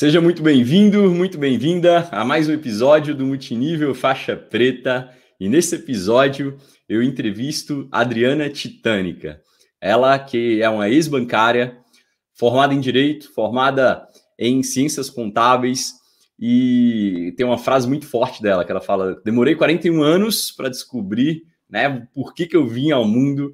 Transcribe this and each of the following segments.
Seja muito bem-vindo, muito bem-vinda a mais um episódio do Multinível Faixa Preta. E nesse episódio eu entrevisto Adriana Titânica. Ela que é uma ex-bancária, formada em Direito, formada em Ciências Contábeis, e tem uma frase muito forte dela, que ela fala: demorei 41 anos para descobrir né, por que, que eu vim ao mundo.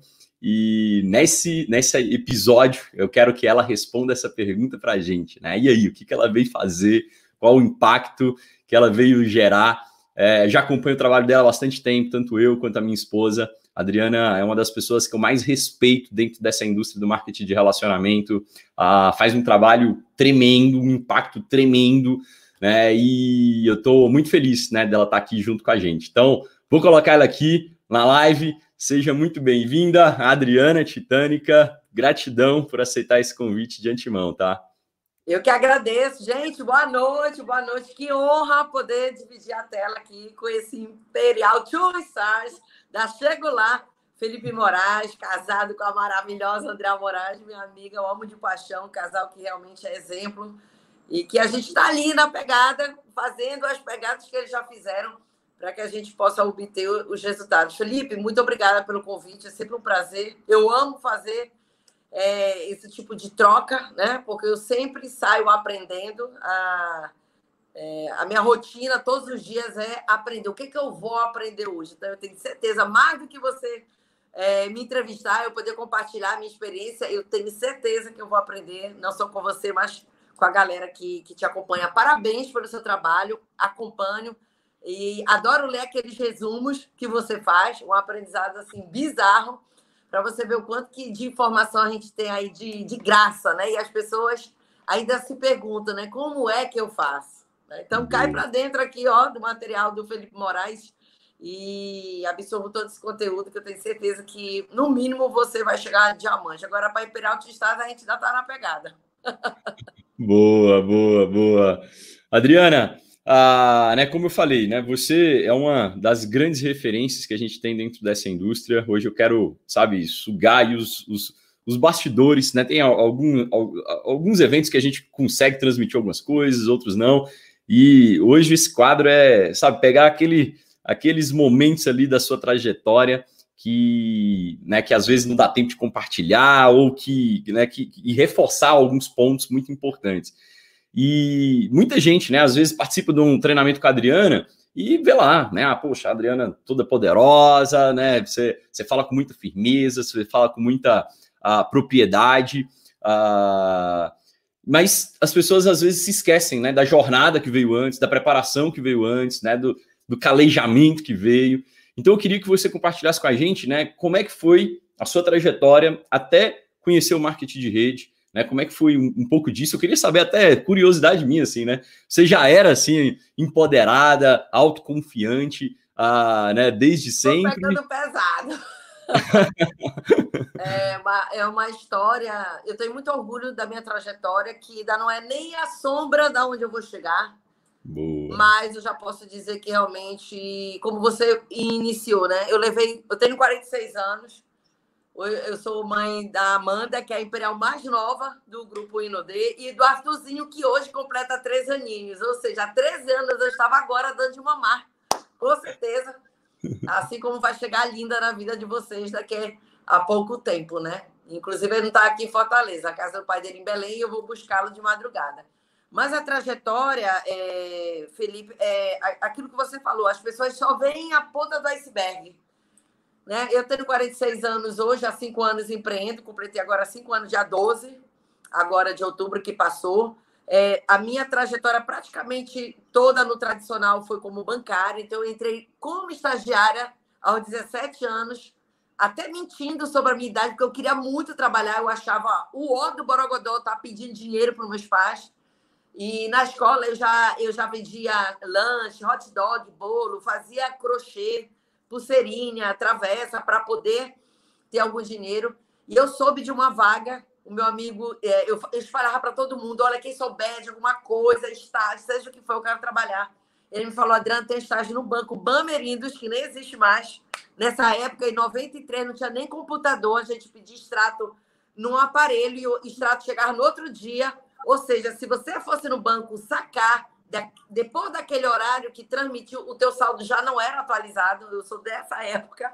E nesse, nesse episódio, eu quero que ela responda essa pergunta para a gente. Né? E aí, o que, que ela veio fazer? Qual o impacto que ela veio gerar? É, já acompanho o trabalho dela há bastante tempo, tanto eu quanto a minha esposa. A Adriana é uma das pessoas que eu mais respeito dentro dessa indústria do marketing de relacionamento. Ah, faz um trabalho tremendo, um impacto tremendo, né? E eu estou muito feliz né, dela estar tá aqui junto com a gente. Então, vou colocar ela aqui na live. Seja muito bem-vinda, Adriana Titânica. Gratidão por aceitar esse convite de antemão, tá? Eu que agradeço, gente. Boa noite, boa noite. Que honra poder dividir a tela aqui com esse Imperial Two Stars da Chego Lá, Felipe Moraes, casado com a maravilhosa Andréa Moraes, minha amiga, eu amo de paixão, um casal que realmente é exemplo e que a gente está ali na pegada, fazendo as pegadas que eles já fizeram para que a gente possa obter os resultados. Felipe, muito obrigada pelo convite, é sempre um prazer. Eu amo fazer é, esse tipo de troca, né? Porque eu sempre saio aprendendo. A, é, a minha rotina todos os dias é aprender. O que, que eu vou aprender hoje? Então, eu tenho certeza, mais do que você é, me entrevistar, eu poder compartilhar a minha experiência, eu tenho certeza que eu vou aprender, não só com você, mas com a galera que, que te acompanha. Parabéns pelo seu trabalho, acompanho. E adoro ler aqueles resumos que você faz, um aprendizado assim bizarro, para você ver o quanto que de informação a gente tem aí de, de graça, né? E as pessoas ainda se perguntam, né? Como é que eu faço? Então cai para dentro aqui, ó, do material do Felipe Moraes e absorvo todo esse conteúdo que eu tenho certeza que, no mínimo, você vai chegar a diamante. Agora, para Imperial de Estado, a gente ainda está na pegada. boa, boa, boa. Adriana, ah, né, como eu falei, né, você é uma das grandes referências que a gente tem dentro dessa indústria. Hoje eu quero, sabe, sugar os, os, os bastidores, né? Tem algum, alguns eventos que a gente consegue transmitir algumas coisas, outros não. E hoje esse quadro é, sabe, pegar aquele, aqueles momentos ali da sua trajetória que, né, que às vezes não dá tempo de compartilhar ou que, né, que e reforçar alguns pontos muito importantes. E muita gente, né, às vezes participa de um treinamento com a Adriana e vê lá, né, ah, poxa, a Adriana toda poderosa, né, você, você fala com muita firmeza, você fala com muita uh, propriedade, uh, mas as pessoas às vezes se esquecem, né, da jornada que veio antes, da preparação que veio antes, né, do, do calejamento que veio. Então eu queria que você compartilhasse com a gente, né, como é que foi a sua trajetória até conhecer o marketing de rede, né? Como é que foi um, pouco disso? Eu queria saber até curiosidade minha, assim, né? Você já era assim empoderada, autoconfiante, ah, né? Desde sempre. Tô pegando pesado. é, uma, é uma história. Eu tenho muito orgulho da minha trajetória, que ainda não é nem a sombra da onde eu vou chegar. Boa. Mas eu já posso dizer que realmente, como você iniciou, né? Eu levei, eu tenho 46 anos, eu sou mãe da Amanda, que é a imperial mais nova do grupo Inodê, e do Arthurzinho, que hoje completa três aninhos. Ou seja, há 13 anos eu estava agora dando de mamar. Com certeza. Assim como vai chegar linda na vida de vocês daqui a pouco tempo, né? Inclusive, ele não está aqui em Fortaleza, a casa do pai dele em Belém, e eu vou buscá-lo de madrugada. Mas a trajetória, é, Felipe, é aquilo que você falou, as pessoas só veem a ponta do iceberg né? Eu tenho 46 anos hoje, há cinco anos empreendo, completei agora cinco anos, dia 12, agora de outubro que passou. É, a minha trajetória praticamente toda no tradicional foi como bancária, então eu entrei como estagiária aos 17 anos, até mentindo sobre a minha idade, porque eu queria muito trabalhar, eu achava o ó do Borogodó tá pedindo dinheiro para meus pais. E na escola eu já, eu já vendia lanche, hot dog, bolo, fazia crochê pulseirinha, travessa, para poder ter algum dinheiro. E eu soube de uma vaga, o meu amigo, é, eu, eu falava para todo mundo: olha, quem souber de alguma coisa, estágio, seja o que for, eu quero trabalhar. Ele me falou: Adriano, tem estágio no banco Bamerindos, que nem existe mais. Nessa época, em 93, não tinha nem computador, a gente pedia extrato num aparelho e o extrato chegava no outro dia. Ou seja, se você fosse no banco sacar, depois daquele horário que transmitiu, o teu saldo já não era atualizado, eu sou dessa época.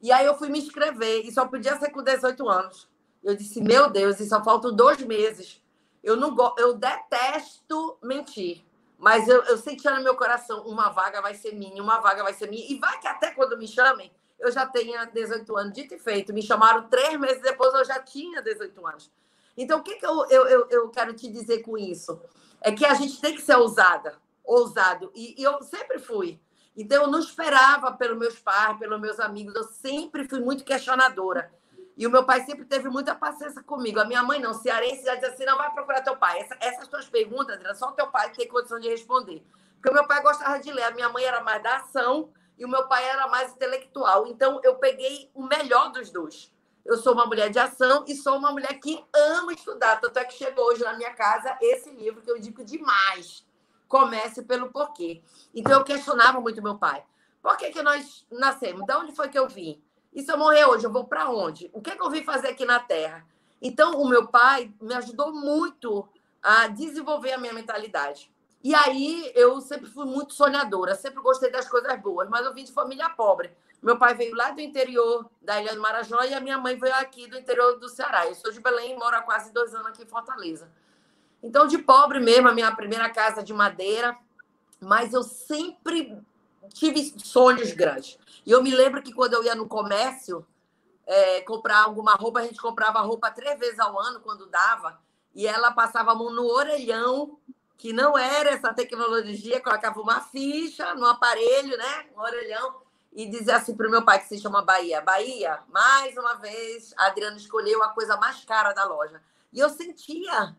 E aí eu fui me inscrever, e só podia ser com 18 anos. Eu disse, meu Deus, e só faltam dois meses. Eu não eu detesto mentir. Mas eu, eu sentia no meu coração, uma vaga vai ser minha, uma vaga vai ser minha. E vai que até quando me chamem, eu já tenha 18 anos. Dito e feito, me chamaram três meses depois, eu já tinha 18 anos. Então, o que, que eu, eu, eu, eu quero te dizer com isso? É que a gente tem que ser ousada, ousado. E, e eu sempre fui. Então, eu não esperava pelos meus pais, pelos meus amigos. Eu sempre fui muito questionadora. E o meu pai sempre teve muita paciência comigo. A minha mãe não, cearense, já dizia assim: não vai procurar teu pai. Essa, essas tuas perguntas, Adriana, só teu pai tem condição de responder. Porque o meu pai gostava de ler, a minha mãe era mais da ação e o meu pai era mais intelectual. Então, eu peguei o melhor dos dois. Eu sou uma mulher de ação e sou uma mulher que ama estudar. Tanto é que chegou hoje na minha casa esse livro que eu digo demais. Comece pelo porquê. Então, eu questionava muito meu pai. Por que, que nós nascemos? De onde foi que eu vim? E se eu morrer hoje, eu vou para onde? O que, que eu vim fazer aqui na Terra? Então, o meu pai me ajudou muito a desenvolver a minha mentalidade. E aí, eu sempre fui muito sonhadora, sempre gostei das coisas boas, mas eu vim de família pobre. Meu pai veio lá do interior da Ilha do Marajó e a minha mãe veio aqui do interior do Ceará. Eu sou de Belém e moro há quase dois anos aqui em Fortaleza. Então, de pobre mesmo, a minha primeira casa de madeira, mas eu sempre tive sonhos grandes. E eu me lembro que quando eu ia no comércio é, comprar alguma roupa, a gente comprava roupa três vezes ao ano, quando dava, e ela passava a mão no orelhão, que não era essa tecnologia, colocava uma ficha no aparelho, né? Um orelhão, e dizia assim para o meu pai, que se chama Bahia: Bahia, mais uma vez, a Adriana escolheu a coisa mais cara da loja. E eu sentia,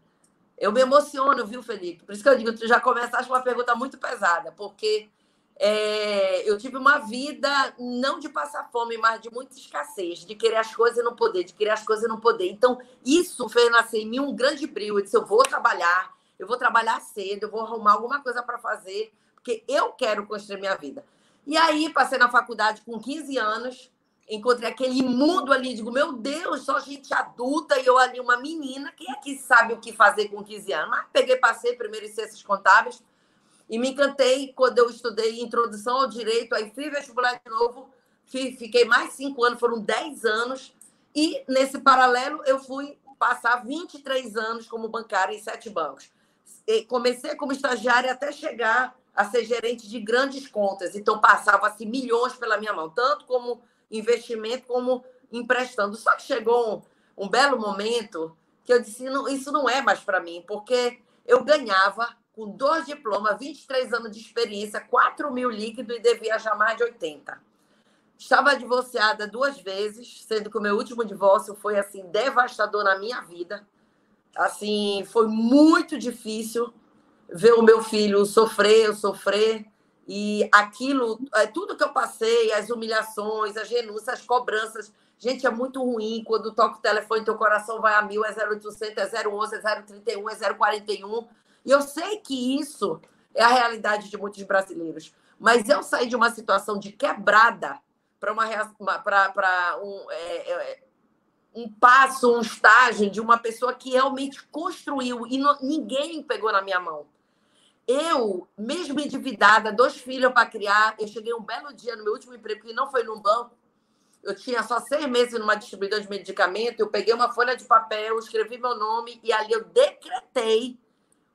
eu me emociono, viu, Felipe? Por isso que eu digo, tu já começaste com uma pergunta muito pesada, porque é, eu tive uma vida não de passar fome, mas de muita escassez, de querer as coisas e não poder, de querer as coisas e não poder. Então, isso fez nascer em mim um grande brilho. Eu disse: eu vou trabalhar, eu vou trabalhar cedo, eu vou arrumar alguma coisa para fazer, porque eu quero construir minha vida. E aí, passei na faculdade com 15 anos, encontrei aquele mundo ali, digo: meu Deus, só gente adulta e eu ali, uma menina. Quem é que sabe o que fazer com 15 anos? Mas peguei, passei primeiro em ciências contábeis e me encantei quando eu estudei introdução ao direito, aí fui vestibular de novo, fiquei mais cinco anos, foram dez anos. E nesse paralelo, eu fui passar 23 anos como bancária em sete bancos. E comecei como estagiária até chegar a ser gerente de grandes contas. Então, passava-se milhões pela minha mão, tanto como investimento como emprestando. Só que chegou um, um belo momento que eu disse: não, isso não é mais para mim, porque eu ganhava com dois diplomas, 23 anos de experiência, 4 mil líquido e devia já mais de 80. Estava divorciada duas vezes, sendo que o meu último divórcio foi assim devastador na minha vida. Assim, foi muito difícil ver o meu filho sofrer, eu sofrer. E aquilo, é, tudo que eu passei, as humilhações, as renúncias, as cobranças. Gente, é muito ruim quando toca o telefone, teu coração vai a mil, é 0800, é 011, é 031, é 041. E eu sei que isso é a realidade de muitos brasileiros. Mas eu saí de uma situação de quebrada para uma para um, é, é, um passo, um estágio de uma pessoa que realmente construiu e não, ninguém pegou na minha mão. Eu, mesmo endividada, dois filhos para criar, eu cheguei um belo dia no meu último emprego, que não foi num banco, eu tinha só seis meses numa distribuidora de medicamento, eu peguei uma folha de papel, escrevi meu nome e ali eu decretei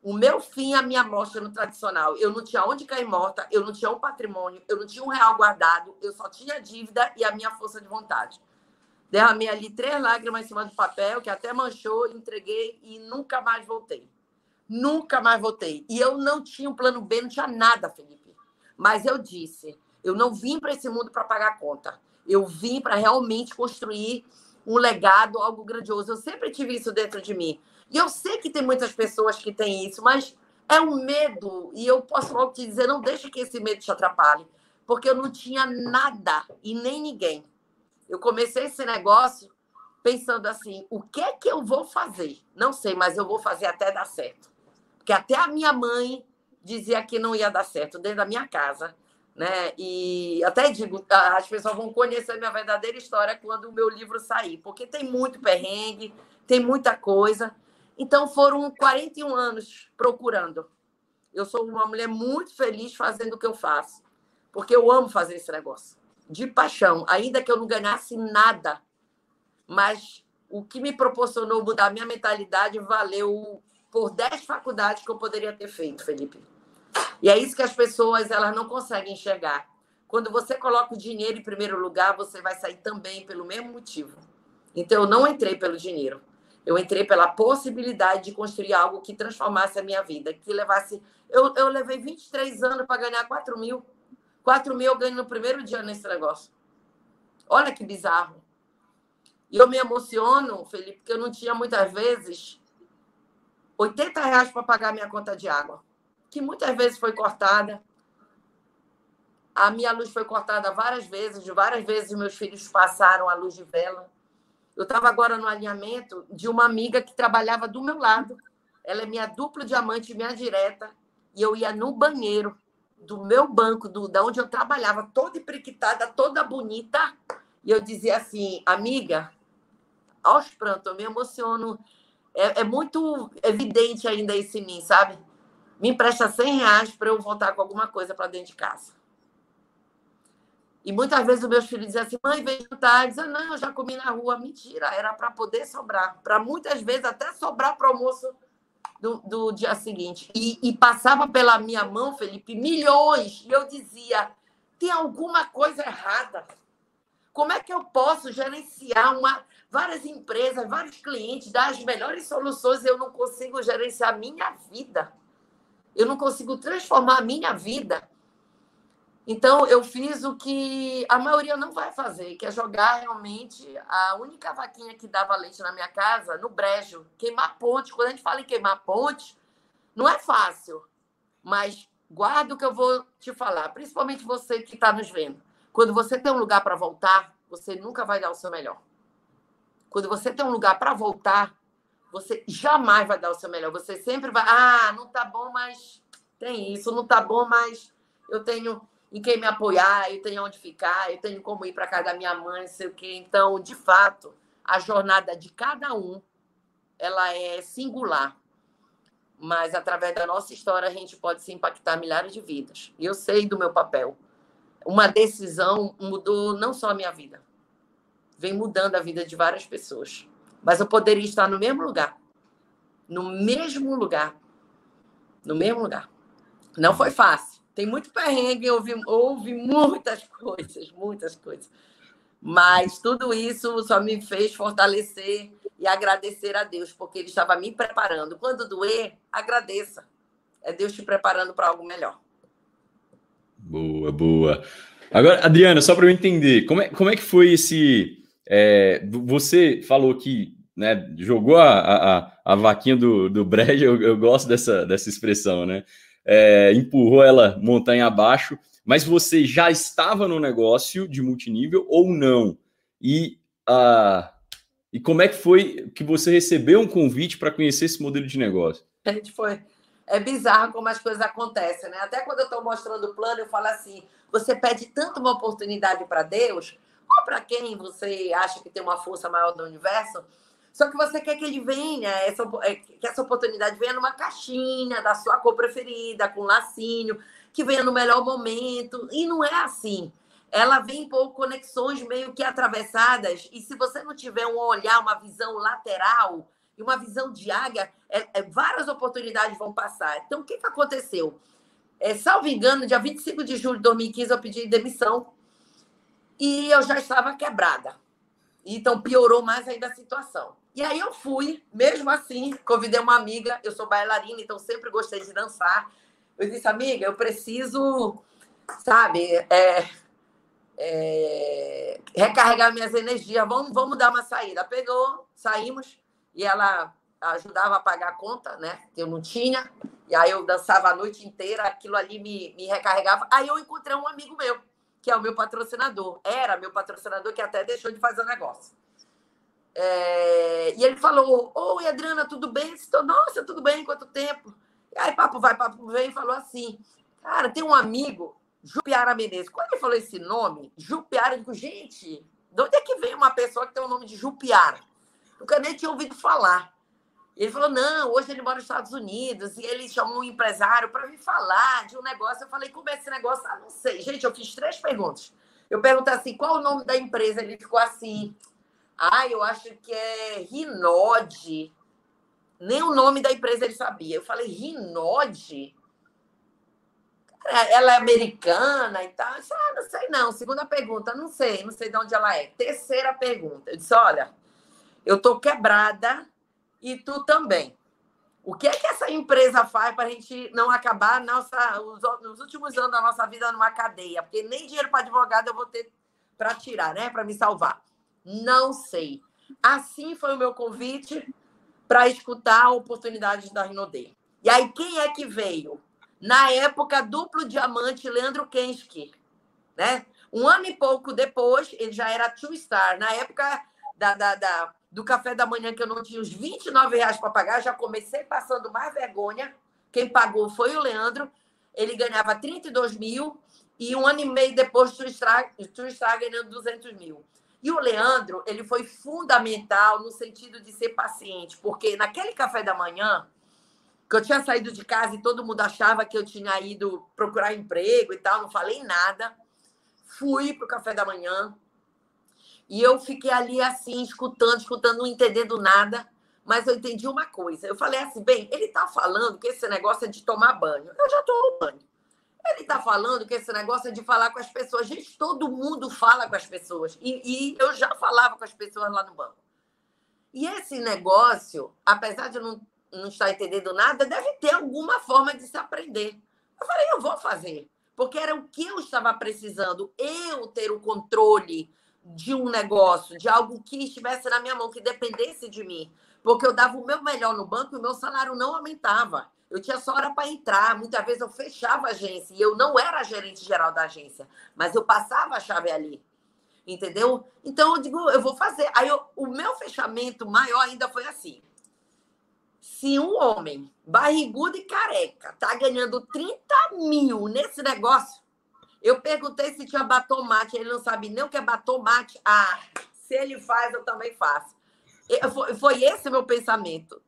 o meu fim, a minha morte no tradicional. Eu não tinha onde cair morta, eu não tinha um patrimônio, eu não tinha um real guardado, eu só tinha dívida e a minha força de vontade. Derramei ali três lágrimas em cima do papel, que até manchou, entreguei e nunca mais voltei. Nunca mais voltei. E eu não tinha um plano B, não tinha nada, Felipe. Mas eu disse: eu não vim para esse mundo para pagar conta. Eu vim para realmente construir um legado, algo grandioso. Eu sempre tive isso dentro de mim. E eu sei que tem muitas pessoas que têm isso, mas é um medo. E eu posso logo te dizer: não deixe que esse medo te atrapalhe. Porque eu não tinha nada e nem ninguém. Eu comecei esse negócio pensando assim: o que é que eu vou fazer? Não sei, mas eu vou fazer até dar certo. Porque até a minha mãe dizia que não ia dar certo dentro da minha casa. Né? E até digo, as pessoas vão conhecer minha verdadeira história quando o meu livro sair, porque tem muito perrengue, tem muita coisa. Então foram 41 anos procurando. Eu sou uma mulher muito feliz fazendo o que eu faço, porque eu amo fazer esse negócio, de paixão, ainda que eu não ganhasse nada. Mas o que me proporcionou mudar minha mentalidade valeu por 10 faculdades que eu poderia ter feito, Felipe. E é isso que as pessoas elas não conseguem enxergar. Quando você coloca o dinheiro em primeiro lugar, você vai sair também pelo mesmo motivo. Então, eu não entrei pelo dinheiro. Eu entrei pela possibilidade de construir algo que transformasse a minha vida, que levasse. Eu, eu levei 23 anos para ganhar 4 mil. 4 mil eu ganho no primeiro dia nesse negócio. Olha que bizarro. E eu me emociono, Felipe, porque eu não tinha muitas vezes 80 reais para pagar minha conta de água, que muitas vezes foi cortada. A minha luz foi cortada várias vezes, várias vezes meus filhos passaram a luz de vela. Eu estava agora no alinhamento de uma amiga que trabalhava do meu lado. Ela é minha dupla diamante, minha direta. E eu ia no banheiro do meu banco, do, da onde eu trabalhava, toda emprequitada, toda bonita. E eu dizia assim, amiga, aos prantos, eu me emociono. É, é muito evidente ainda isso em mim, sabe? Me empresta 100 reais para eu voltar com alguma coisa para dentro de casa. E muitas vezes os meus filhos dizem assim, mãe, vem jantar. Dizem, não, eu já comi na rua. Mentira, era para poder sobrar. Para muitas vezes até sobrar para o almoço do, do dia seguinte. E, e, passava pela minha mão, Felipe, milhões. E eu dizia, tem alguma coisa errada. Como é que eu posso gerenciar uma, várias empresas, vários clientes, dar as melhores soluções e eu não consigo gerenciar a minha vida? Eu não consigo transformar a minha vida então, eu fiz o que a maioria não vai fazer, que é jogar realmente a única vaquinha que dava leite na minha casa no brejo, queimar ponte. Quando a gente fala em queimar ponte, não é fácil, mas guarda o que eu vou te falar, principalmente você que está nos vendo. Quando você tem um lugar para voltar, você nunca vai dar o seu melhor. Quando você tem um lugar para voltar, você jamais vai dar o seu melhor. Você sempre vai, ah, não tá bom, mas tem isso, não tá bom, mas eu tenho em quem me apoiar, eu tenho onde ficar, eu tenho como ir para casa da minha mãe, sei o quê. Então, de fato, a jornada de cada um ela é singular. Mas através da nossa história a gente pode se impactar milhares de vidas. E eu sei do meu papel. Uma decisão mudou não só a minha vida, vem mudando a vida de várias pessoas. Mas eu poderia estar no mesmo lugar. No mesmo lugar. No mesmo lugar. Não foi fácil tem muito perrengue, houve, houve muitas coisas, muitas coisas. Mas tudo isso só me fez fortalecer e agradecer a Deus, porque Ele estava me preparando. Quando doer, agradeça. É Deus te preparando para algo melhor. Boa, boa. Agora, Adriana, só para eu entender, como é, como é que foi esse. É, você falou que né, jogou a, a, a vaquinha do, do eu, eu gosto dessa, dessa expressão, né? é, empurrou ela montanha abaixo, mas você já estava no negócio de multinível ou não? E, e como é que foi que você recebeu um convite para conhecer esse modelo de negócio? A gente foi. É bizarro como as coisas acontecem, né? Até quando eu estou mostrando o plano, eu falo assim: você pede tanto uma oportunidade para Deus, ou para quem você acha que tem uma força maior do universo, só que você quer que ele venha, essa, é, que essa oportunidade venha numa caixinha da sua cor preferida, com lacinho, que venha no melhor momento. E não é assim. Ela vem por conexões meio que atravessadas, e se você não tiver um olhar, uma visão lateral e uma visão de águia, é, é, várias oportunidades vão passar. Então, o que, que aconteceu? É, salvo engano, dia 25 de julho de 2015, eu pedi demissão e eu já estava quebrada. Então, piorou mais ainda a situação. E aí eu fui, mesmo assim, convidei uma amiga, eu sou bailarina, então sempre gostei de dançar. Eu disse, amiga, eu preciso, sabe, é, é, recarregar minhas energias, vamos, vamos dar uma saída. Pegou, saímos, e ela ajudava a pagar a conta, né? Que eu não tinha. E aí eu dançava a noite inteira, aquilo ali me, me recarregava. Aí eu encontrei um amigo meu, que é o meu patrocinador. Era meu patrocinador, que até deixou de fazer o negócio. É, e ele falou: Oi, Adriana, tudo bem? Estou, Nossa, tudo bem? Quanto tempo? E aí, papo vai, papo vem, falou assim: Cara, tem um amigo, Jupiara Menezes. Quando ele falou esse nome, Jupiara, eu digo: Gente, de onde é que vem uma pessoa que tem o nome de Jupiara? Nunca nem tinha ouvido falar. Ele falou: não, hoje ele mora nos Estados Unidos e ele chamou um empresário para me falar de um negócio. Eu falei: como é esse negócio? Ah, não sei. Gente, eu fiz três perguntas. Eu perguntei assim: qual o nome da empresa? Ele ficou assim: ah, eu acho que é Rinode. Nem o nome da empresa ele sabia. Eu falei: Rinode? Ela é americana e tal. Eu disse, ah, não sei não. Segunda pergunta, não sei, não sei de onde ela é. Terceira pergunta, eu disse, olha, eu tô quebrada e tu também. O que é que essa empresa faz para a gente não acabar nossa, os, nos últimos anos da nossa vida numa cadeia? Porque nem dinheiro para advogado eu vou ter para tirar, né? Para me salvar. Não sei. Assim foi o meu convite para escutar a oportunidade da Rinodê. E aí, quem é que veio? Na época, duplo diamante, Leandro Kensky. Né? Um ano e pouco depois, ele já era two star. Na época da, da, da do café da manhã, que eu não tinha os 29 reais para pagar, já comecei passando mais vergonha. Quem pagou foi o Leandro. Ele ganhava 32 mil e um ano e meio depois tu está, tu está ganhando 200 mil. E o Leandro, ele foi fundamental no sentido de ser paciente, porque naquele café da manhã, que eu tinha saído de casa e todo mundo achava que eu tinha ido procurar emprego e tal, não falei nada. Fui para o café da manhã, e eu fiquei ali assim, escutando, escutando, não entendendo nada. Mas eu entendi uma coisa. Eu falei assim, bem, ele está falando que esse negócio é de tomar banho. Eu já tomo banho. Ele está falando que esse negócio é de falar com as pessoas. Gente, todo mundo fala com as pessoas. E, e, eu já falava com as pessoas lá no banco. E esse negócio, apesar de eu não, não estar entendendo nada, deve ter alguma forma de se aprender. Eu falei, eu vou fazer. Porque era o que eu estava precisando. Eu ter o controle de um negócio, de algo que estivesse na minha mão, que dependesse de mim. Porque eu dava o meu melhor no banco e o meu salário não aumentava. Eu tinha só hora para entrar. Muitas vezes eu fechava a agência e eu não era gerente geral da agência, mas eu passava a chave ali. Entendeu? Então eu digo, eu vou fazer. Aí eu, o meu fechamento maior ainda foi assim. Se um homem barrigudo e careca tá ganhando 30 mil nesse negócio, eu perguntei se tinha batomate, ele não sabe nem o que é batomate. Ah, se ele faz, eu também faço. Foi, foi esse meu pensamento.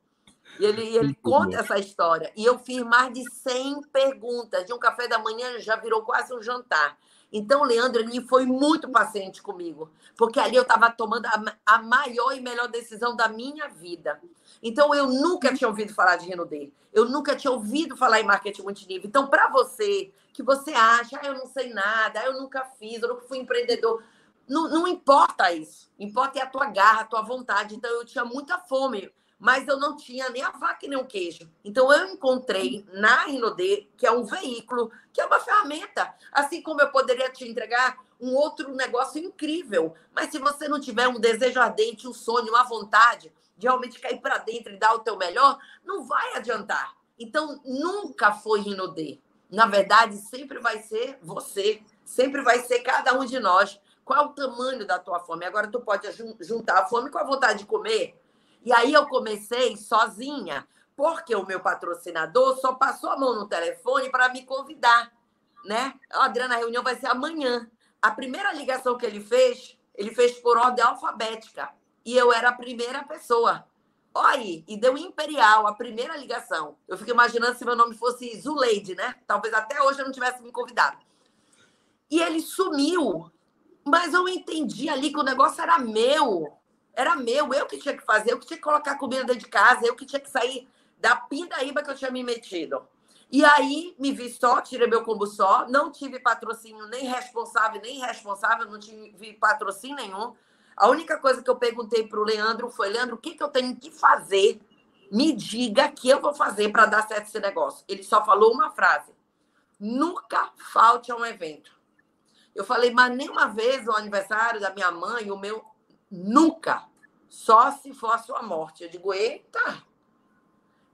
E ele, ele conta essa história. E eu fiz mais de 100 perguntas. De um café da manhã já virou quase um jantar. Então, o Leandro ele foi muito paciente comigo, porque ali eu estava tomando a, a, maior e melhor decisão da minha vida. Então, eu nunca tinha ouvido falar de Renaudet. Eu nunca tinha ouvido falar em marketing multinível. Então, para você que você acha, ah, eu não sei nada, eu nunca fiz, eu nunca fui empreendedor, não, não importa isso. Importa é a tua garra, a tua vontade. Então, eu tinha muita fome mas eu não tinha nem a vaca nem o queijo. Então eu encontrei na Rinodê, que é um veículo, que é uma ferramenta, assim como eu poderia te entregar um outro negócio incrível, mas se você não tiver um desejo ardente, um sonho, uma vontade de realmente cair para dentro e dar o teu melhor, não vai adiantar. Então nunca foi Rinodê. Na verdade, sempre vai ser você, sempre vai ser cada um de nós. Qual o tamanho da tua fome? Agora tu pode juntar a fome com a vontade de comer e aí eu comecei sozinha, porque o meu patrocinador só passou a mão no telefone para me convidar, né? Adriana, a reunião vai ser amanhã. A primeira ligação que ele fez, ele fez por ordem alfabética. E eu era a primeira pessoa. Aí, e deu Imperial, a primeira ligação. Eu fico imaginando se meu nome fosse Zuleide, né? Talvez até hoje eu não tivesse me convidado. E ele sumiu. Mas eu entendi ali que o negócio era meu. Era meu, eu que tinha que fazer, eu que tinha que colocar comida dentro de casa, eu que tinha que sair da pindaíba que eu tinha me metido. E aí me vi só, tirei meu combo só, não tive patrocínio nem responsável, nem responsável, não tive patrocínio nenhum. A única coisa que eu perguntei para o Leandro foi: Leandro, o que, que eu tenho que fazer? Me diga que eu vou fazer para dar certo esse negócio. Ele só falou uma frase: nunca falte a um evento. Eu falei, mas nenhuma vez o aniversário da minha mãe, o meu, Nunca. Só se for a sua morte. Eu digo, eita!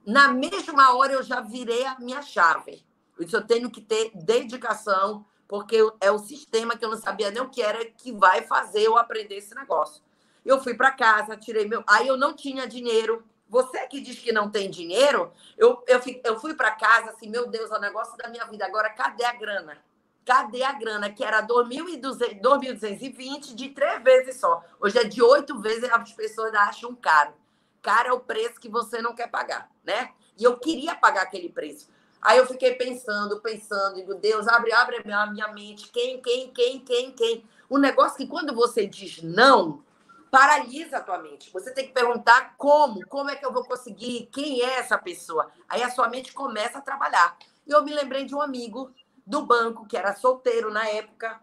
Na mesma hora eu já virei a minha chave. Eu disse, eu tenho que ter dedicação, porque é o sistema que eu não sabia nem o que era que vai fazer eu aprender esse negócio. Eu fui para casa, tirei meu. Aí eu não tinha dinheiro. Você que diz que não tem dinheiro, eu, eu, eu fui para casa assim, meu Deus, é o negócio da minha vida. Agora, cadê a grana? Cadê a grana? Que era 2.220 de três vezes só. Hoje é de oito vezes, as pessoas acham caro. caro é o preço que você não quer pagar, né? E eu queria pagar aquele preço. Aí eu fiquei pensando, pensando, digo, Deus, abre, abre a minha, mente. Quem, quem, quem, quem, quem? O negócio que quando você diz não, paralisa a tua mente. Você tem que perguntar como, como é que eu vou conseguir, quem é essa pessoa. Aí a sua mente começa a trabalhar. E eu me lembrei de um amigo do banco, que era solteiro na época,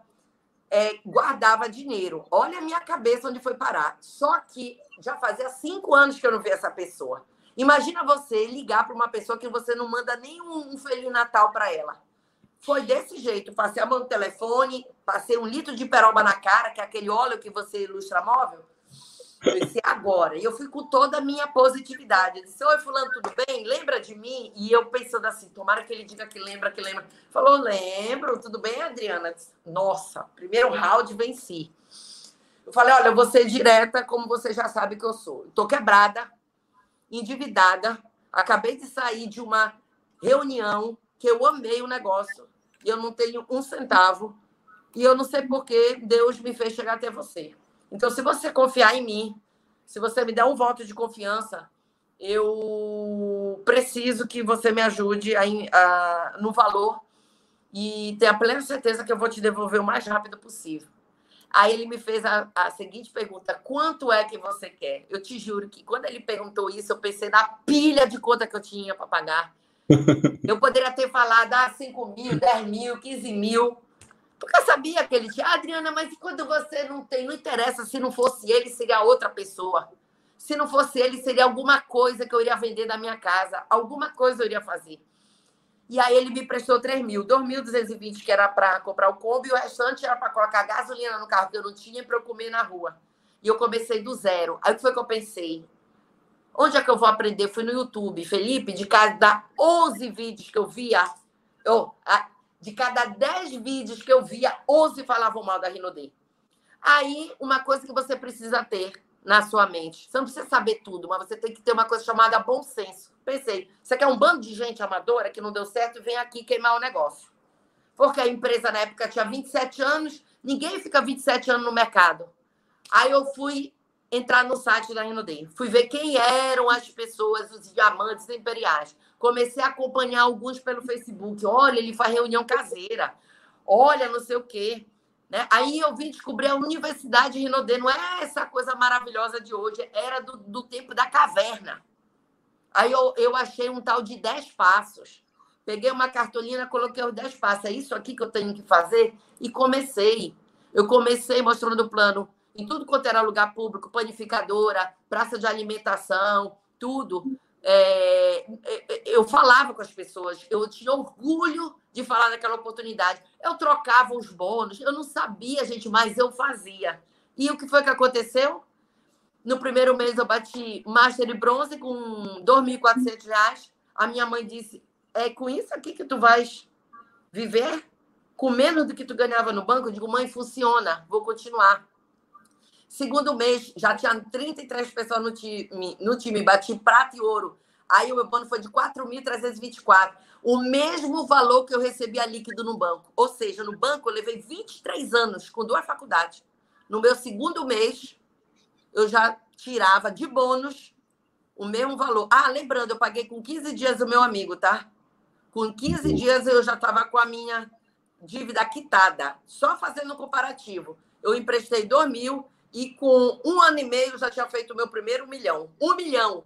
é, guardava dinheiro. Olha a minha cabeça onde foi parar. Só que já fazia cinco anos que eu não via essa pessoa. Imagina você ligar para uma pessoa que você não manda nenhum um Feliz Natal para ela. Foi desse jeito. Passei a mão no telefone, passei um litro de peroba na cara, que é aquele óleo que você ilustra móvel. Disse, agora. E eu fui com toda a minha positividade. Eu disse, oi, fulano, tudo bem? Lembra de mim? E eu pensando assim, tomara que ele diga que lembra, que lembra. Falou, lembro, tudo bem, Adriana? Disse, Nossa, primeiro round venci. Eu falei, olha, eu vou ser direta, como você já sabe que eu sou. Estou quebrada, endividada, acabei de sair de uma reunião que eu amei o negócio e eu não tenho um centavo e eu não sei por que Deus me fez chegar até você. Então, se você confiar em mim, se você me der um voto de confiança, eu preciso que você me ajude a, a, no valor e tenha plena certeza que eu vou te devolver o mais rápido possível. Aí ele me fez a, a, seguinte pergunta: quanto é que você quer? Eu te juro que quando ele perguntou isso, eu pensei na pilha de conta que eu tinha para pagar. Eu poderia ter falado ah, 5 mil, 10 mil, 15 mil. Porque eu sabia que ele tinha, ah, Adriana, mas quando você não tem, não interessa, se não fosse ele, seria outra pessoa. Se não fosse ele, seria alguma coisa que eu iria vender da minha casa, alguma coisa eu iria fazer. E aí ele me prestou 3 mil, 2.220 que era para comprar o Kombi, e o restante era para colocar gasolina no carro que eu não tinha para eu comer na rua. E eu comecei do zero. Aí o que foi que eu pensei? Onde é que eu vou aprender? Fui no YouTube, Felipe, de cada 11 vídeos que eu via, eu, de cada 10 vídeos que eu via, 11 falavam mal da Rinodê. Aí, uma coisa que você precisa ter na sua mente. Você não precisa saber tudo, mas você tem que ter uma coisa chamada bom senso. Pensei, você quer um bando de gente amadora que não deu certo e vem aqui queimar o negócio. Porque a empresa na época tinha 27 anos, ninguém fica 27 anos no mercado. Aí eu fui entrar no site da Rinodê. Fui ver quem eram as pessoas, os diamantes imperiais. Comecei a acompanhar alguns pelo Facebook. Olha, ele faz reunião caseira. Olha, não sei o quê. Né? Aí eu vim descobrir a Universidade Rinodê. Não é essa coisa maravilhosa de hoje, era do, do tempo da caverna. Aí eu, eu achei um tal de 10 passos. Peguei uma cartolina, coloquei os 10 passos. É isso aqui que eu tenho que fazer? E comecei. Eu comecei mostrando o plano em tudo quanto era lugar público, panificadora, praça de alimentação, tudo. É, é, é, eu falava com as pessoas, eu tinha orgulho de falar naquela oportunidade. Eu trocava os bônus, eu não sabia, gente, mas eu fazia. E o que foi que aconteceu? No primeiro mês eu bati Master e Bronze com R$ 2.400. A minha mãe disse: É com isso aqui que tu vais viver? Com menos do que tu ganhava no banco? Eu digo: Mãe, funciona, vou continuar. Segundo mês, já tinha 33 pessoas no time, no time, bati prata e ouro. Aí o meu plano foi de 4.324. O mesmo valor que eu recebia líquido no banco. Ou seja, no banco eu levei 23 anos com duas faculdades. No meu segundo mês, eu já tirava de bônus o mesmo valor. Ah, lembrando, eu paguei com 15 dias o meu amigo, tá? Com 15 dias eu já estava com a minha dívida quitada. Só fazendo um comparativo. Eu emprestei 2 mil, e com um ano e meio já tinha feito o meu primeiro milhão. Um milhão.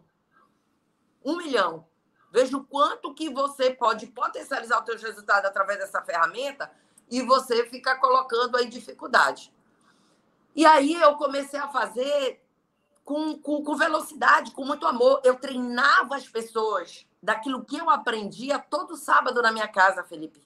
Um milhão. Veja o quanto que você pode potencializar os seus resultados através dessa ferramenta e você fica colocando aí dificuldade. E aí eu comecei a fazer com, com, com velocidade, com muito amor. Eu treinava as pessoas daquilo que eu aprendia todo sábado na minha casa, Felipe.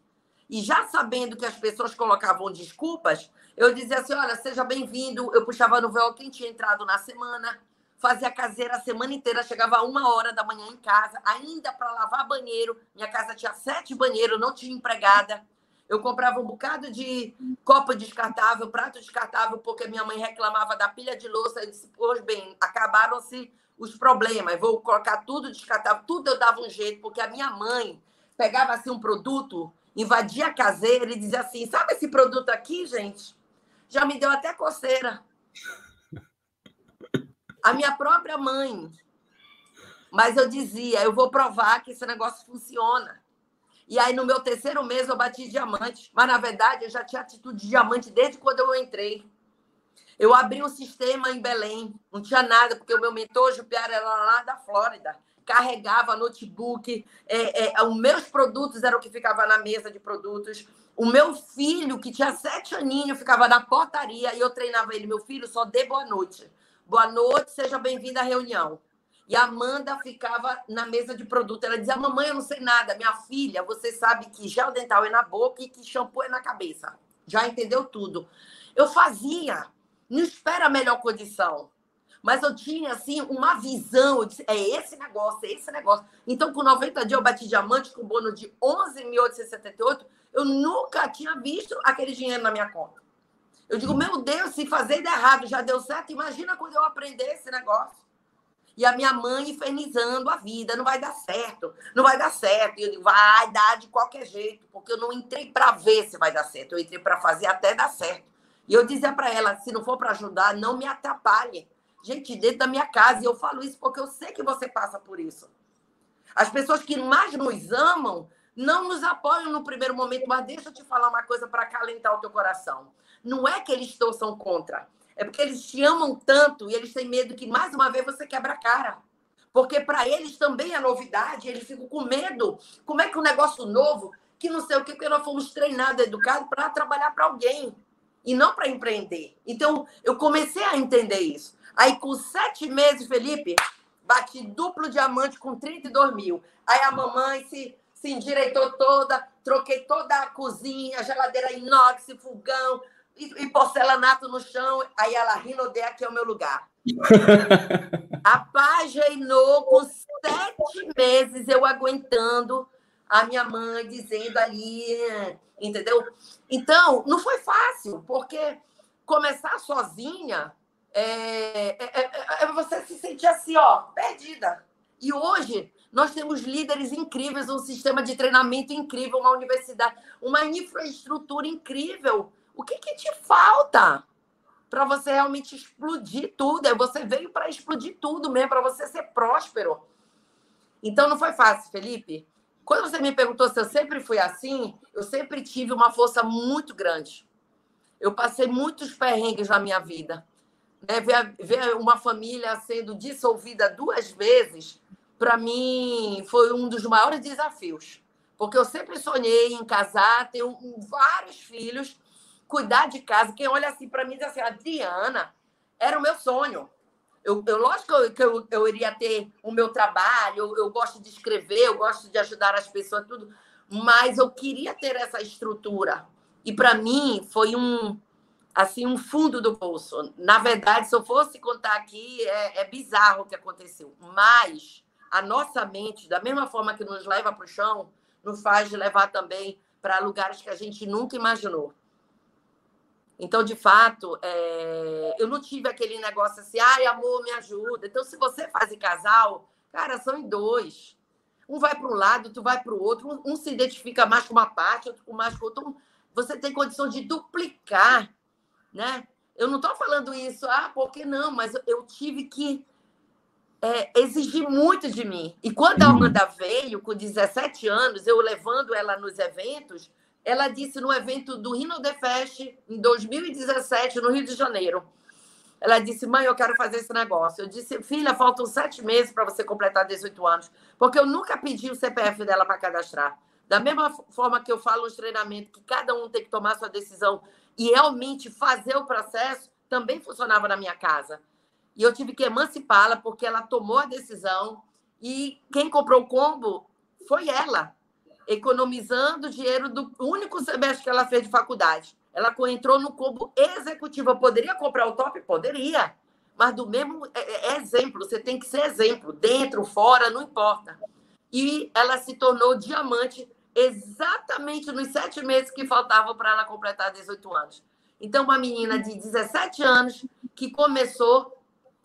E já sabendo que as pessoas colocavam desculpas, eu dizia assim: olha, seja bem-vindo. Eu puxava no véu quem tinha entrado na semana, fazia caseira a semana inteira, chegava uma hora da manhã em casa, ainda para lavar banheiro. Minha casa tinha sete banheiros, não tinha empregada. Eu comprava um bocado de copo descartável, prato descartável, porque minha mãe reclamava da pilha de louça. Eu disse: pois bem, acabaram-se os problemas, vou colocar tudo descartável, tudo eu dava um jeito, porque a minha mãe pegava assim um produto, invadia a caseira e dizia assim: sabe esse produto aqui, gente? já me deu até coceira. A minha própria mãe Mas eu dizia, eu vou provar que esse negócio funciona. E aí, no meu terceiro mês, eu bati diamante. Mas, na verdade, eu já tinha atitude de diamante desde quando eu entrei. Eu abri um sistema em Belém, não tinha nada, porque o meu mentor, Jupiara, era lá da Flórida. Carregava notebook, é, é, os meus produtos eram o que ficava na mesa de produtos. O meu filho, que tinha sete aninhos, ficava na portaria e eu treinava ele. Meu filho, só dê boa noite. Boa noite, seja bem-vindo à reunião. E a Amanda ficava na mesa de produto. Ela dizia: Mamãe, eu não sei nada. Minha filha, você sabe que gel dental é na boca e que shampoo é na cabeça. Já entendeu tudo. Eu fazia. Não espera a melhor condição. Mas eu tinha, assim, uma visão. Disse, é esse negócio, é esse negócio. Então, com 90 dias, eu bati diamante com bônus de 11.878. Eu nunca tinha visto aquele dinheiro na minha conta. Eu digo, meu Deus, se fazer de errado já deu certo, imagina quando eu aprender esse negócio. E a minha mãe infernizando a vida, não vai dar certo, não vai dar certo. E eu digo, vai dar de qualquer jeito, porque eu não entrei para ver se vai dar certo, eu entrei para fazer até dar certo. E eu dizia para ela, se não for para ajudar, não me atrapalhe. Gente, dentro da minha casa, e eu falo isso porque eu sei que você passa por isso. As pessoas que mais nos amam não nos apoiam no primeiro momento, mas deixa eu te falar uma coisa para acalentar o teu coração. Não é que eles torçam contra, é porque eles te amam tanto e eles têm medo que, mais uma vez, você quebra a cara. Porque para eles também é novidade, eles ficam com medo. Como é que um negócio novo, que não sei o que, porque nós fomos treinados, educados para trabalhar para alguém e não para empreender. Então, eu comecei a entender isso. Aí, com sete meses, Felipe, bati duplo diamante com 32 mil. Aí a mamãe se, se endireitou toda, troquei toda a cozinha, geladeira inox, fogão, e, e porcelanato no chão. Aí ela Rinodé, aqui é o meu lugar. Apaginou com sete meses eu aguentando a minha mãe dizendo ali, entendeu? Então, não foi fácil, porque começar sozinha é, é, é, é você se sentir assim, ó, perdida. E hoje nós temos líderes incríveis, um sistema de treinamento incrível, uma universidade, uma infraestrutura incrível o que, que te falta para você realmente explodir tudo? É, você veio para explodir tudo mesmo, para você ser próspero. Então não foi fácil, Felipe. Quando você me perguntou se eu sempre fui assim, eu sempre tive uma força muito grande. Eu passei muitos perrengues na minha vida. Né? Ver, ver uma família sendo dissolvida duas vezes, para mim, foi um dos maiores desafios. Porque eu sempre sonhei em casar, ter vários filhos cuidar de casa. Quem olha assim para mim diz assim, Adriana, era o meu sonho. Eu, eu lógico que eu, eu, iria ter o meu trabalho, eu, eu gosto de escrever, eu gosto de ajudar as pessoas, tudo, mas eu queria ter essa estrutura. E para mim foi um assim um fundo do poço. Na verdade, se eu fosse contar aqui, é, é bizarro o que aconteceu. Mas a nossa mente, da mesma forma que nos leva para o chão, nos faz levar também para lugares que a gente nunca imaginou. Então, de fato, é... eu não tive aquele negócio assim, ai, amor, me ajuda. Então, se você faz em casal, cara, são em dois. Um vai para um lado, tu vai para o outro. Um se identifica mais com uma parte, outro com mais com outra. Você tem condição de duplicar, né? Eu não estou falando isso, ah, por que não? Mas eu tive que é, exigir muito de mim. E quando a Amanda veio, com 17 anos, eu levando ela nos eventos, ela disse no evento do Rino The Fest, em 2017, no Rio de Janeiro. Ela disse, mãe, eu quero fazer esse negócio. Eu disse, filha, faltam sete meses para você completar 18 anos, porque eu nunca pedi o CPF dela para cadastrar. Da mesma forma que eu falo nos treinamentos, que cada um tem que tomar sua decisão e realmente fazer o processo, também funcionava na minha casa. E eu tive que emancipá-la, porque ela tomou a decisão e quem comprou o combo foi ela economizando dinheiro do único semestre que ela fez de faculdade. Ela entrou no combo executivo. Poderia comprar o top? Poderia. Mas do mesmo é, é, é exemplo, você tem que ser exemplo, dentro, fora, não importa. E ela se tornou diamante exatamente nos sete meses que faltavam para ela completar 18 anos. Então, uma menina de 17 anos que começou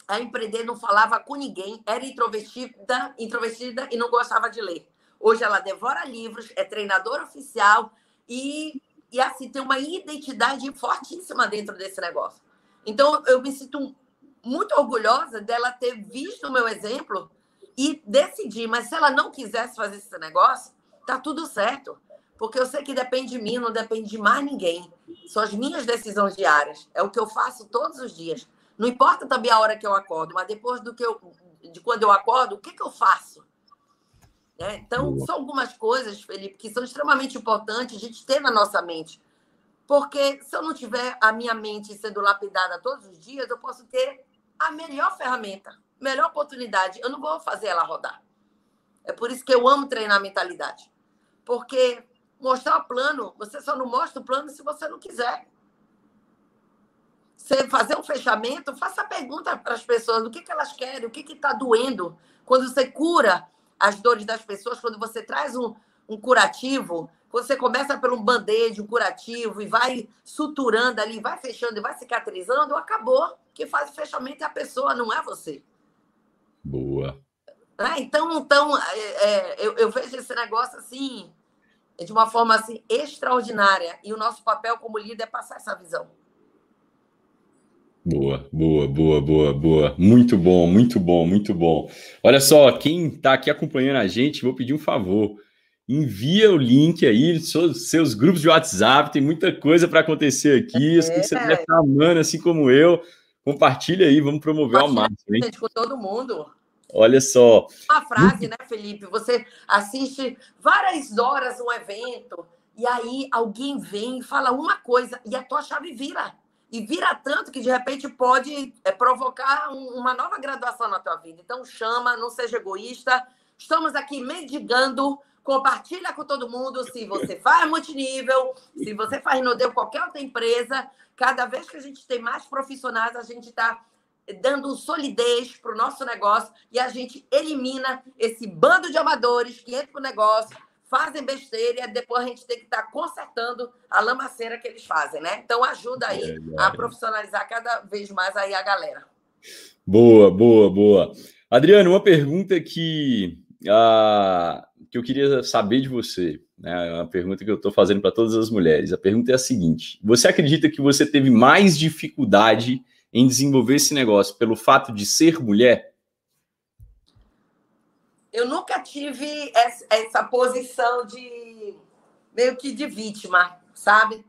a empreender, não falava com ninguém, era introvertida, introvertida e não gostava de ler. Hoje ela devora livros, é treinadora oficial e, e assim tem uma identidade fortíssima dentro desse negócio. Então eu me sinto muito orgulhosa dela ter visto o meu exemplo e decidir. Mas se ela não quisesse fazer esse negócio, tá tudo certo. Porque eu sei que depende de mim, não depende de mais ninguém. São as minhas decisões diárias. É o que eu faço todos os dias. Não importa também a hora que eu acordo, mas depois do que eu, de quando eu acordo, o que, que eu faço? É, então, são algumas coisas, Felipe, que são extremamente importantes a gente ter na nossa mente. Porque se eu não tiver a minha mente sendo lapidada todos os dias, eu posso ter a melhor ferramenta, melhor oportunidade. Eu não vou fazer ela rodar. É por isso que eu amo treinar a mentalidade. Porque mostrar o plano, você só não mostra o plano se você não quiser. Você fazer um fechamento, faça a pergunta para as pessoas: o que, que elas querem, o que está doendo. Quando você cura as dores das pessoas, quando você traz um, um curativo, quando você começa pelo um band-aid, um curativo, e vai suturando ali, vai fechando e vai cicatrizando, acabou. Quem faz o fechamento é a pessoa, não é você. Boa. É, então, então é, é, eu, eu, vejo esse negócio assim, de uma forma assim extraordinária. E o nosso papel como líder é passar essa visão. Boa, boa, boa, boa, boa. Muito bom, muito bom, muito bom. Olha só, quem está aqui acompanhando a gente, vou pedir um favor. Envia o link aí, seus, seus grupos de WhatsApp, tem muita coisa para acontecer aqui. É. Você estiver estar amando, assim como eu, compartilha aí, vamos promover ao máximo. Hein? Com todo mundo. Olha só. Uma frase, né, Felipe? Você assiste várias horas um evento e aí alguém vem e fala uma coisa e a tua chave vira e vira tanto que de repente pode é, provocar um, uma nova graduação na tua vida. Então chama, não seja egoísta. Estamos aqui mendigando. Compartilha com todo mundo. Se você faz multinível, se você faz Nodeu, qualquer outra empresa, cada vez que a gente tem mais profissionais, a gente está dando solidez para o nosso negócio e a gente elimina esse bando de amadores que entra para o negócio, fazem besteira e depois a gente tem que estar tá consertando a lamaceira que eles fazem, né? Então ajuda aí é, é. a profissionalizar cada vez mais aí a galera. Boa, boa, boa. Adriano, uma pergunta que, uh, que eu queria saber de você, né? É uma pergunta que eu estou fazendo para todas as mulheres. A pergunta é a seguinte: você acredita que você teve mais dificuldade em desenvolver esse negócio pelo fato de ser mulher? Eu nunca tive essa posição de meio que de vítima, sabe?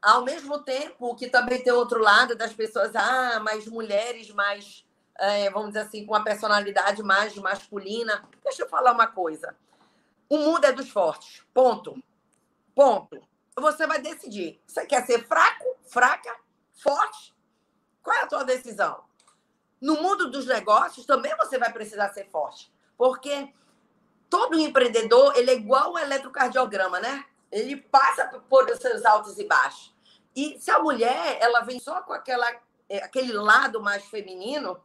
Ao mesmo tempo que também tem outro lado das pessoas, ah, mas mulheres mais, é, vamos dizer assim, com uma personalidade mais masculina. Deixa eu falar uma coisa. O mundo é dos fortes. Ponto. Ponto. Você vai decidir. Você quer ser fraco, fraca, forte? Qual é a tua decisão? No mundo dos negócios, também você vai precisar ser forte. Porque todo empreendedor, ele é igual um eletrocardiograma, né? Ele passa por seus altos e baixos. E se a mulher, ela vem só com aquela, é, aquele lado mais feminino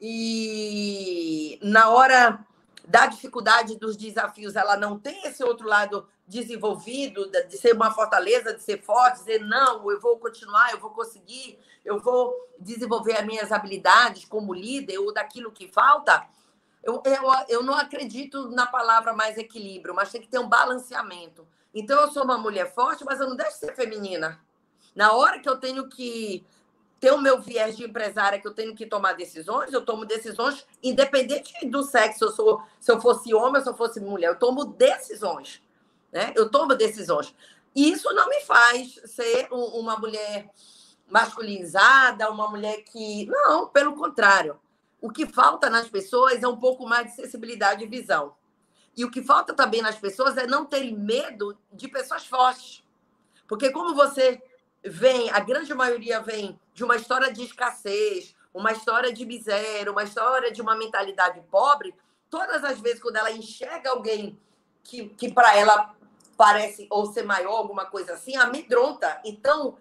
e na hora da dificuldade dos desafios, ela não tem esse outro lado desenvolvido, de ser uma fortaleza, de ser forte, dizer, não, eu vou continuar, eu vou conseguir, eu vou desenvolver as minhas habilidades como líder ou daquilo que falta, eu, eu, eu não acredito na palavra mais equilíbrio, mas tem que ter um balanceamento. Então, eu sou uma mulher forte, mas eu não deixo de ser feminina. Na hora que eu tenho que ter o meu viés de empresária, que eu tenho que tomar decisões, eu tomo decisões independente do sexo, eu sou, se eu fosse homem se eu fosse mulher, eu tomo decisões. Né? Eu tomo decisões. E isso não me faz ser uma mulher masculinizada, uma mulher que. Não, pelo contrário. O que falta nas pessoas é um pouco mais de sensibilidade e visão. E o que falta também nas pessoas é não terem medo de pessoas fortes. Porque como você vem, a grande maioria vem de uma história de escassez, uma história de miséria, uma história de uma mentalidade pobre, todas as vezes quando ela enxerga alguém que, que para ela parece ou ser maior, alguma coisa assim, amedronta. Então,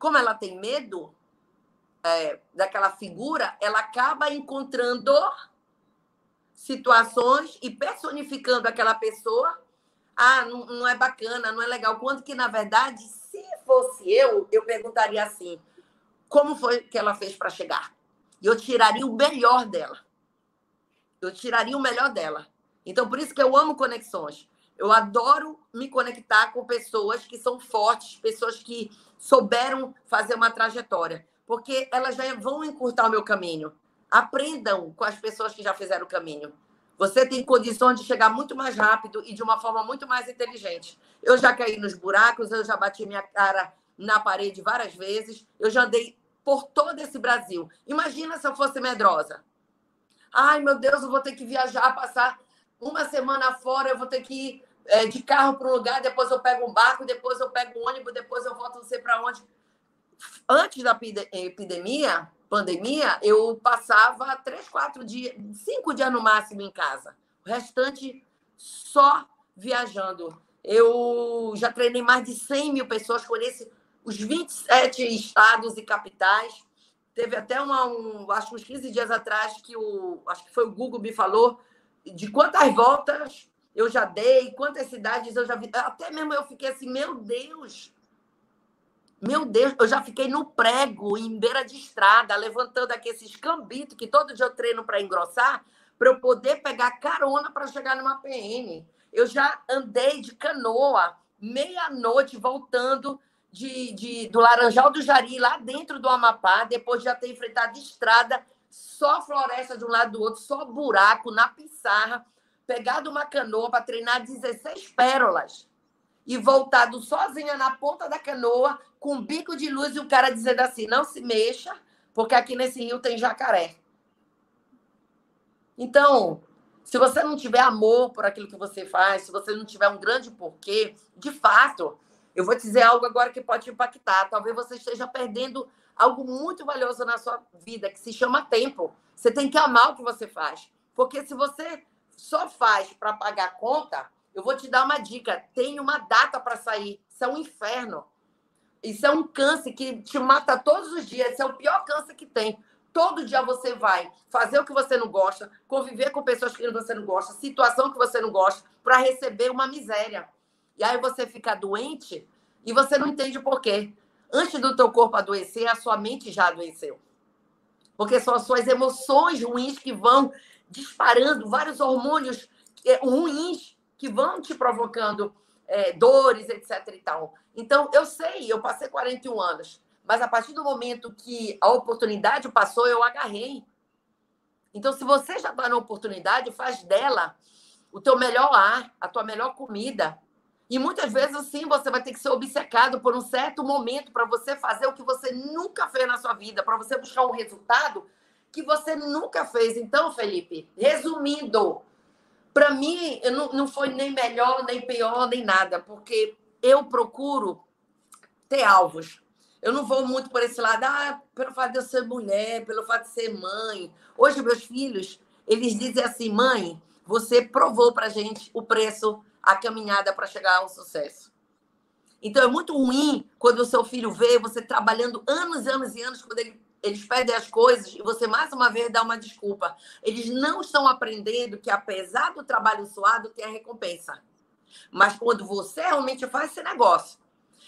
como ela tem medo, é, daquela figura, ela acaba encontrando situações e personificando aquela pessoa. Ah, não, não é bacana, não é legal. Quando que, na verdade, se fosse eu, eu perguntaria assim: como foi que ela fez para chegar? E eu tiraria o melhor dela. Eu tiraria o melhor dela. Então, por isso que eu amo conexões. Eu adoro me conectar com pessoas que são fortes, pessoas que souberam fazer uma trajetória porque elas vão encurtar o meu caminho. Aprendam com as pessoas que já fizeram o caminho. Você tem condições de chegar muito mais rápido e de uma forma muito mais inteligente. Eu já caí nos buracos, eu já bati minha cara na parede várias vezes, eu já andei por todo esse Brasil. Imagina se eu fosse medrosa. Ai, meu Deus, eu vou ter que viajar, passar uma semana fora, eu vou ter que ir é, de carro para um lugar, depois eu pego um barco, depois eu pego um ônibus, depois eu volto não sei para onde. Antes da epidemia, pandemia, eu passava três, quatro dias, cinco dias no máximo em casa. O restante só viajando. Eu já treinei mais de 100 mil pessoas, conheço os 27 estados e capitais. Teve até uma, um, acho uns 15 dias atrás que o, acho que foi o Google me falou de quantas voltas eu já dei, quantas cidades eu já vi. Até mesmo eu fiquei assim, meu Deus, meu Deus, eu já fiquei no prego, em beira de estrada, levantando aqui esses cambitos que todo dia eu treino para engrossar, para eu poder pegar carona para chegar numa PN. Eu já andei de canoa, meia-noite, voltando de, de, do Laranjal do Jari, lá dentro do Amapá, depois de já ter enfrentado estrada, só floresta de um lado do outro, só buraco na pissarra, pegado uma canoa para treinar 16 pérolas e voltado sozinha na ponta da canoa, com bico de luz e o cara dizendo assim: não se mexa, porque aqui nesse rio tem jacaré. Então, se você não tiver amor por aquilo que você faz, se você não tiver um grande porquê, de fato, eu vou dizer algo agora que pode impactar. Talvez você esteja perdendo algo muito valioso na sua vida, que se chama tempo. Você tem que amar o que você faz. Porque se você só faz para pagar conta, eu vou te dar uma dica: tem uma data para sair. Isso é um inferno. Isso é um câncer que te mata todos os dias. Isso é o pior câncer que tem. Todo dia você vai fazer o que você não gosta, conviver com pessoas que você não gosta, situação que você não gosta, para receber uma miséria. E aí você fica doente e você não entende por quê. Antes do teu corpo adoecer, a sua mente já adoeceu. Porque são as suas emoções ruins que vão disparando vários hormônios é, ruins que vão te provocando é, dores, etc. e tal. Então, eu sei, eu passei 41 anos, mas a partir do momento que a oportunidade passou, eu agarrei. Então, se você já está na oportunidade, faz dela o teu melhor ar, a tua melhor comida, e muitas vezes, assim, você vai ter que ser obcecado por um certo momento para você fazer o que você nunca fez na sua vida, para você buscar um resultado que você nunca fez. Então, Felipe, resumindo, para mim, não, não foi nem melhor, nem pior, nem nada, porque eu procuro ter alvos. Eu não vou muito por esse lado, ah, pelo fato de eu ser mulher, pelo fato de ser mãe. Hoje, meus filhos, eles dizem assim, mãe, você provou para gente o preço a caminhada para chegar ao sucesso. Então é muito ruim quando o seu filho vê você trabalhando anos, anos e anos, quando ele, eles pedem as coisas e você mais uma vez dá uma desculpa. Eles não estão aprendendo que apesar do trabalho suado tem a recompensa. Mas quando você realmente faz esse negócio,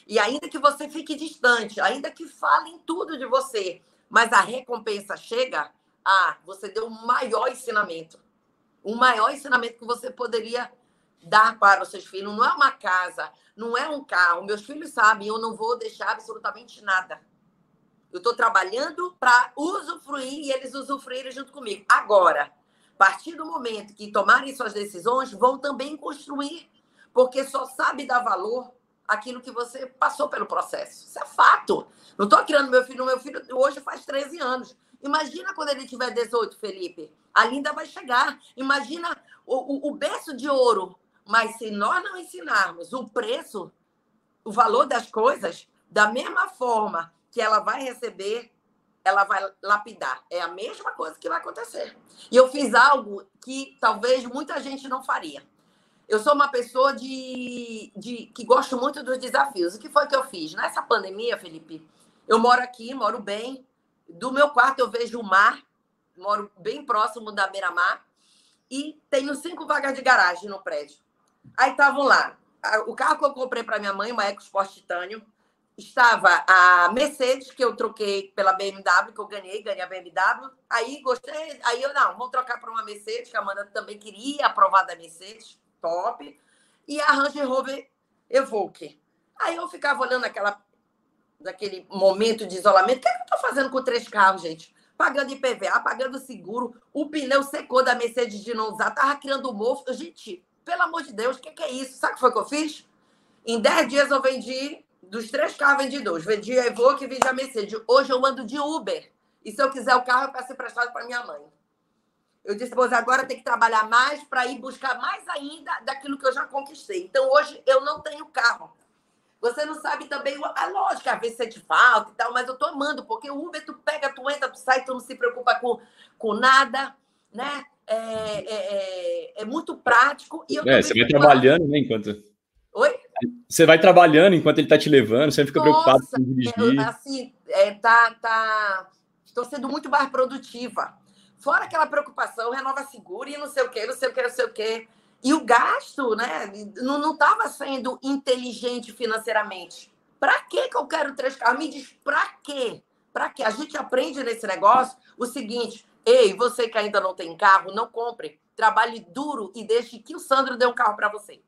e ainda que você fique distante, ainda que falem tudo de você, mas a recompensa chega, ah, você deu o maior ensinamento. O maior ensinamento que você poderia dar para os seus filhos. Não é uma casa, não é um carro. Meus filhos sabem, eu não vou deixar absolutamente nada. Eu estou trabalhando para usufruir e eles usufruírem junto comigo. Agora, a partir do momento que tomarem suas decisões, vão também construir, porque só sabe dar valor aquilo que você passou pelo processo. Isso é fato. Não estou criando meu filho, meu filho hoje faz 13 anos. Imagina quando ele tiver 18, Felipe. A Linda vai chegar. Imagina o, o, o berço de ouro mas se nós não ensinarmos o preço, o valor das coisas, da mesma forma que ela vai receber, ela vai lapidar. É a mesma coisa que vai acontecer. E eu fiz algo que talvez muita gente não faria. Eu sou uma pessoa de, de que gosto muito dos desafios. O que foi que eu fiz? Nessa pandemia, Felipe, eu moro aqui, moro bem. Do meu quarto eu vejo o mar, moro bem próximo da beira-mar. E tenho cinco vagas de garagem no prédio. Aí estavam lá. O carro que eu comprei para minha mãe, uma EcoSport Titânio, estava a Mercedes, que eu troquei pela BMW, que eu ganhei, ganhei a BMW. Aí gostei, aí eu, não, vamos trocar para uma Mercedes, que a Amanda também queria aprovar da Mercedes, top. E a Range Rover Evoque. Aí eu ficava olhando aquela, naquele momento de isolamento. O que, é que eu estou fazendo com três carros, gente? pagando IPVA, pagando seguro. O pneu secou da Mercedes de não usar, tava criando mofo. Gente, pelo amor de Deus, o que, que, é isso? Sabe o que foi que eu fiz? Em 10 dias eu vendi, dos três carros, vendi dois. Vendi a Evoque e vendi a Mercedes. Hoje eu ando de Uber. E se eu quiser o carro, eu peço emprestado para minha mãe. Eu disse, pois agora tem que trabalhar mais para ir buscar mais ainda daquilo que eu já conquistei. Então, hoje, eu não tenho carro. Você não sabe também a lógica, às vezes sente falta e tal, mas eu tô amando, porque o Uber, tu pega, tu entra, tu sai, tu não se preocupa com, com nada, né? É, é, é, é muito prático. E eu é, você vai trabalhando, né, enquanto... Oi? Você vai trabalhando enquanto ele tá te levando, você fica Nossa, preocupado com dirigir. Assim, é, tá, tá... Estou sendo muito mais produtiva. Fora aquela preocupação, renova seguro e não sei o quê, não sei o quê, não sei o quê. E o gasto, né, não estava sendo inteligente financeiramente. Para que eu quero três carros? Me diz, para quê? Para quê? A gente aprende nesse negócio o seguinte: ei, você que ainda não tem carro, não compre. Trabalhe duro e deixe que o Sandro dê um carro para você.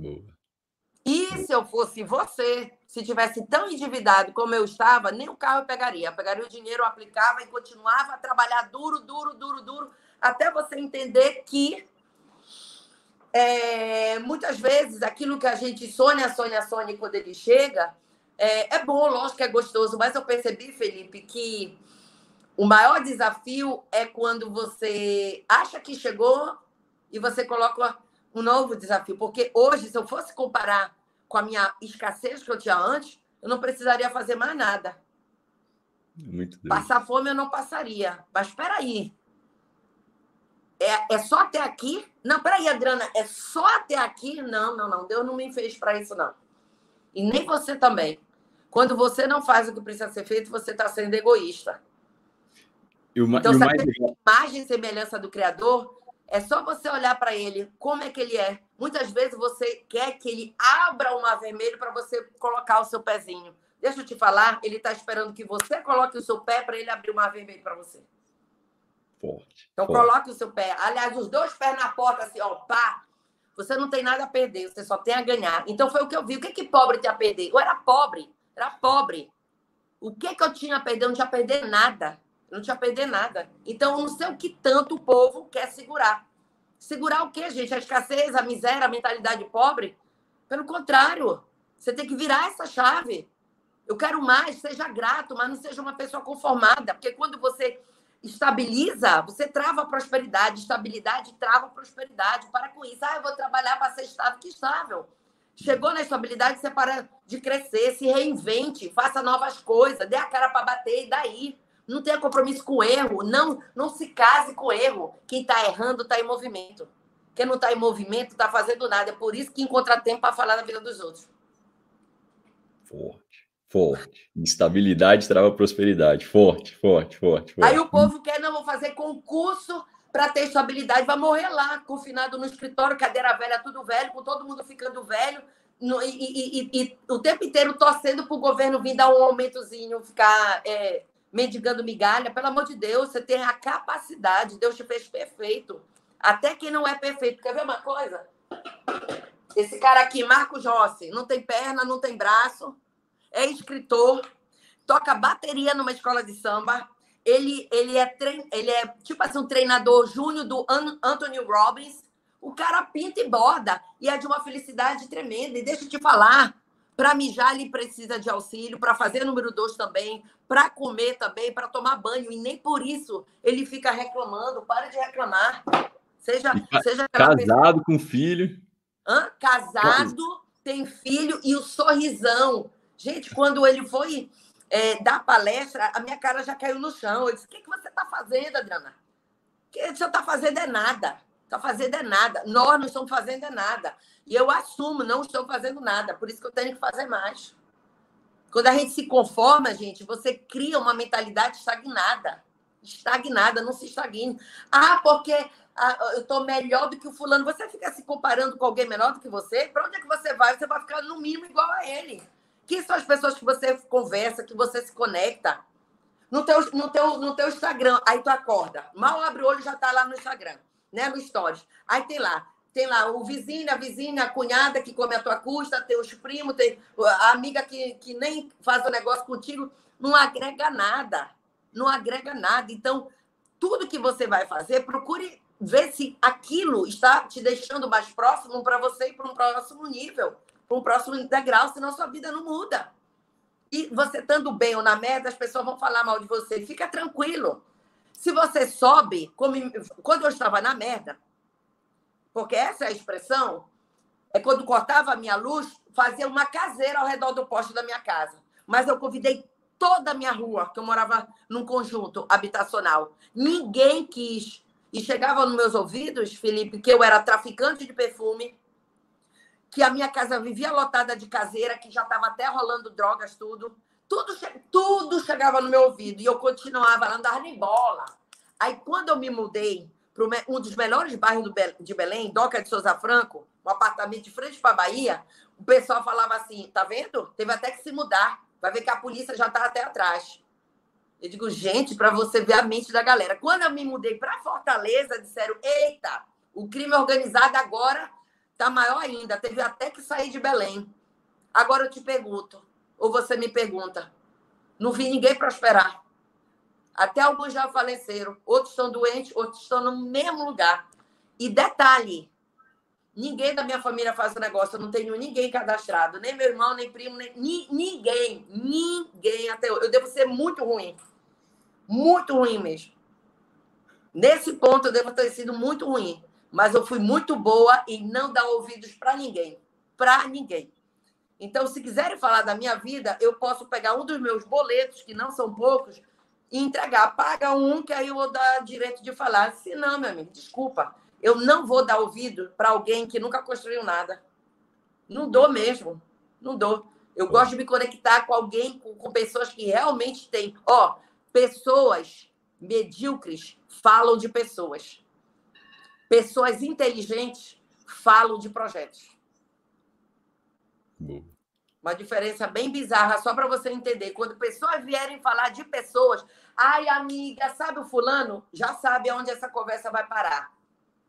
Boa. E se eu fosse você, se tivesse tão endividado como eu estava, nem o carro eu pegaria. Eu pegaria o dinheiro, eu aplicava e continuava a trabalhar duro, duro, duro, duro, até você entender que é, muitas vezes aquilo que a gente sonha, sonha, sonha, e quando ele chega, é, é bom, lógico que é gostoso, mas eu percebi, Felipe, que o maior desafio é quando você acha que chegou e você coloca um novo desafio. Porque hoje, se eu fosse comparar com a minha escassez que eu tinha antes, eu não precisaria fazer mais nada. Muito Passar fome eu não passaria. Mas espera aí. É, é só até aqui? Não, peraí, Adriana, é só até aqui? Não, não, não. Deus não me fez para isso, não. E nem você também. Quando você não faz o que precisa ser feito, você está sendo egoísta. E uma, então, e se mais... a imagem e semelhança do Criador, é só você olhar para ele, como é que ele é. Muitas vezes você quer que ele abra o mar vermelho para você colocar o seu pezinho. Deixa eu te falar, ele está esperando que você coloque o seu pé para ele abrir o mar vermelho para você. Forte. Então forte. coloque o seu pé. Aliás, os dois pés na porta, assim, ó, pá. Você não tem nada a perder, você só tem a ganhar. Então foi o que eu vi. O que, que pobre tinha a perder? Eu era pobre, era pobre. O que, que eu tinha a perder? Eu não tinha a perder nada não tinha perder nada. Então, não sei o que tanto o povo quer segurar. Segurar o quê, gente? A escassez, a miséria, a mentalidade pobre? Pelo contrário, você tem que virar essa chave. Eu quero mais, seja grato, mas não seja uma pessoa conformada, porque quando você estabiliza, você trava a prosperidade. Estabilidade trava a prosperidade. Para com isso. Ah, eu vou trabalhar para ser estável. Que estável? Chegou na estabilidade, você para de crescer, se reinvente, faça novas coisas, dê a cara para bater e daí. Não tenha compromisso com erro. Não, não se case com erro. Quem está errando está em movimento. Quem não está em movimento está fazendo nada. É por isso que encontra tempo para falar na vida dos outros. Forte, forte. Instabilidade trava prosperidade. Forte, forte, forte, forte. Aí o povo quer, não, vou fazer concurso para ter estabilidade. Vai morrer lá, confinado no escritório, cadeira velha, tudo velho, com todo mundo ficando velho. No, e, e, e, e, o tempo inteiro torcendo para o governo vir dar um aumentozinho, ficar é, mendigando migalha. Pelo amor de Deus, você tem a capacidade, Deus te fez perfeito. Até quem não é perfeito. Quer ver uma coisa? Esse cara aqui, Marcos Rossi, não tem perna, não tem braço, é escritor, toca bateria numa escola de samba. Ele, ele, é, trein, ele é tipo assim, um treinador júnior do Anthony Robbins. O cara pinta e borda e é de uma felicidade tremenda. E deixa eu te falar, para mijar, ele precisa de auxílio, para fazer número dois também, para comer também, para tomar banho. E nem por isso ele fica reclamando. Para de reclamar. Seja, seja casado pessoa... com filho. Hã? Casado, tem filho e o sorrisão. Gente, quando ele foi é, dar palestra, a minha cara já caiu no chão. Eu disse: O que, que você está fazendo, Adriana? O que você está fazendo é nada. Está fazendo é nada. Nós não estamos fazendo é nada. E eu assumo, não estou fazendo nada. Por isso que eu tenho que fazer mais. Quando a gente se conforma, gente, você cria uma mentalidade estagnada. Estagnada, não se estagne. Ah, porque ah, eu estou melhor do que o fulano. Você fica se comparando com alguém menor do que você? Para onde é que você vai? Você vai ficar no mínimo igual a ele. Quem são as pessoas que você conversa, que você se conecta? No teu, no teu, no teu Instagram, aí tu acorda. Mal abre o olho já está lá no Instagram né, no Stories. Aí tem lá, tem lá o vizinho, a vizinha, a cunhada que come a tua custa, tem os primos, tem a amiga que, que nem faz o negócio contigo, não agrega nada. não agrega nada. Então, tudo que você vai fazer, procure ver se aquilo está te deixando mais próximo para você ir para um próximo nível, para um próximo degrau, senão sua vida não muda. E você estando bem ou na merda, as pessoas vão falar mal de você. Fica tranquilo. Se você sobe, como quando eu estava na merda, porque essa é a expressão, é quando cortava a minha luz, fazia uma caseira ao redor do poste da minha casa. Mas eu convidei toda a minha rua, que eu morava num conjunto habitacional. Ninguém quis. E chegava nos meus ouvidos, Felipe, que eu era traficante de perfume, que a minha casa vivia lotada de caseira, que já estava até rolando drogas, tudo. Tudo, tudo chegava no meu ouvido. E eu continuava, não andava bola. Aí, quando eu me mudei para um dos melhores bairros de Belém, Doca de Souza Franco, um apartamento de frente para a Bahia, o pessoal falava assim: tá vendo? Teve até que se mudar. Vai ver que a polícia já está até atrás. Eu digo, gente, para você ver a mente da galera. Quando eu me mudei para Fortaleza, disseram: eita, o crime organizado agora Está maior ainda. Teve até que sair de Belém. Agora eu te pergunto, ou você me pergunta, não vi ninguém prosperar. Até alguns já faleceram, outros estão doentes, outros estão no mesmo lugar. E detalhe, ninguém da minha família faz negócio, eu não tenho ninguém cadastrado, nem meu irmão, nem primo, nem ninguém, ninguém até hoje. Eu devo ser muito ruim. Muito ruim mesmo. Nesse ponto eu devo ter sido muito ruim mas eu fui muito boa em não dar ouvidos para ninguém. Para ninguém. Então, se quiserem falar da minha vida, eu posso pegar um dos meus boletos, que não são poucos, e entregar. Paga um, que aí eu vou dar direito de falar. Se não, meu amigo, desculpa. Eu não vou dar ouvido para alguém que nunca construiu nada. Não dou mesmo. Não dou. Eu gosto de me conectar com alguém, com, com pessoas que realmente têm. Ó, pessoas medíocres falam de pessoas. Pessoas inteligentes falam de projetos. Boa. Uma diferença bem bizarra, só para você entender. Quando pessoas vierem falar de pessoas, ai, amiga, sabe o fulano? Já sabe aonde essa conversa vai parar.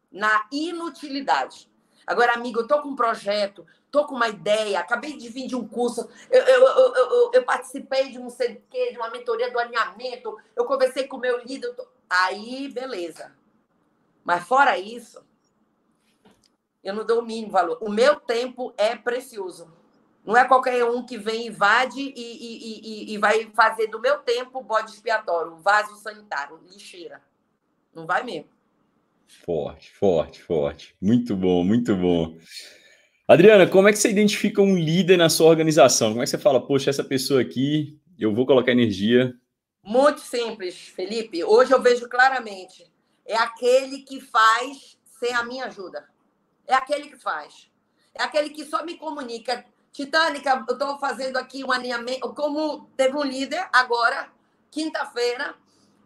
Na inutilidade. Agora, amigo, eu tô com um projeto, tô com uma ideia, acabei de vir de um curso, eu, eu, eu, eu, participei de um CQ, de uma mentoria do alinhamento, eu conversei com o meu líder. Aí, beleza. Mas fora isso, eu não dou o mínimo valor. O meu tempo é precioso. Não é qualquer um que vem, invade e, e, e, e vai fazer do meu tempo bode expiatório, vaso sanitário, lixeira. Não vai mesmo. Forte, forte, forte. Muito bom, muito bom. Adriana, como é que você identifica um líder na sua organização? Como é que você fala, poxa, essa pessoa aqui, eu vou colocar energia? Muito simples, Felipe. Hoje eu vejo claramente é aquele que faz sem a minha ajuda. É aquele que faz. É aquele que só me comunica. Titânica, eu estou fazendo aqui um alinhamento. Como teve um líder agora, quinta-feira,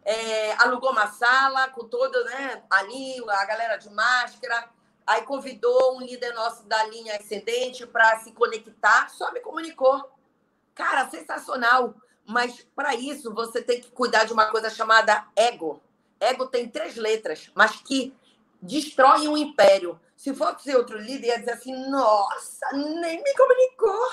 é, alugou uma sala com todo, né, ali, a galera de máscara. Aí convidou um líder nosso da linha ascendente para se conectar, só me comunicou. Cara, sensacional. Mas para isso você tem que cuidar de uma coisa chamada ego. Ego tem três letras, mas que destrói um império. Se fosse outro líder, ia dizer assim: nossa, nem me comunicou.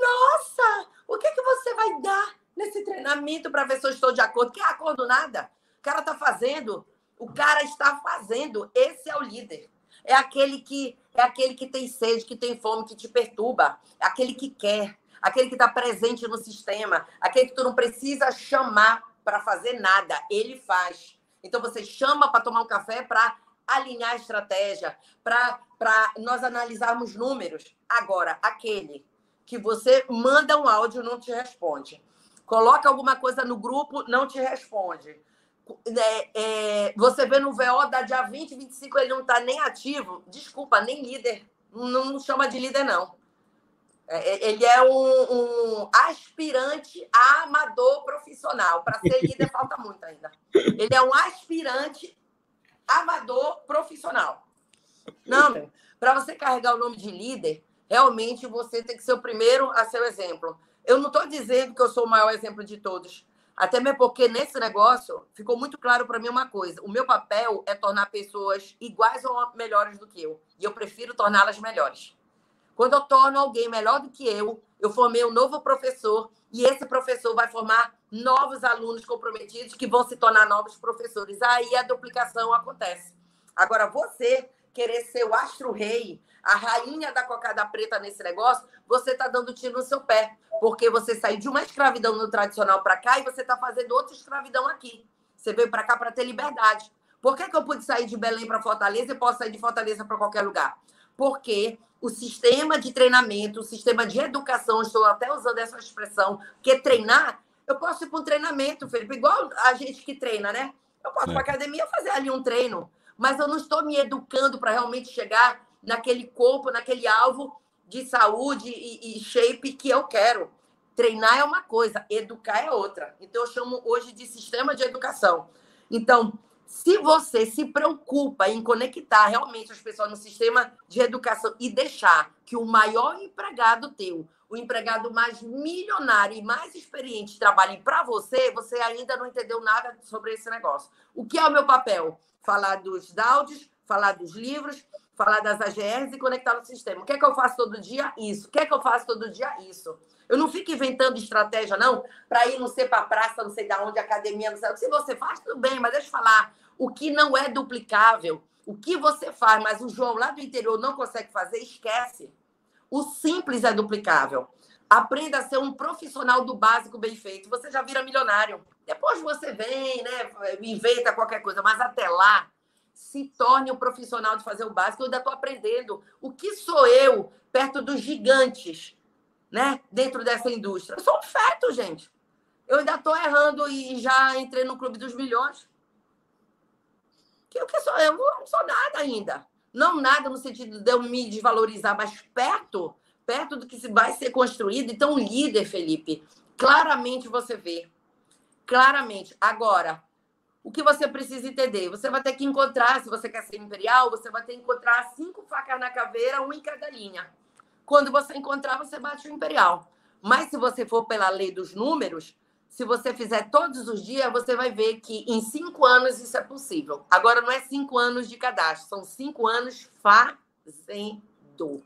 Nossa, o que, que você vai dar nesse treinamento para ver se eu estou de acordo? Que acordo nada? O cara está fazendo. O cara está fazendo. Esse é o líder. É aquele que é aquele que tem sede, que tem fome, que te perturba. É aquele que quer. Aquele que está presente no sistema. Aquele que tu não precisa chamar para fazer nada, ele faz. Então você chama para tomar um café para alinhar a estratégia, para nós analisarmos números. Agora, aquele que você manda um áudio não te responde. Coloca alguma coisa no grupo, não te responde. É, é, você vê no VO da dia 20, 25, ele não está nem ativo. Desculpa, nem líder. Não, chama de líder, não. É, é, ele é um, um aspirante a amador profissional. Para ser líder, falta muito ainda. Ele é um aspirante amador profissional. Não, para você carregar o nome de líder, realmente você tem que ser o primeiro a ser o exemplo. Eu não estou dizendo que eu sou o maior exemplo de todos. Até mesmo porque nesse negócio ficou muito claro para mim uma coisa: o meu papel é tornar pessoas iguais ou melhores do que eu. E eu prefiro torná-las melhores. Quando eu torno alguém melhor do que eu, eu formei um novo professor e esse professor vai formar novos alunos comprometidos que vão se tornar novos professores. Aí a duplicação acontece. Agora, você querer ser o astro-rei, a rainha da cocada preta nesse negócio, você está dando tiro no seu pé. Porque você saiu de uma escravidão no tradicional para cá e você está fazendo outra escravidão aqui. Você veio para cá para ter liberdade. Por que, que eu pude sair de Belém para Fortaleza e posso sair de Fortaleza para qualquer lugar? Porque o sistema de treinamento, o sistema de educação, estou até usando essa expressão, que treinar, eu posso ir para um treinamento, Felipe, igual a gente que treina, né? Eu posso é. para academia fazer ali um treino, mas eu não estou me educando para realmente chegar naquele corpo, naquele alvo de saúde e, e shape que eu quero. Treinar é uma coisa, educar é outra. Então, eu chamo hoje de sistema de educação. Então, se você se preocupa em conectar realmente as pessoas no sistema de educação e deixar que o maior empregado teu, o empregado mais milionário e mais experiente trabalhe para você, você ainda não entendeu nada sobre esse negócio. O que é o meu papel? Falar dos DAUDs, falar dos livros, falar das AGRs e conectar no sistema. O que é que eu faço todo dia? Isso. O que é que eu faço todo dia? Isso. Eu não fico inventando estratégia, não, para ir não sei para a praça, não sei de onde, academia, não sei. Se você faz, tudo bem, mas deixa eu falar. O que não é duplicável, o que você faz, mas o João lá do interior não consegue fazer, esquece. O simples é duplicável. Aprenda a ser um profissional do básico bem feito. Você já vira milionário. Depois você vem, né? Inventa qualquer coisa, mas até lá, se torne um profissional de fazer o básico. Eu ainda estou aprendendo. O que sou eu perto dos gigantes, né? Dentro dessa indústria? Eu sou um feto, gente. Eu ainda estou errando e já entrei no clube dos milhões. O que sou eu? Não sou nada ainda. Não nada no sentido de eu me desvalorizar, mas perto, perto do que vai ser construído. Então, líder, Felipe, claramente você vê. Claramente. Agora, o que você precisa entender? Você vai ter que encontrar, se você quer ser imperial, você vai ter que encontrar cinco facas na caveira, um em cada linha. Quando você encontrar, você bate o imperial. Mas se você for pela lei dos números, se você fizer todos os dias, você vai ver que em cinco anos isso é possível. Agora não é cinco anos de cadastro, são cinco anos fazendo.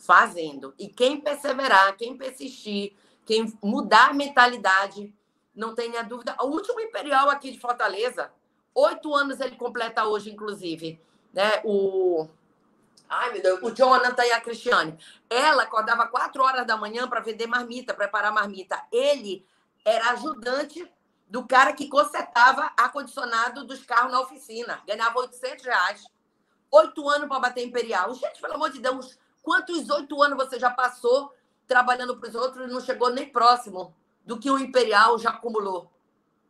Fazendo. E quem perseverar, quem persistir, quem mudar a mentalidade, não tenha dúvida. O último Imperial aqui de Fortaleza, oito anos ele completa hoje, inclusive. Né? O. Ai, meu Deus, o Jonathan e a Cristiane. Ela acordava quatro horas da manhã para vender marmita, preparar marmita. Ele era ajudante do cara que consertava ar-condicionado dos carros na oficina. Ganhava 800 reais. Oito anos para bater Imperial. Gente, pelo amor de Deus, quantos oito anos você já passou trabalhando para os outros e não chegou nem próximo do que o Imperial já acumulou.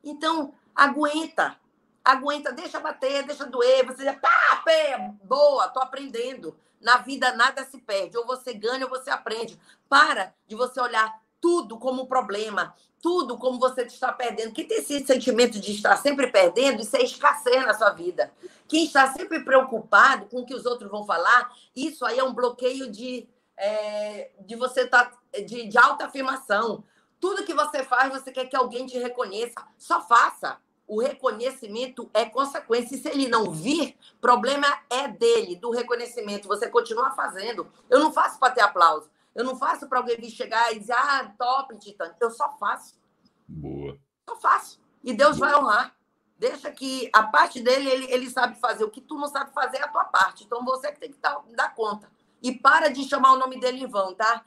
Então, aguenta. Aguenta, deixa bater, deixa doer. Você diz, pá, pé, boa, tô aprendendo. Na vida nada se perde. Ou você ganha ou você aprende. Para de você olhar tudo como um problema, tudo como você está perdendo. Quem tem esse sentimento de estar sempre perdendo, isso é escassez na sua vida. Quem está sempre preocupado com o que os outros vão falar, isso aí é um bloqueio de, é, de você tá, de, de autoafirmação. Tudo que você faz, você quer que alguém te reconheça. Só faça. O reconhecimento é consequência. E se ele não vir, problema é dele, do reconhecimento. Você continua fazendo. Eu não faço para ter aplauso. Eu não faço para alguém vir chegar e dizer, ah, top, Titã. Eu só faço. Boa. Só faço. E Deus Boa. vai honrar. Deixa que a parte dele, ele, ele sabe fazer. O que tu não sabe fazer é a tua parte. Então você que tem que dar, dar conta. E para de chamar o nome dele em vão, tá?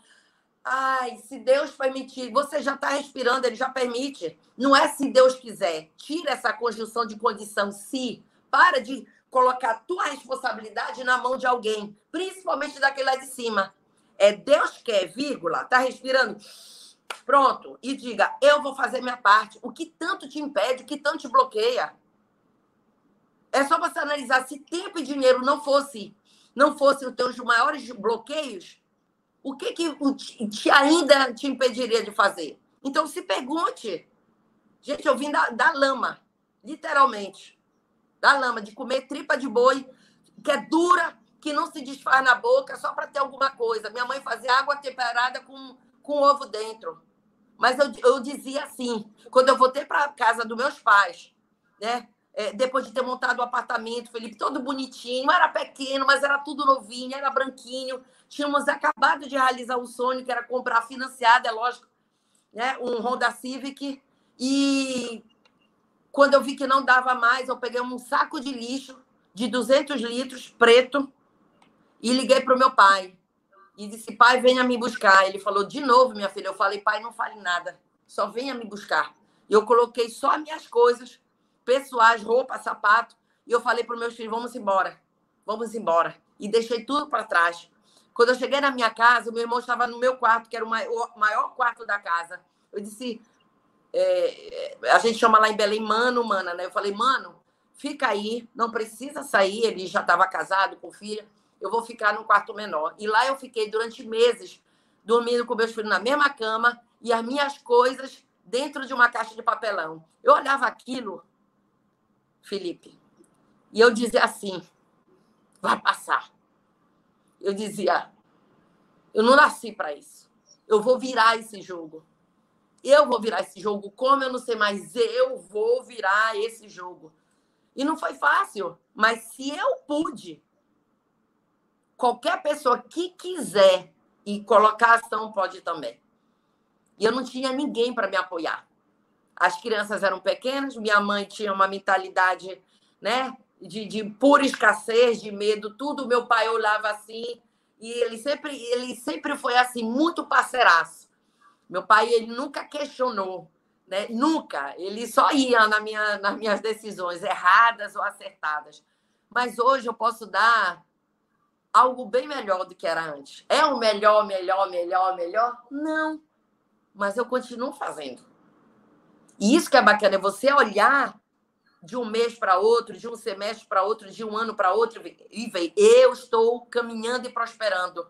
Ai, se Deus permitir, você já está respirando, ele já permite. Não é se Deus quiser. Tira essa conjunção de condição se. Para de colocar a tua responsabilidade na mão de alguém, principalmente daquele lá de cima. É Deus quer, vírgula, tá respirando. Pronto, e diga: eu vou fazer minha parte. O que tanto te impede, o que tanto te bloqueia? É só você analisar se tempo e dinheiro não fosse, não fossem os teus maiores bloqueios, o que, que te, ainda te impediria de fazer? Então, se pergunte. Gente, eu vim da, da lama, literalmente. Da lama, de comer tripa de boi, que é dura, que não se desfaz na boca só para ter alguma coisa. Minha mãe fazia água temperada com, com ovo dentro. Mas eu, eu dizia assim, quando eu voltei para casa dos meus pais, né? É, depois de ter montado o apartamento, Felipe, todo bonitinho, era pequeno, mas era tudo novinho, era branquinho. Tínhamos acabado de realizar um sonho, que era comprar financiado, é lógico, né? um Honda Civic. E quando eu vi que não dava mais, eu peguei um saco de lixo de 200 litros, preto, e liguei para o meu pai. E disse, pai, venha me buscar. Ele falou, de novo, minha filha. Eu falei, pai, não fale nada. Só venha me buscar. E eu coloquei só minhas coisas, pessoais, roupa, sapato. E eu falei para os meus filhos, vamos embora. Vamos embora. E deixei tudo para trás. Quando eu cheguei na minha casa, o meu irmão estava no meu quarto, que era o maior, quarto da casa. Eu disse, é, a gente chama lá em Belém mano, mana, né? Eu falei, mano, fica aí, não precisa sair. Ele já estava casado com filha eu vou ficar num quarto menor. E lá eu fiquei durante meses dormindo com meus filhos na mesma cama e as minhas coisas dentro de uma caixa de papelão. Eu olhava aquilo, Felipe, e eu dizia assim: vai passar. Eu dizia: eu não nasci para isso. Eu vou virar esse jogo. Eu vou virar esse jogo. Como eu não sei mais, eu vou virar esse jogo. E não foi fácil, mas se eu pude, qualquer pessoa que quiser e colocar ação pode também. E eu não tinha ninguém para me apoiar. As crianças eram pequenas, minha mãe tinha uma mentalidade, né, de, de pura escassez, de medo, tudo. Meu pai olhava assim e ele sempre, ele sempre foi assim muito parceiraço. Meu pai ele nunca questionou, né? Nunca. Ele só ia na minha, nas minhas decisões erradas ou acertadas. Mas hoje eu posso dar algo bem melhor do que era antes. É o melhor, melhor, melhor, melhor? Não. Mas eu continuo fazendo. E isso que é bacana, é você olhar de um mês para outro, de um semestre para outro, de um ano para outro e ver, eu estou caminhando e prosperando.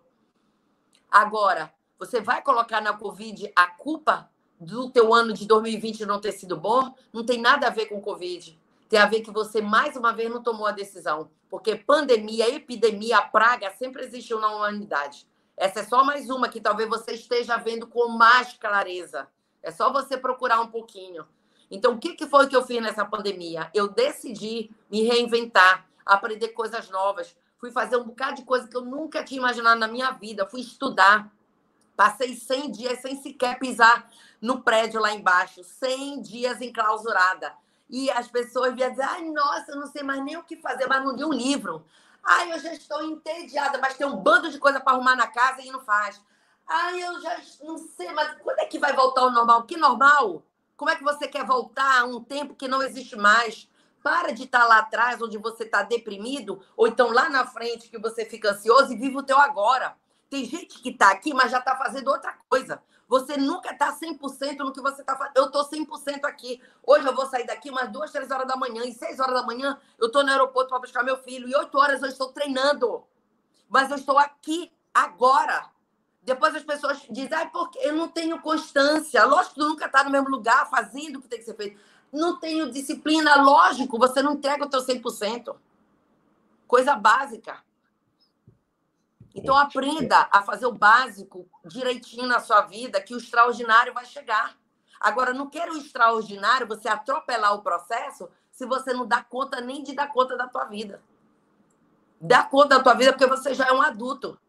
Agora, você vai colocar na Covid a culpa do teu ano de 2020 não ter sido bom? Não tem nada a ver com Covid tem a ver que você, mais uma vez, não tomou a decisão. Porque pandemia, epidemia, praga sempre existiu na humanidade. Essa é só mais uma que talvez você esteja vendo com mais clareza. É só você procurar um pouquinho. Então, o que, foi que eu fiz nessa pandemia? Eu decidi me reinventar, aprender coisas novas. Fui fazer um bocado de coisa que eu nunca tinha imaginado na minha vida. Fui estudar. Passei 100 dias sem sequer pisar no prédio lá embaixo. 100 dias enclausurada. E as pessoas vinham dizer, ai, nossa, eu não sei mais nem o que fazer, mas não li um livro. Ai, eu já estou entediada, mas tem um bando de coisa para arrumar na casa e não faz. Ai, eu já não sei, mas quando é que vai voltar ao normal? Que normal? Como é que você quer voltar a um tempo que não existe mais? Para de estar lá atrás, onde você está deprimido, ou então lá na frente, que você fica ansioso e vive o teu agora. Tem gente que está aqui, mas já está fazendo outra coisa. Você nunca está 100% no que você está fazendo. Eu estou 100% aqui. Hoje eu vou sair daqui umas duas, três horas da manhã. E seis horas da manhã eu estou no aeroporto para buscar meu filho. E oito horas eu estou treinando. Mas eu estou aqui agora. Depois as pessoas dizem, ah, porque eu não tenho constância. Lógico que tu nunca está no mesmo lugar fazendo o que tem que ser feito. Não tenho disciplina. Lógico, você não entrega o teu 100%. Coisa básica. Então, aprenda a fazer o básico direitinho na sua vida, que o extraordinário vai chegar. Agora, não quero o extraordinário, você atropelar o processo, se você não dá conta nem de dar conta da tua vida. Dá conta da tua vida porque você já é um adulto.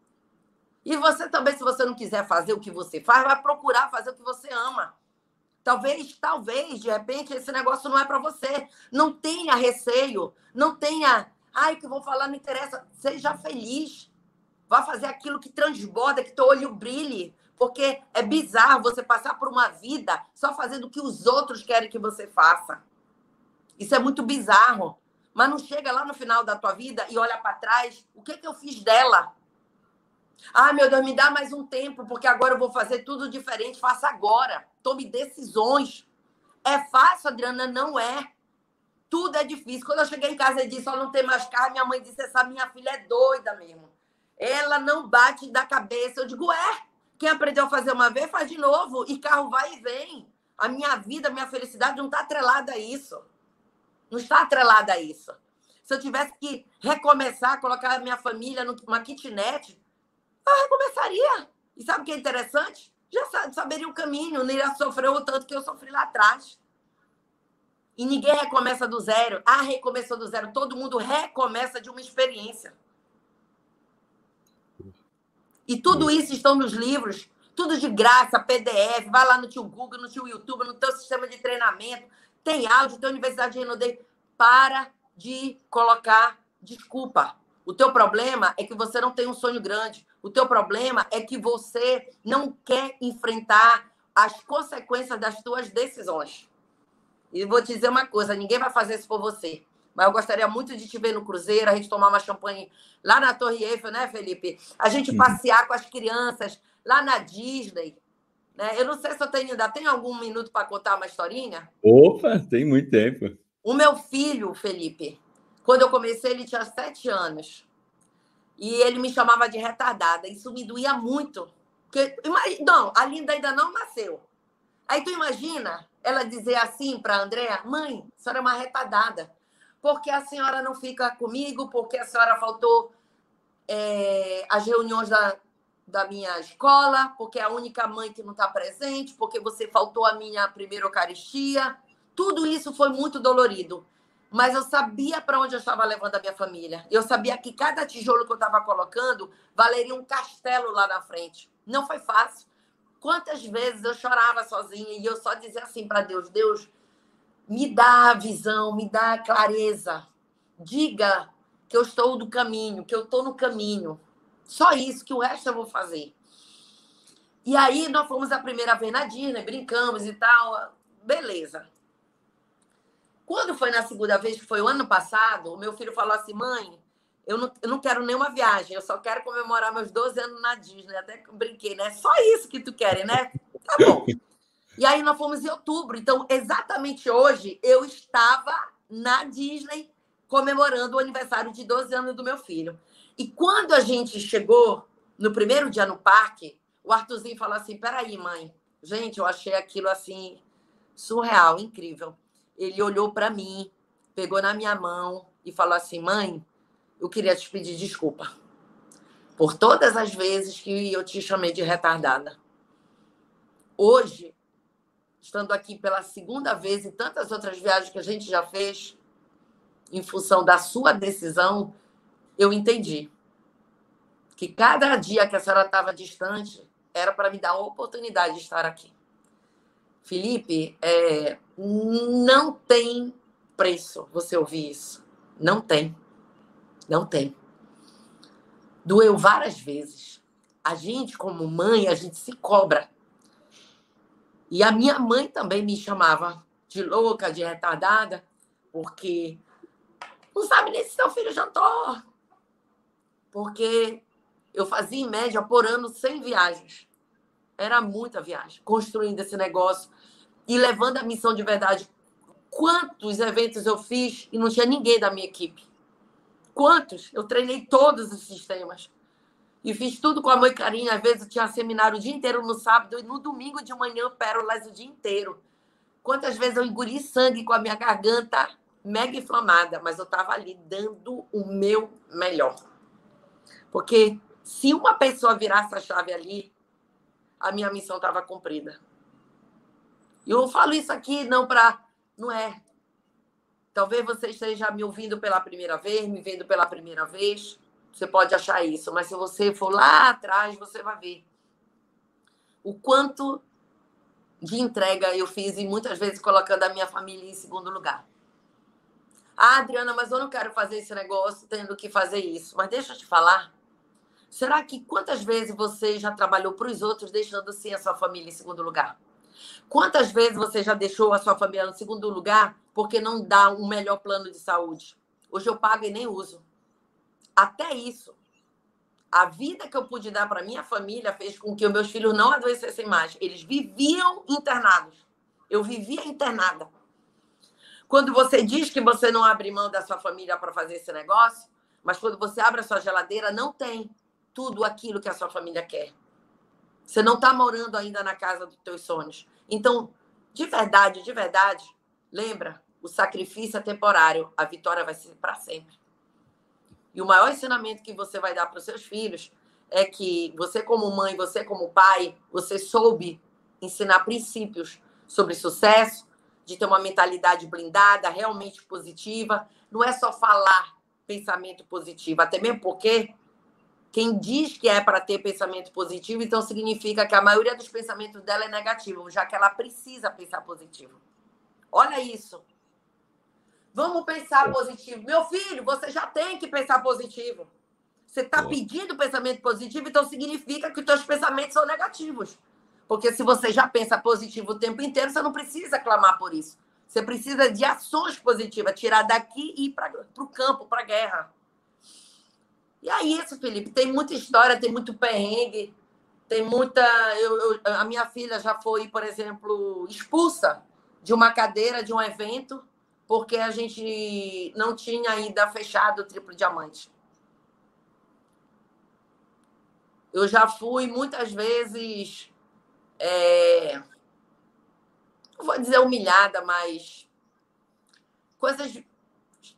E você também, se você não quiser fazer o que você faz, vai procurar fazer o que você ama. Talvez, talvez, de repente, esse negócio não é para você. Não tenha receio, não tenha, ai, o que eu vou falar não interessa. Seja feliz. Vá fazer aquilo que transborda, que teu olho brilhe. Porque é bizarro você passar por uma vida só fazendo o que os outros querem que você faça. Isso é muito bizarro. Mas não chega lá no final da tua vida e olha para trás, o que, que eu fiz dela? Ah, meu Deus, me dá mais um tempo, porque agora eu vou fazer tudo diferente. Faça agora. Tome decisões. É fácil, Adriana? Não é. Tudo é difícil. Quando eu cheguei em casa e disse, só não tem mais carro, minha mãe disse, essa minha filha é doida mesmo. Ela não bate da cabeça. Eu digo, é, quem aprendeu a fazer uma vez, faz de novo. E carro vai e vem. A minha vida, a minha felicidade não está atrelada a isso. Não está atrelada a isso. Se eu tivesse que recomeçar, colocar a minha família numa kitnet, eu recomeçaria. E sabe o que é interessante? Já saberia o caminho, não iria sofrer o tanto que eu sofri lá atrás. E ninguém recomeça do zero. Ah, recomeçou do zero. Todo mundo recomeça de uma experiência. E tudo isso estão nos livros. tudo de graça, PDF, vai lá no tio Google, no tio YouTube, no teu sistema de treinamento, tem áudio, tem Universidade de Renaudet. Para de colocar desculpa. O teu problema é que você não tem um sonho grande. O teu problema é que você não quer enfrentar as consequências das tuas decisões. E vou te dizer uma coisa: ninguém vai fazer isso por você. Mas eu gostaria muito de te ver no Cruzeiro, a gente tomar uma champanhe lá na Torre Eiffel, né, Felipe? A gente passear com as crianças lá na Disney. Né? Eu não sei se eu tenho, ainda tem algum minuto para contar uma historinha. Opa, tem muito tempo. O meu filho, Felipe, quando eu comecei, ele tinha sete anos. E ele me chamava de retardada. Isso me doía muito. Porque, não, a Linda ainda não nasceu. Aí tu imagina ela dizer assim para a Andréa: mãe, a senhora é uma retardada. Porque a senhora não fica comigo, porque a senhora faltou é, as reuniões da, da minha escola, porque é a única mãe que não está presente, porque você faltou a minha primeira Eucaristia. Tudo isso foi muito dolorido. Mas eu sabia para onde eu estava levando a minha família. Eu sabia que cada tijolo que eu estava colocando valeria um castelo lá na frente. Não foi fácil. Quantas vezes eu chorava sozinha e eu só dizia assim para Deus: Deus, me dá a visão, me dá a clareza. Diga que eu estou do caminho, que eu estou no caminho. Só isso, que o resto eu vou fazer. E aí nós fomos a primeira vez na Disney, brincamos e tal. Beleza. Quando foi na segunda vez, que foi o ano passado, o meu filho falou assim: mãe, eu não, eu não quero nenhuma viagem, eu só quero comemorar meus 12 anos na Disney. Até brinquei, né? Só isso que tu quer, né? Tá bom. E aí nós fomos em outubro. Então, exatamente hoje, eu estava na Disney comemorando o aniversário de 12 anos do meu filho. E quando a gente chegou no primeiro dia no parque, o Arthurzinho falou assim: peraí, mãe. Gente, eu achei aquilo assim surreal, incrível. Ele olhou para mim, pegou na minha mão e falou assim: mãe, eu queria te pedir desculpa por todas as vezes que eu te chamei de retardada. Hoje, estando aqui pela segunda vez e tantas outras viagens que a gente já fez, em função da sua decisão, eu entendi que cada dia que a senhora estava distante era para me dar a oportunidade de estar aqui. Felipe, é, não tem preço você ouvir isso. Não tem. Não tem. Doeu várias vezes. A gente, como mãe, a gente se cobra. E a minha mãe também me chamava de louca, de retardada, porque não sabe nem se seu filho jantou porque eu fazia em média por ano 100 viagens. Era muita viagem, construindo esse negócio e levando a missão de verdade. Quantos eventos eu fiz e não tinha ninguém da minha equipe? Quantos? Eu treinei todos os sistemas. E fiz tudo com a mãe carinha. Às vezes eu tinha seminário o dia inteiro no sábado e no domingo de manhã pérolas o dia inteiro. Quantas vezes eu engoli sangue com a minha garganta mega inflamada, mas eu estava ali dando o meu melhor. Porque se uma pessoa virasse a chave ali, a minha missão estava cumprida. E eu falo isso aqui não para. Não é. Talvez você esteja me ouvindo pela primeira vez, me vendo pela primeira vez. Você pode achar isso, mas se você for lá atrás, você vai ver o quanto de entrega eu fiz e muitas vezes colocando a minha família em segundo lugar. Ah, Adriana, mas eu não quero fazer esse negócio tendo que fazer isso. Mas deixa eu te falar. Será que quantas vezes você já trabalhou para os outros deixando sim a sua família em segundo lugar? Quantas vezes você já deixou a sua família no segundo lugar porque não dá um melhor plano de saúde? Hoje eu pago e nem uso. Até isso. A vida que eu pude dar para minha família fez com que os meus filhos não adoecessem mais. Eles viviam internados. Eu vivia internada. Quando você diz que você não abre mão da sua família para fazer esse negócio, mas quando você abre a sua geladeira, não tem tudo aquilo que a sua família quer. Você não está morando ainda na casa dos teus sonhos. Então, de verdade, de verdade, lembra, o sacrifício é temporário, a vitória vai ser para sempre. E o maior ensinamento que você vai dar para os seus filhos é que você como mãe, você como pai, você soube ensinar princípios sobre sucesso, de ter uma mentalidade blindada, realmente positiva. Não é só falar pensamento positivo, até mesmo porque Quem diz que é para ter pensamento positivo, então significa que a maioria dos pensamentos dela é negativo, já que ela precisa pensar positivo. Olha isso. Vamos pensar positivo. Meu filho, você já tem que pensar positivo. Você está pedindo pensamento positivo, então significa que os seus pensamentos são negativos. Porque se você já pensa positivo o tempo inteiro, você não precisa clamar por isso. Você precisa de ações positivas, tirar daqui e ir para o campo, para a guerra. E é isso, Felipe. Tem muita história, tem muito perrengue, tem muita. Eu, eu, a minha filha já foi, por exemplo, expulsa de uma cadeira de um evento porque a gente não tinha ainda fechado o triplo diamante. Eu já fui muitas vezes, é, não vou dizer humilhada, mas coisas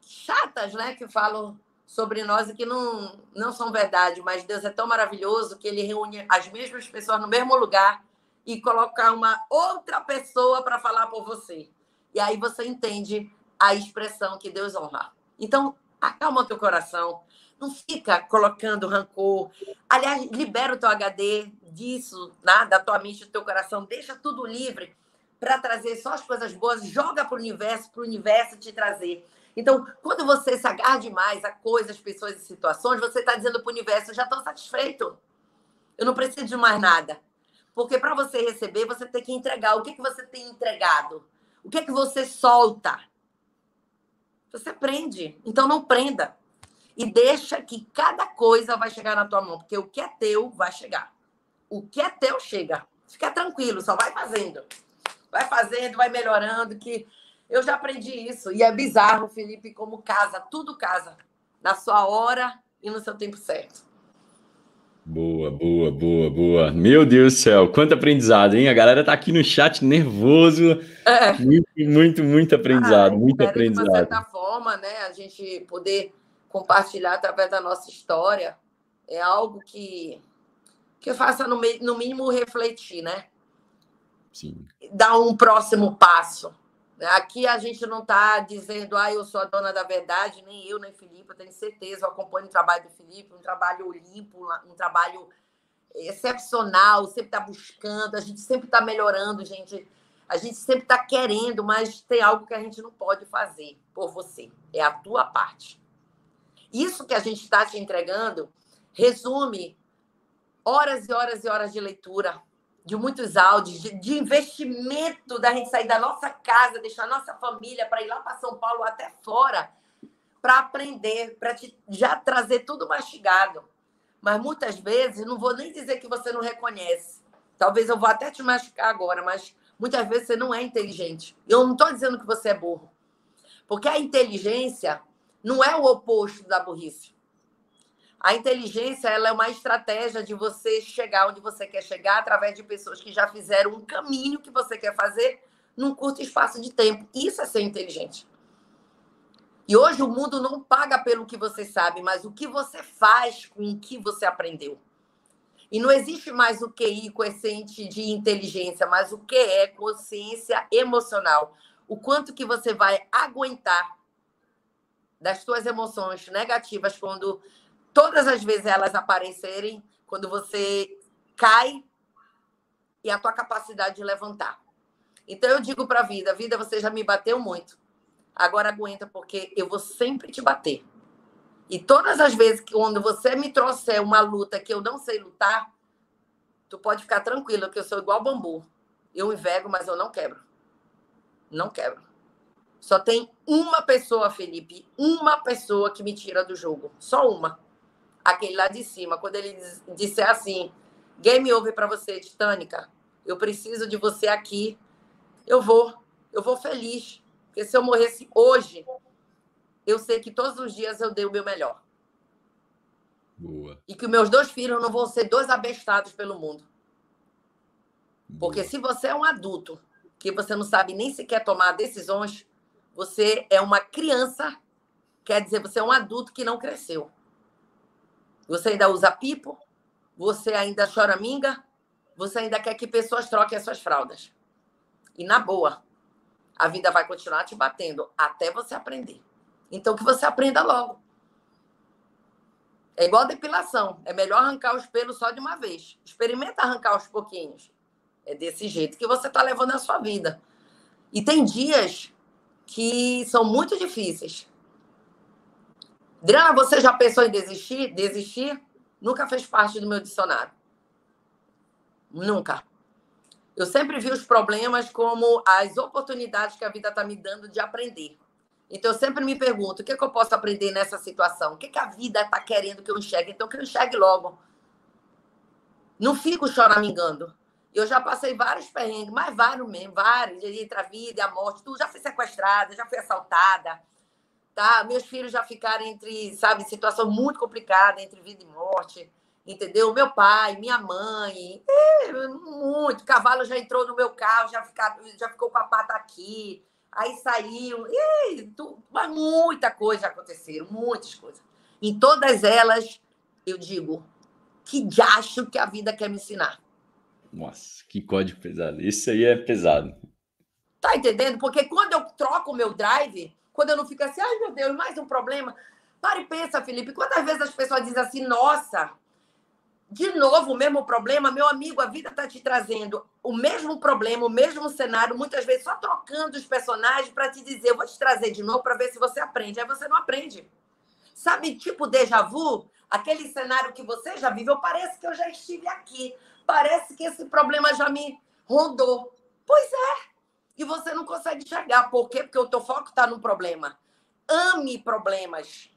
chatas, né, que falam sobre nós e que não, não são verdade, mas Deus é tão maravilhoso que ele reúne as mesmas pessoas no mesmo lugar e coloca uma outra pessoa para falar por você. E aí você entende a expressão que Deus honra. Então, acalma teu coração, não fica colocando rancor. Aliás, libera o teu HD disso, né? da tua mente, do teu coração. Deixa tudo livre para trazer só as coisas boas. Joga para o universo, para o universo te trazer. Então, quando você se agarra demais a coisas, pessoas e situações, você está dizendo para o universo: eu já estou satisfeito. Eu não preciso de mais nada. Porque para você receber, você tem que entregar. O que, que você tem entregado? O que, que você solta? Você prende. Então, não prenda e deixa que cada coisa vai chegar na tua mão, porque o que é teu vai chegar. O que é teu chega. Fica tranquilo, só vai fazendo. Vai fazendo, vai melhorando, que eu já aprendi isso. E é bizarro, Felipe, como casa, tudo casa. Na sua hora e no seu tempo certo. Boa, boa, boa, boa. Meu Deus do céu, quanto aprendizado, hein? A galera tá aqui no chat nervoso. É. Muito, muito, muito aprendizado, ah, muito aprendizado. De certa forma, né, a gente poder compartilhar através da nossa história é algo que, que faça, no, no mínimo, refletir, né? Sim. Dar um próximo passo. Aqui a gente não está dizendo, ah, eu sou a dona da verdade, nem eu, nem Felipe, eu tenho certeza, eu acompanho o trabalho do Felipe, um trabalho limpo, um trabalho excepcional, sempre está buscando, a gente sempre está melhorando, gente. A gente sempre está querendo, mas tem algo que a gente não pode fazer por você. É a tua parte. Isso que a gente está te entregando resume horas e horas e horas de leitura, de muitos áudios, de, de investimento da gente sair da nossa casa, deixar nossa família para ir lá para São Paulo até fora, para aprender, para já trazer tudo mastigado. Mas muitas vezes, não vou nem dizer que você não reconhece. Talvez eu vá até te machucar agora, mas muitas vezes você não é inteligente. Eu não estou dizendo que você é burro. Porque a inteligência não é o oposto da burrice. A inteligência ela é uma estratégia de você chegar onde você quer chegar através de pessoas que já fizeram um caminho que você quer fazer num curto espaço de tempo. Isso é ser inteligente. E hoje o mundo não paga pelo que você sabe, mas o que você faz com o que você aprendeu. E não existe mais o QI, coeficiente de inteligência, mas o que é consciência emocional. O quanto que você vai aguentar das tuas emoções negativas quando todas as vezes elas aparecerem, quando você cai e a tua capacidade de levantar. Então eu digo para a vida, vida, você já me bateu muito. Agora aguenta porque eu vou sempre te bater. E todas as vezes que quando você me trouxer uma luta que eu não sei lutar, tu pode ficar tranquilo que eu sou igual bambu. Eu envergo, mas eu não quebro. Não quebro. Só tem uma pessoa, Felipe, uma pessoa que me tira do jogo. Só uma. Aquele lá de cima. Quando ele disser assim: game over para você, Titânica. Eu preciso de você aqui. Eu vou. Eu vou feliz. Porque se eu morresse hoje, eu sei que todos os dias eu dei o meu melhor. Boa. E que meus dois filhos não vão ser dois abestados pelo mundo. Porque se você é um adulto que você não sabe nem sequer tomar decisões, você é uma criança, quer dizer, você é um adulto que não cresceu. Você ainda usa pipo, você ainda chora minga, você ainda quer que pessoas troquem as suas fraldas. E na boa, a vida vai continuar te batendo até você aprender. Então, que você aprenda logo. É igual depilação. É melhor arrancar os pelos só de uma vez. Experimenta arrancar aos pouquinhos. É desse jeito que você está levando a sua vida. E tem dias que são muito difíceis. Adriana, você já pensou em desistir? Desistir nunca fez parte do meu dicionário. Nunca. Eu sempre vi os problemas como as oportunidades que a vida está me dando de aprender. Então, eu sempre me pergunto: o que, é que eu posso aprender nessa situação? O que, é que a vida está querendo que eu enxergue? Então, que eu enxergue logo. Não fico choramingando. Eu já passei vários perrengues, mas vários mesmo, vários, entre a vida e a morte, tudo. Já fui sequestrada, já fui assaltada, tá? Meus filhos já ficaram entre, sabe, situação muito complicada, entre vida e morte, entendeu? Meu pai, minha mãe, é, muito. Cavalo já entrou no meu carro, já, fica, já ficou com a pata aqui, aí saiu, e, tu, mas muita coisa aconteceram, muitas coisas. Em todas elas, eu digo, que acho que a vida quer me ensinar. Nossa, que código pesado. Esse aí é pesado. Tá entendendo? Porque quando eu troco o meu drive, quando eu não fico assim, ai meu Deus, mais um problema. Para e pensa, Felipe, quantas vezes as pessoas dizem assim, nossa, de novo o mesmo problema, meu amigo, a vida está te trazendo o mesmo problema, o mesmo cenário, muitas vezes só trocando os personagens para te dizer, eu vou te trazer de novo para ver se você aprende. Aí você não aprende. Sabe, tipo déjà vu? Aquele cenário que você já viveu, parece que eu já estive aqui parece que esse problema já me rondou. Pois é. E você não consegue chegar. Por quê? Porque o teu foco está no problema. Ame problemas.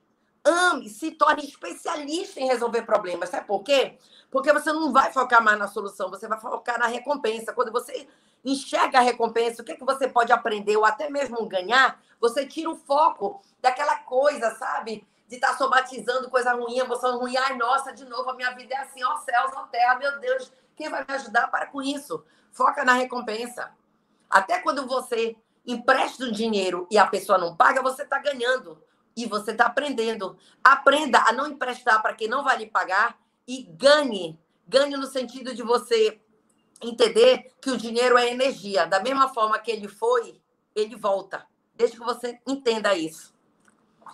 Ame, se torne especialista em resolver problemas. Sabe por quê? Porque você não vai focar mais na solução, você vai focar na recompensa. Quando você enxerga a recompensa, o que, é que você pode aprender ou até mesmo ganhar, você tira o foco daquela coisa, sabe? de estar tá somatizando coisa ruim, emoção ruim. Ai, nossa, de novo, a minha vida é assim, ó céus, ó terra, meu Deus, quem vai me ajudar? Para com isso. Foca na recompensa. Até quando você empresta o dinheiro e a pessoa não paga, você está ganhando. E você está aprendendo. Aprenda a não emprestar para quem não vai lhe pagar e ganhe. Ganhe no sentido de você entender que o dinheiro é energia. Da mesma forma que ele foi, ele volta. Desde que você entenda isso.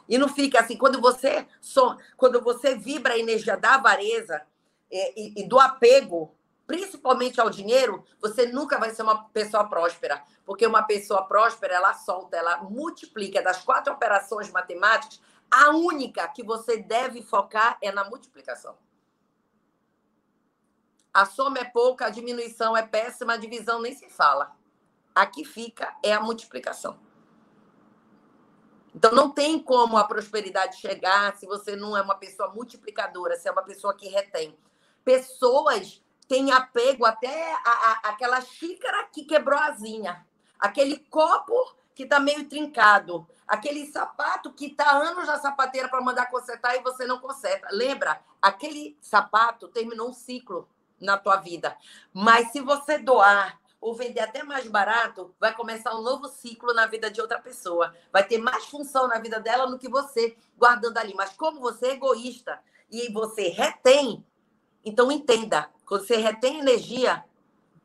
E não fica assim, quando você só, quando você vibra a energia da avareza e, e, e do apego, principalmente ao dinheiro, você nunca vai ser uma pessoa próspera. Porque uma pessoa próspera, ela solta, ela multiplica. Das quatro operações matemáticas, a única que você deve focar é na multiplicação. A soma é pouca, a diminuição é péssima, a divisão nem se fala. Aqui fica é a multiplicação. Então, não tem como a prosperidade chegar se você não é uma pessoa multiplicadora, se é uma pessoa que retém. Pessoas têm apego até a, a, aquela xícara que quebrou a asinha, aquele copo que está meio trincado, aquele sapato que está anos na sapateira para mandar consertar e você não conserta. Lembra? Aquele sapato terminou um ciclo na tua vida. Mas se você doar, ou vender até mais barato, vai começar um novo ciclo na vida de outra pessoa. Vai ter mais função na vida dela do que você guardando ali. Mas como você é egoísta e você retém, então entenda, você retém energia,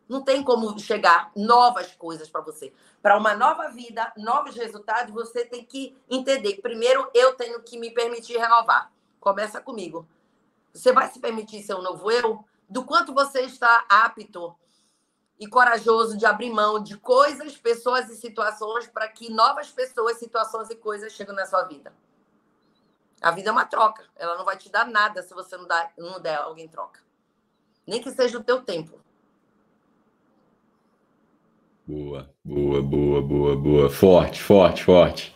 não tem como chegar novas coisas para você. Para uma nova vida, novos resultados, você tem que entender. Primeiro, eu tenho que me permitir renovar. Começa comigo. Você vai se permitir ser um novo eu? Do quanto você está apto e corajoso de abrir mão de coisas, pessoas e situações para que novas pessoas, situações e coisas cheguem na sua vida. A vida é uma troca. Ela não vai te dar nada se você não, dá, não der alguém troca. Nem que seja o teu tempo. Boa, boa, boa, boa, boa. Forte, forte, forte.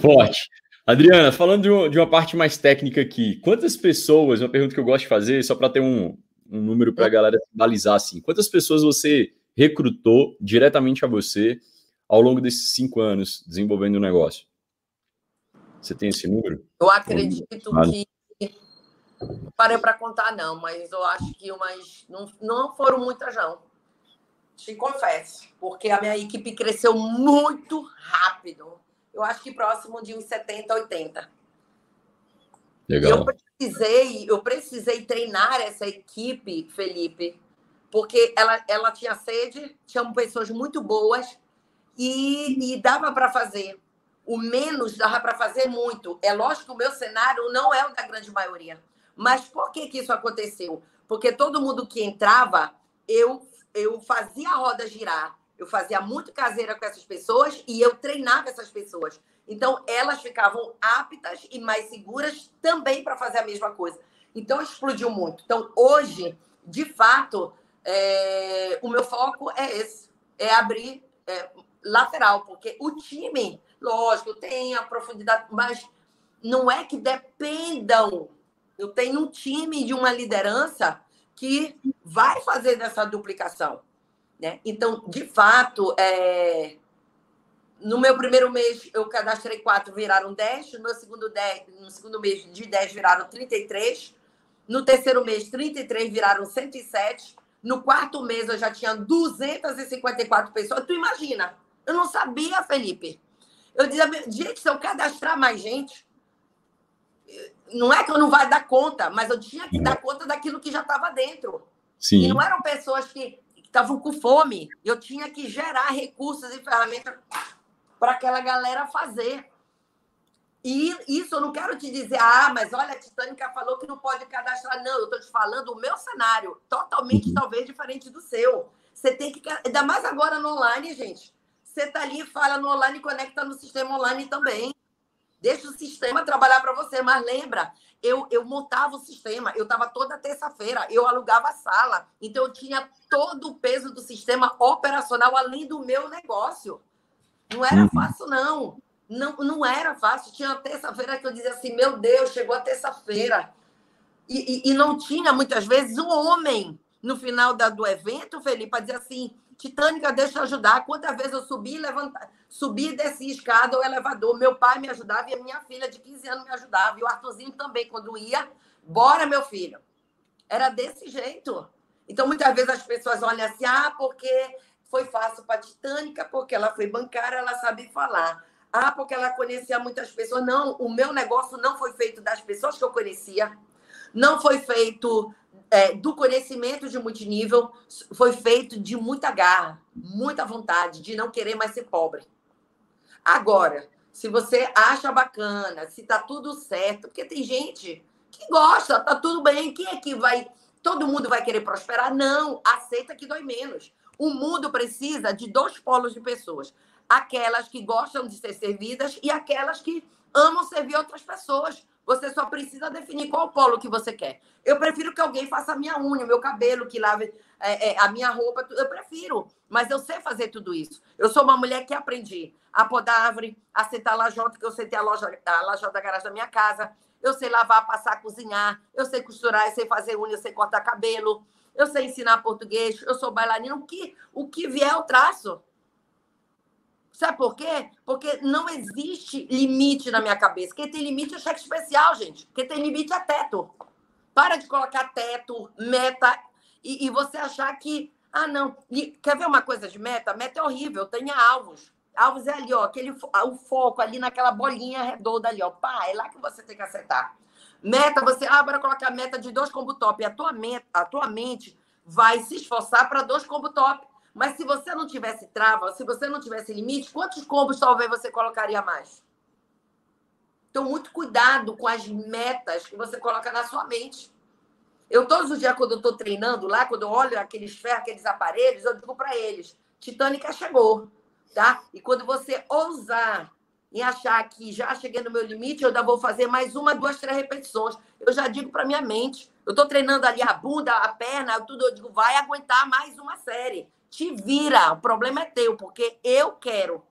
forte. Adriana, falando de, uma parte mais técnica aqui, quantas pessoas, uma pergunta que eu gosto de fazer, só para ter um, um número para a galera balizar assim. Quantas pessoas você recrutou diretamente a você ao longo desses cinco anos desenvolvendo o um negócio? Você tem esse número? Eu acredito que parei para contar não, mas eu acho que umas não, não foram muitas não. Te confesso, porque a minha equipe cresceu muito rápido. Eu acho que próximo de uns 70, 80. Legal. Eu precisei, eu precisei treinar essa equipe, Felipe, porque ela, ela tinha sede, tinham pessoas muito boas e, e dava para fazer. o menos dava para fazer muito. É lógico que o meu cenário não é o da grande maioria. Mas por que, que isso aconteceu? Porque todo mundo que entrava, eu, eu fazia a roda girar. Eu fazia muito caseira com essas pessoas e eu treinava essas pessoas. Então, elas ficavam aptas e mais seguras também para fazer a mesma coisa. Então, explodiu muito. Então, hoje, de fato, é... o meu foco é esse: é abrir é, lateral, porque o time, lógico, tem a profundidade, mas não é que dependam. Eu tenho um time de uma liderança que vai fazer dessa duplicação. Né? Então, de fato, é... no meu primeiro mês eu cadastrei quatro, viraram 10. No meu segundo, dez, no segundo mês de 10 viraram 33. No terceiro mês, 33 viraram 107. No quarto mês eu já tinha 254 pessoas. Tu imagina? Eu não sabia, Felipe. Eu dizia, gente, se eu cadastrar mais gente, não é que eu não vai dar conta, mas eu tinha que dar conta daquilo que já estava dentro. Sim. E não eram pessoas que estavam com fome. Eu tinha que gerar recursos e ferramentas para aquela galera fazer. E isso eu não quero te dizer, ah, mas olha, a Titânica falou que não pode cadastrar. Não, eu estou te falando o meu cenário, totalmente, uhum. talvez, diferente do seu. Você tem que. Ainda mais agora no online, gente. Você está ali, fala no online e conecta no sistema online também. Deixa o sistema trabalhar para você, mas lembra, eu, eu montava o sistema, eu estava toda terça-feira, eu alugava a sala, então eu tinha todo o peso do sistema operacional além do meu negócio. Não era uhum. fácil, não. Não, não era fácil. Tinha terça-feira que eu dizia assim: meu Deus, chegou a terça-feira. E, e, e, não tinha, muitas vezes, um homem no final da, do evento, Felipe, para dizer assim: Titânica, deixa eu ajudar. Quantas vezes eu subi, levanta, subi e desci escada ou elevador. Meu pai me ajudava e a minha filha de 15 anos me ajudava. E o Arthurzinho também, quando ia, bora, meu filho. Era desse jeito. Então, muitas vezes as pessoas olham assim, ah, porque foi fácil para a Titânica, porque ela foi bancária, ela sabe falar. Ah, porque ela conhecia muitas pessoas. Não, o meu negócio não foi feito das pessoas que eu conhecia. Não foi feito é, do conhecimento de multinível foi feito de muita garra, muita vontade de não querer mais ser pobre. Agora, se você acha bacana, se tá tudo certo, porque tem gente que gosta, tá tudo bem, quem é que vai. Todo mundo vai querer prosperar? Não, aceita que dói menos. O mundo precisa de dois polos de pessoas: aquelas que gostam de ser servidas e aquelas que amam servir outras pessoas. Você só precisa definir qual polo que você quer. Eu prefiro que alguém faça a minha unha, o meu cabelo, que lave é, é, a minha roupa. Eu prefiro, mas eu sei fazer tudo isso. Eu sou uma mulher que aprendi a podar árvore, a sentar a lajota, que eu sentei a, loja, a lajota da garagem da minha casa. Eu sei lavar, passar, cozinhar. Eu sei costurar, eu sei fazer unha, eu sei cortar cabelo. Eu sei ensinar português. Eu sou bailarina. O que, o que vier, eu traço. Sabe por quê? Porque não existe limite na minha cabeça. Quem tem limite é cheque especial, gente. Quem tem limite é teto. Para de colocar teto, meta, e, e você achar que. Ah, não. Quer ver uma coisa de meta? Meta é horrível, tenha alvos. Alvos é ali, ó, aquele, o foco ali naquela bolinha redonda ali, ó. Pá, é lá que você tem que acertar. Meta, você. Ah, bora colocar meta de dois combo top. E a tua, meta, a tua mente vai se esforçar para dois combo top. Mas se você não tivesse trava, se você não tivesse limite, quantos combos talvez você colocaria mais? Então, muito cuidado com as metas que você coloca na sua mente. Eu, todos os dias, quando eu estou treinando lá, quando eu olho aqueles ferros, aqueles aparelhos, eu digo para eles: Titânica chegou, tá? E quando você ousar em achar que já cheguei no meu limite, eu ainda vou fazer mais uma, duas, três repetições. Eu já digo para minha mente. Eu estou treinando ali a bunda, a perna, tudo. Eu digo, vai aguentar mais uma série. Te vira, o problema é teu, porque eu quero.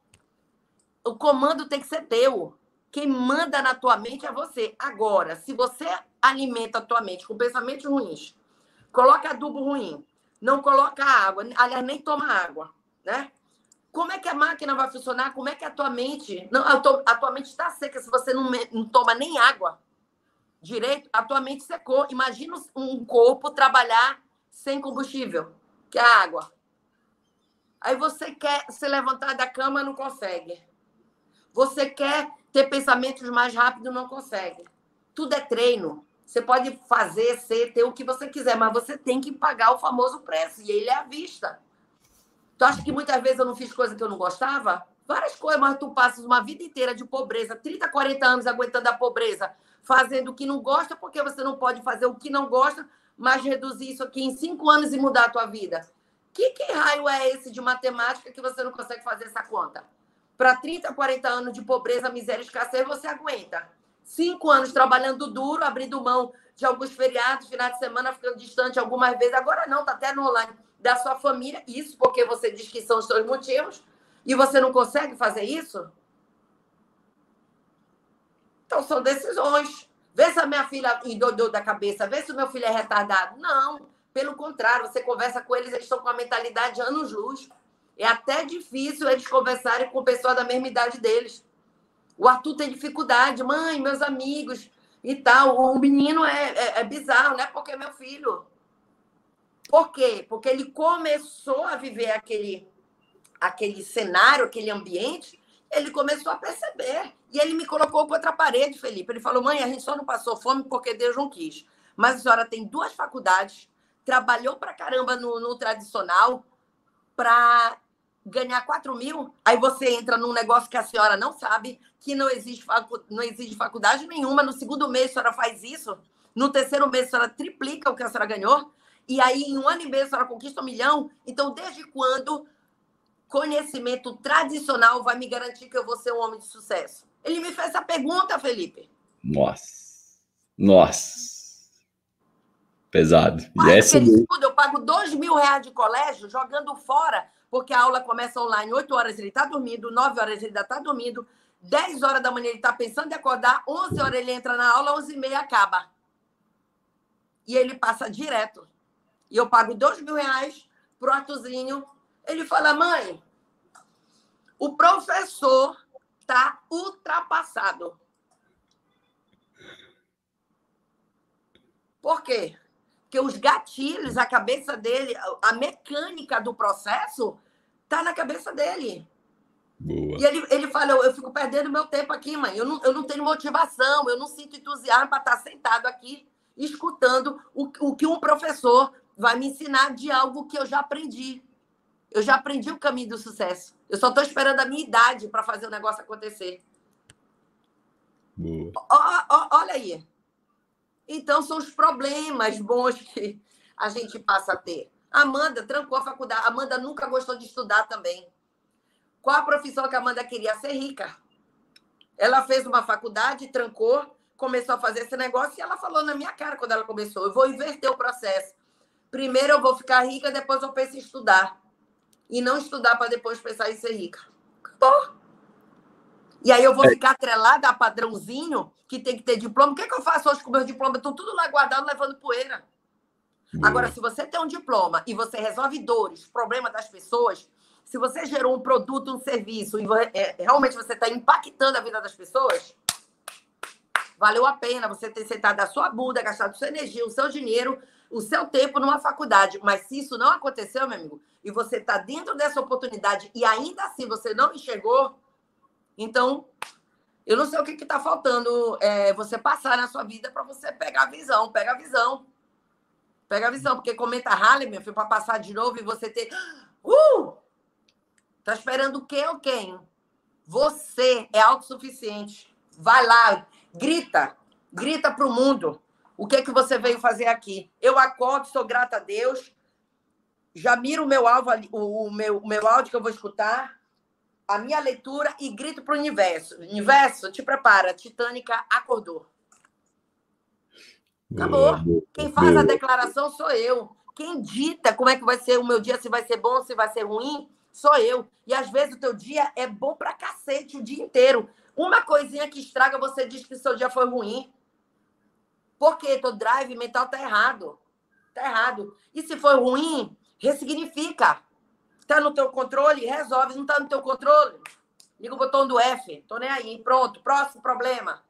O comando tem que ser teu. Quem manda na tua mente é você. Agora, se você alimenta a tua mente com pensamentos ruins, coloca adubo ruim, não coloca água, aliás, nem toma água, né? Como é que a máquina vai funcionar? Como é que a tua mente. Não, a tua, a tua mente está seca se você não, não toma nem água direito, a tua mente secou. Imagina um corpo trabalhar sem combustível, que é a água. Aí você quer se levantar da cama, não consegue. Você quer ter pensamentos mais rápidos, não consegue. Tudo é treino. Você pode fazer, ser, ter o que você quiser, mas você tem que pagar o famoso preço, e ele é à vista. Tu acha que muitas vezes eu não fiz coisa que eu não gostava? várias coisas, mas tu passas uma vida inteira de pobreza, 30, 40 anos aguentando a pobreza, fazendo o que não gosta, porque você não pode fazer o que não gosta, mas reduzir isso aqui em cinco anos e mudar a tua vida. Que, que raio é esse de matemática que você não consegue fazer essa conta? Para 30, 40 anos de pobreza, miséria e escassez, você aguenta. Cinco anos trabalhando duro, abrindo mão de alguns feriados, final de semana, ficando distante algumas vezes. Agora não, tá até no online da sua família. Isso porque você diz que são os seus motivos. E você não consegue fazer isso? Então são decisões. Vê se a minha filha endoidou da cabeça, vê se o meu filho é retardado. Não, pelo contrário, você conversa com eles, eles estão com uma mentalidade de anos-luz. É até difícil eles conversarem com pessoas da mesma idade deles. O Arthur tem dificuldade, mãe, meus amigos e tal. O menino é, é, é bizarro, não é porque é meu filho. Por quê? Porque ele começou a viver aquele, aquele cenário, aquele ambiente, ele começou a perceber. E ele me colocou contra a parede, Felipe. Ele falou: mãe, a gente só não passou fome porque Deus não quis. Mas a senhora tem duas faculdades, trabalhou pra caramba no, no tradicional para ganhar 4 mil. Aí você entra num negócio que a senhora não sabe, que não existe, facu... não existe faculdade nenhuma. No segundo mês a senhora faz isso. No terceiro mês a senhora triplica o que a senhora ganhou. E aí, em um ano e meio, a senhora conquista um milhão. Então, desde quando conhecimento tradicional vai me garantir que eu vou ser um homem de sucesso? Ele me fez essa pergunta, Felipe. Nossa. Nossa. Pesado. É essa... estuda, eu pago dois mil reais de colégio jogando fora, porque a aula começa online, 8 horas ele está dormindo, 9 horas ele ainda está dormindo, 10 horas da manhã ele está pensando em acordar, 11 horas ele entra na aula, 11 e meia acaba. E ele passa direto. E eu pago dois mil reais pro Artuzinho. Ele fala, mãe, o professor está ultrapassado. Por quê? Porque os gatilhos, a cabeça dele, a mecânica do processo está na cabeça dele. Boa. E ele, ele fala, eu, eu fico perdendo meu tempo aqui, mãe. Eu não, eu não tenho motivação, eu não sinto entusiasmo para estar sentado aqui escutando o, o que um professor vai me ensinar de algo que eu já aprendi. Eu já aprendi o caminho do sucesso. Eu só estou esperando a minha idade para fazer o negócio acontecer. Boa. olha aí. Então, são os problemas bons que a gente passa a ter. Amanda trancou a faculdade. Amanda nunca gostou de estudar também. Qual a profissão que a Amanda queria? Ser rica. Ela fez uma faculdade, trancou, começou a fazer esse negócio e ela falou na minha cara quando ela começou: eu vou inverter o processo. Primeiro eu vou ficar rica, depois eu penso em estudar. E não estudar para depois pensar em ser rica. Acabou. E aí eu vou é. ficar atrelada a padrãozinho que tem que ter diploma. O que, é que eu faço hoje com meus diplomas? Estão tudo lá guardado, levando poeira. Agora, se você tem um diploma e você resolve dores, problema das pessoas, se você gerou um produto, um serviço, e é, realmente você está impactando a vida das pessoas, valeu a pena você ter sentado a sua bunda, gastado sua energia, o seu dinheiro o seu tempo numa faculdade. Mas se isso não aconteceu, meu amigo, e você está dentro dessa oportunidade e ainda assim você não enxergou, então eu não sei o que está faltando é, você passar na sua vida para você pegar a visão. Pega a visão. Pega a visão, porque comenta Harley, meu filho, para passar de novo e você ter. Uh! Tá esperando quê ou quem? Você é autossuficiente. Vai lá, grita, grita para o mundo. O que é que você veio fazer aqui? Eu acordo, sou grata a Deus, já miro o meu alvo, o meu, o meu áudio que eu vou escutar, a minha leitura e grito para o universo. Universo, te prepara, Titânica acordou. Acabou. Quem faz a declaração sou eu. Quem dita como é que vai ser o meu dia, se vai ser bom, se vai ser ruim, sou eu. E às vezes o teu dia é bom pra cacete o dia inteiro. Uma coisinha que estraga, você diz que seu dia foi ruim. Porque teu drive mental tá errado. Tá errado. E se for ruim, ressignifica. Tá no teu controle, resolve. Não tá no teu controle, liga o botão do F. Tô nem aí. Pronto. Próximo problema.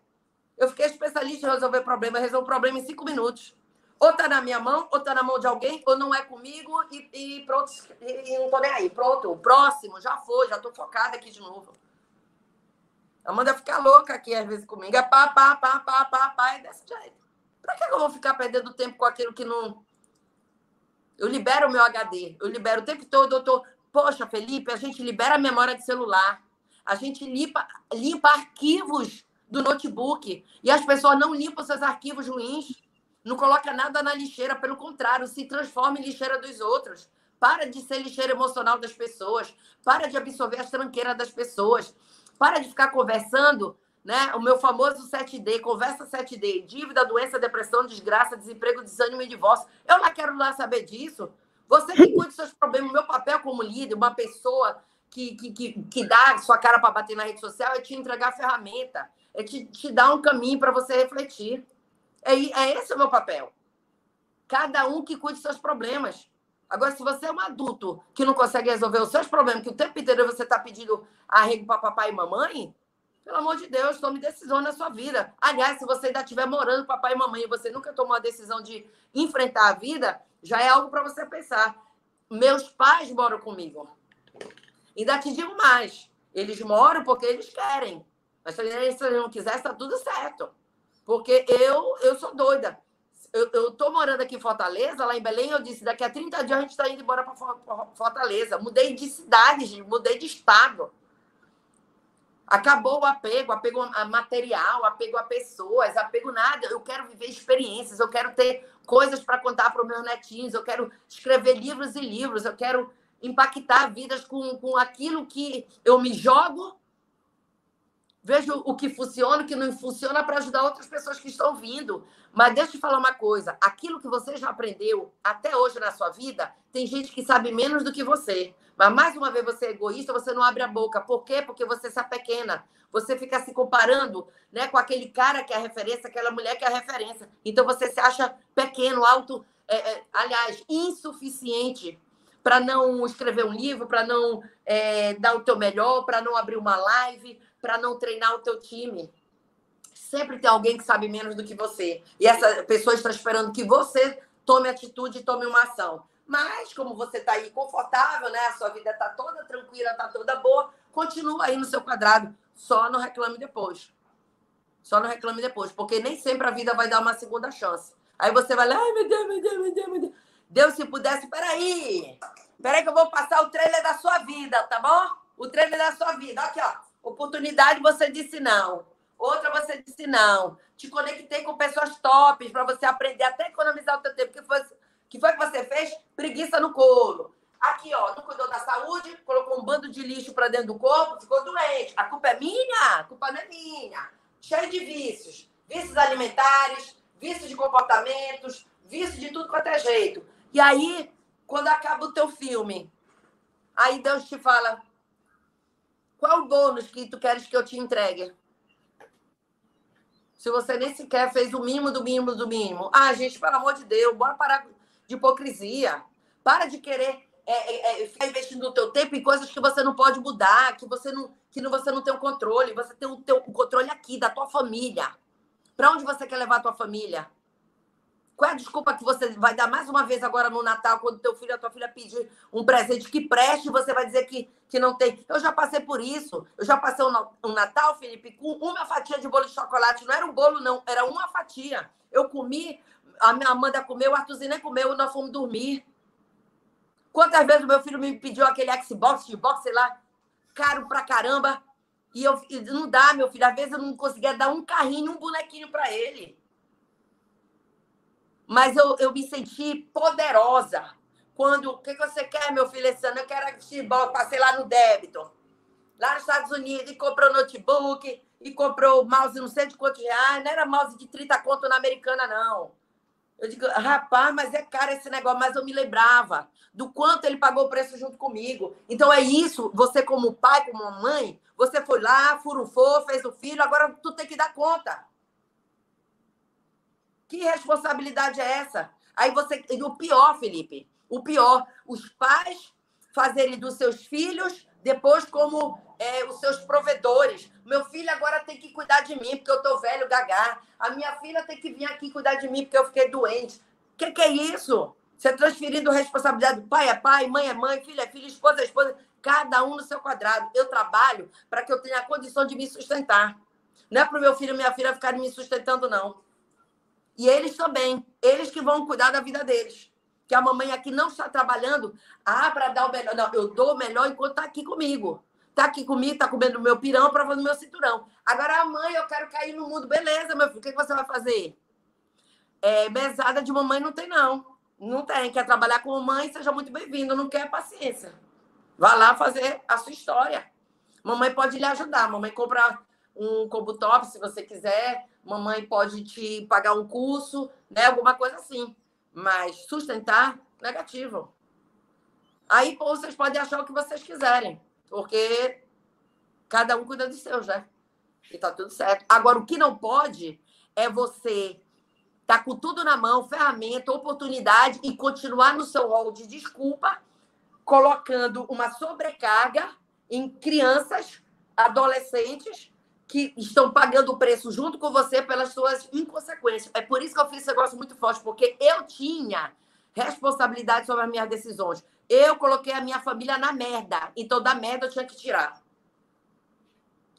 Eu fiquei especialista em resolver problema. Eu resolvo problema em cinco minutos. Ou tá na minha mão, ou tá na mão de alguém, ou não é comigo e, e pronto. E, não tô nem aí. Pronto. Próximo já foi. Já tô focada aqui de novo. Amanda fica louca aqui às vezes comigo. É pá, pá, pá, pá, pá, pá. É desse jeito. Para que eu vou ficar perdendo tempo com aquilo que não. Eu libero o meu HD, eu libero o tempo todo, eu tô. Poxa, Felipe, a gente libera a memória de celular. A gente limpa, limpa arquivos do notebook e as pessoas não limpam seus arquivos ruins. Não coloca nada na lixeira, pelo contrário, se transforma em lixeira dos outros. Para de ser lixeira emocional das pessoas. Para de absorver as tranqueiras das pessoas. Para de ficar conversando, né? O meu famoso 7D, conversa 7D, dívida, doença, depressão, desgraça, desemprego, desânimo e divórcio. Eu lá quero lá saber disso. Você que cuida dos seus problemas, meu papel como líder, uma pessoa que, que, que, que dá sua cara para bater na rede social é te entregar ferramenta, é te, te dar um caminho para você refletir. É, é esse o meu papel. Cada um que cuide dos seus problemas. Agora, se você é um adulto que não consegue resolver os seus problemas, que o tempo inteiro você está pedindo arrego para papai e mamãe, pelo amor de Deus, tome decisão na sua vida. Aliás, se você ainda estiver morando com papai e mamãe e você nunca tomou a decisão de enfrentar a vida, já é algo para você pensar. Meus pais moram comigo. Ainda te digo mais. Eles moram porque eles querem. Mas se eles não quisessem, está tudo certo. Porque eu, eu sou doida. Eu estou morando aqui em Fortaleza, lá em Belém, eu disse, daqui a 30 dias a gente está indo embora para Fortaleza. Mudei de cidade, mudei de estado. Acabou o apego, apego a material, apego a pessoas, apego nada. Eu quero viver experiências, eu quero ter coisas para contar para os meus netinhos, eu quero escrever livros e livros, eu quero impactar vidas com, com aquilo que eu me jogo, vejo o que funciona, o que não funciona para ajudar outras pessoas que estão vindo. Mas deixa eu te falar uma coisa: aquilo que você já aprendeu até hoje na sua vida, tem gente que sabe menos do que você. Mas mais uma vez você é egoísta, você não abre a boca. Por quê? Porque você se pequena. Você fica se comparando né, com aquele cara que é a referência, aquela mulher que é a referência. Então você se acha pequeno, alto, é, é, aliás, insuficiente para não escrever um livro, para não é, dar o teu melhor, para não abrir uma live, para não treinar o teu time. Sempre tem alguém que sabe menos do que você. E essa pessoa está esperando que você tome atitude e tome uma ação. Mas, como você está aí confortável, né? A sua vida está toda tranquila, está toda boa, continua aí no seu quadrado. Só não reclame depois. Só não reclame depois, porque nem sempre a vida vai dar uma segunda chance. Aí você vai lá, ai meu Deus, meu Deus, meu Deus, meu Deus. Deus, se pudesse, peraí. Peraí que eu vou passar o trailer da sua vida, tá bom? O trailer da sua vida. Aqui, ó. Oportunidade, você disse não. Outra, você disse não. Te conectei com pessoas tops para você aprender até economizar o seu tempo. Que foi que foi que você fez? Preguiça no couro. Aqui, ó, não cuidou da saúde, colocou um bando de lixo para dentro do corpo, ficou doente. A culpa é minha? A culpa não é minha. Cheio de vícios. Vícios alimentares, vícios de comportamentos, vícios de tudo quanto é jeito. E aí, quando acaba o teu filme, aí Deus te fala: qual o bônus que tu queres que eu te entregue? Se você nem sequer fez o mínimo do mínimo do mínimo. Ah, gente, pelo amor de Deus, bora parar de hipocrisia. Para de querer é, é, é, ficar investindo o teu tempo em coisas que você não pode mudar, que você não, que não, você não tem o controle. Você tem o, teu, o controle aqui, da tua família. Para onde você quer levar a tua família? Qual é a desculpa que você vai dar mais uma vez agora no Natal, quando teu filho ou tua filha pedir um presente que preste, você vai dizer que, que não tem? Eu já passei por isso. Eu já passei um, Natal, Felipe, com uma fatia de bolo de chocolate. Não era um bolo, não, era uma fatia. Eu comi a minha Amanda comeu, o Arthurzinho nem comeu, nós fomos dormir. Quantas vezes o meu filho me pediu aquele Xbox, de box, sei lá, caro pra caramba. E eu não dá, meu filho. Às vezes eu não conseguia dar um carrinho, um bonequinho para ele. Mas eu, eu me senti poderosa. Quando, o que, que você quer, meu filho, esse ano? Eu quero Xbox, passei lá no débito. Lá nos Estados Unidos, e comprou notebook, e comprou mouse não sei de quantos reais. Não era mouse de 30 conto na americana, não. Eu digo, rapaz, mas é caro esse negócio, mas eu me lembrava do quanto ele pagou o preço junto comigo. Então é isso, você como pai, como mãe, você foi lá, furufou, fez o filho, agora tu tem que dar conta. Que responsabilidade é essa? Aí você, e o pior, Felipe, o pior, os pais fazerem dos seus filhos depois como é, os seus provedores. Meu filho agora tem que cuidar de mim porque eu tô velho, gagá. A minha filha tem que vir aqui cuidar de mim porque eu fiquei doente. O que, que é isso? Você transferindo responsabilidade. Pai é pai, mãe é mãe, filho é filho, esposa é esposa. Cada um no seu quadrado. Eu trabalho para que eu tenha a condição de me sustentar. Não é para o meu filho e minha filha ficarem me sustentando, não. E eles também. Eles que vão cuidar da vida deles. Que a mamãe aqui não está trabalhando ah, para dar o melhor. Não, eu dou o melhor enquanto está aqui comigo. tá aqui comigo, tá comendo meu pirão, provando meu cinturão. Agora, a mãe, eu quero cair no mundo. Beleza, meu filho, o que, você vai fazer? É, mesada de mamãe não tem, não. Não tem. Quer trabalhar com mamãe, seja muito bem-vindo. Não quer paciência. Vá lá fazer a sua história. Mamãe pode lhe ajudar. Mamãe compra um combo top se você quiser. Mamãe pode te pagar um curso, né? Alguma coisa assim. Mas sustentar, negativo. Aí pô, vocês podem achar o que vocês quiserem, porque cada um cuida dos seus, né? E tá tudo certo. Agora, o que não pode é você tá com tudo na mão, ferramenta, oportunidade e continuar no seu rol de desculpa, colocando uma sobrecarga em crianças, adolescentes que estão pagando o preço junto com você pelas suas inconsequências. É por isso que eu fiz esse negócio muito forte, porque eu tinha responsabilidade sobre as minhas decisões. Eu coloquei a minha família na merda. Então, da merda eu tinha que tirar.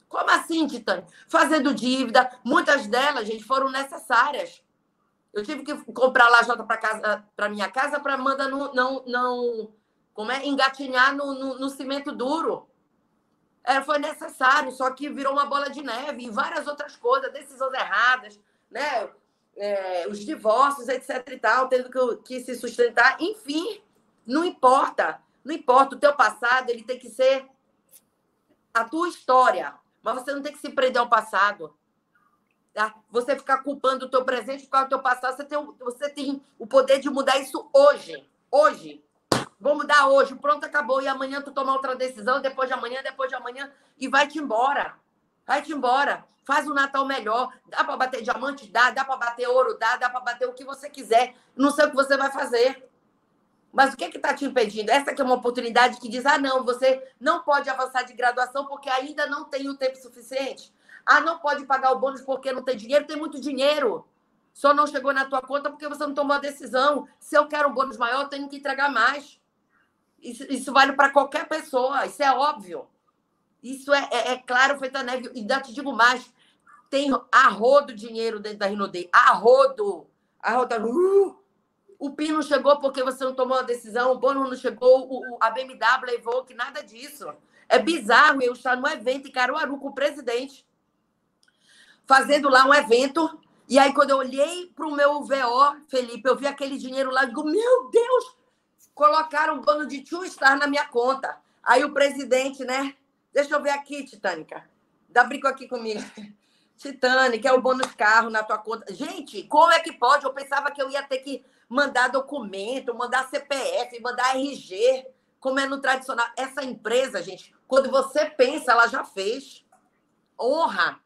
Como assim, Titânia? Fazendo dívida. Muitas delas, gente, foram necessárias. Eu tive que comprar lajota para casa, para minha casa, para Amanda não, não, não, como é, engatinhar no, no, no cimento duro. É, foi necessário, só que virou uma bola de neve e várias outras coisas, decisões erradas, né? É, os divórcios, etc e tal, tendo que, que se sustentar. Enfim, não importa. Não importa. O teu passado ele tem que ser a tua história. Mas você não tem que se prender ao passado. Tá? Você ficar culpando o teu presente por causa do teu passado. Você tem, você tem o poder de mudar isso hoje. Hoje. Vou mudar hoje. Pronto, acabou. E amanhã tu toma outra decisão. Depois de amanhã, depois de amanhã. E vai-te embora. Vai-te embora. Faz o Natal melhor. Dá para bater diamante? Dá. Dá para bater ouro? Dá. Dá para bater o que você quiser. Não sei o que você vai fazer. Mas o que é está te impedindo? Essa que é uma oportunidade que diz: ah, não, você não pode avançar de graduação porque ainda não tem o tempo suficiente. Ah, não pode pagar o bônus porque não tem dinheiro. Tem muito dinheiro. Só não chegou na tua conta porque você não tomou a decisão. Se eu quero um bônus maior, eu tenho que entregar mais. Isso, isso vale para qualquer pessoa. Isso é óbvio. Isso é, é, é claro, feita neve. E ainda te digo mais: tem arrodo dinheiro dentro da Rinodei. Arrodo. Arrodo. Uh, o PIN não chegou porque você não tomou a decisão, o bônus não chegou, o, a BMW, levou que nada disso. É bizarro eu estar num evento em Caruaru com o presidente fazendo lá um evento. E aí, quando eu olhei para o meu VO, Felipe, eu vi aquele dinheiro lá e digo, meu Deus, colocaram um bônus de two star na minha conta. Aí o presidente, né? Deixa eu ver aqui, Titânica. Dá brinco aqui comigo. Titânica, é o bônus carro na tua conta. Gente, como é que pode? Eu pensava que eu ia ter que mandar documento, mandar CPF, mandar RG, como é no tradicional. Essa empresa, gente, quando você pensa, ela já fez. Honra.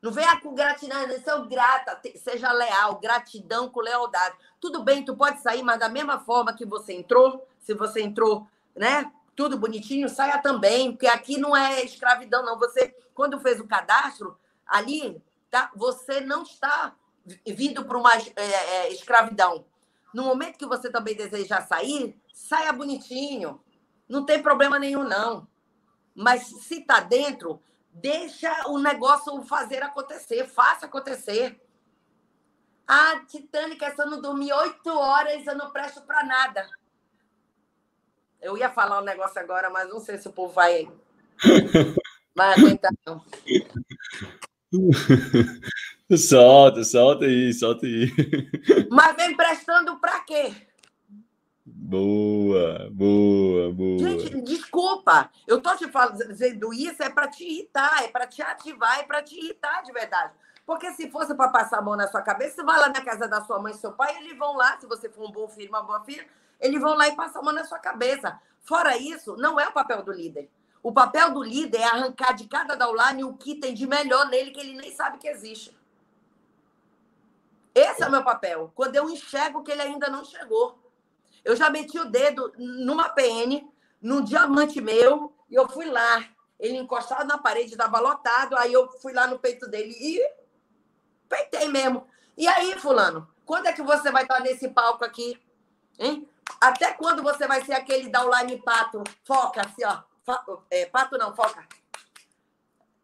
Não venha com gratidão, sou grata, seja leal, gratidão com lealdade. Tudo bem, tu pode sair, mas da mesma forma que você entrou, se você entrou, né? Tudo bonitinho, saia também, porque aqui não é escravidão, não. Você, quando fez o cadastro, ali, tá? Você não está vindo para uma é, é, escravidão. No momento que você também desejar sair, saia bonitinho. Não tem problema nenhum, não. Mas se está dentro, Deixa o negócio fazer acontecer, faça acontecer. Ah, Titânica, se eu não dormir oito horas, eu não presto para nada. Eu ia falar um negócio agora, mas não sei se o povo vai, vai aguentar, não. Solta, solta aí, solta aí. Mas vem prestando para quê? Boa, boa, boa. Gente, desculpa. Eu tô te fazendo isso é para te irritar, é para te ativar, é para te irritar de verdade. Porque se fosse para passar a mão na sua cabeça, você vai lá na casa da sua mãe e seu pai, eles vão lá, se você for um bom filho, uma boa filha, eles vão lá e passam a mão na sua cabeça. Fora isso, não é o papel do líder. O papel do líder é arrancar de cada downline o que tem de melhor nele que ele nem sabe que existe. Esse é o meu papel. Quando eu enxergo que ele ainda não chegou. Eu já meti o dedo numa PN, num diamante meu, e eu fui lá. Ele encostado na parede, estava lotado, aí eu fui lá no peito dele e peitei mesmo. E aí, fulano, quando é que você vai estar nesse palco aqui? Hein? Até quando você vai ser aquele da online pato? Foca, assim, ó. É, pato não, foca.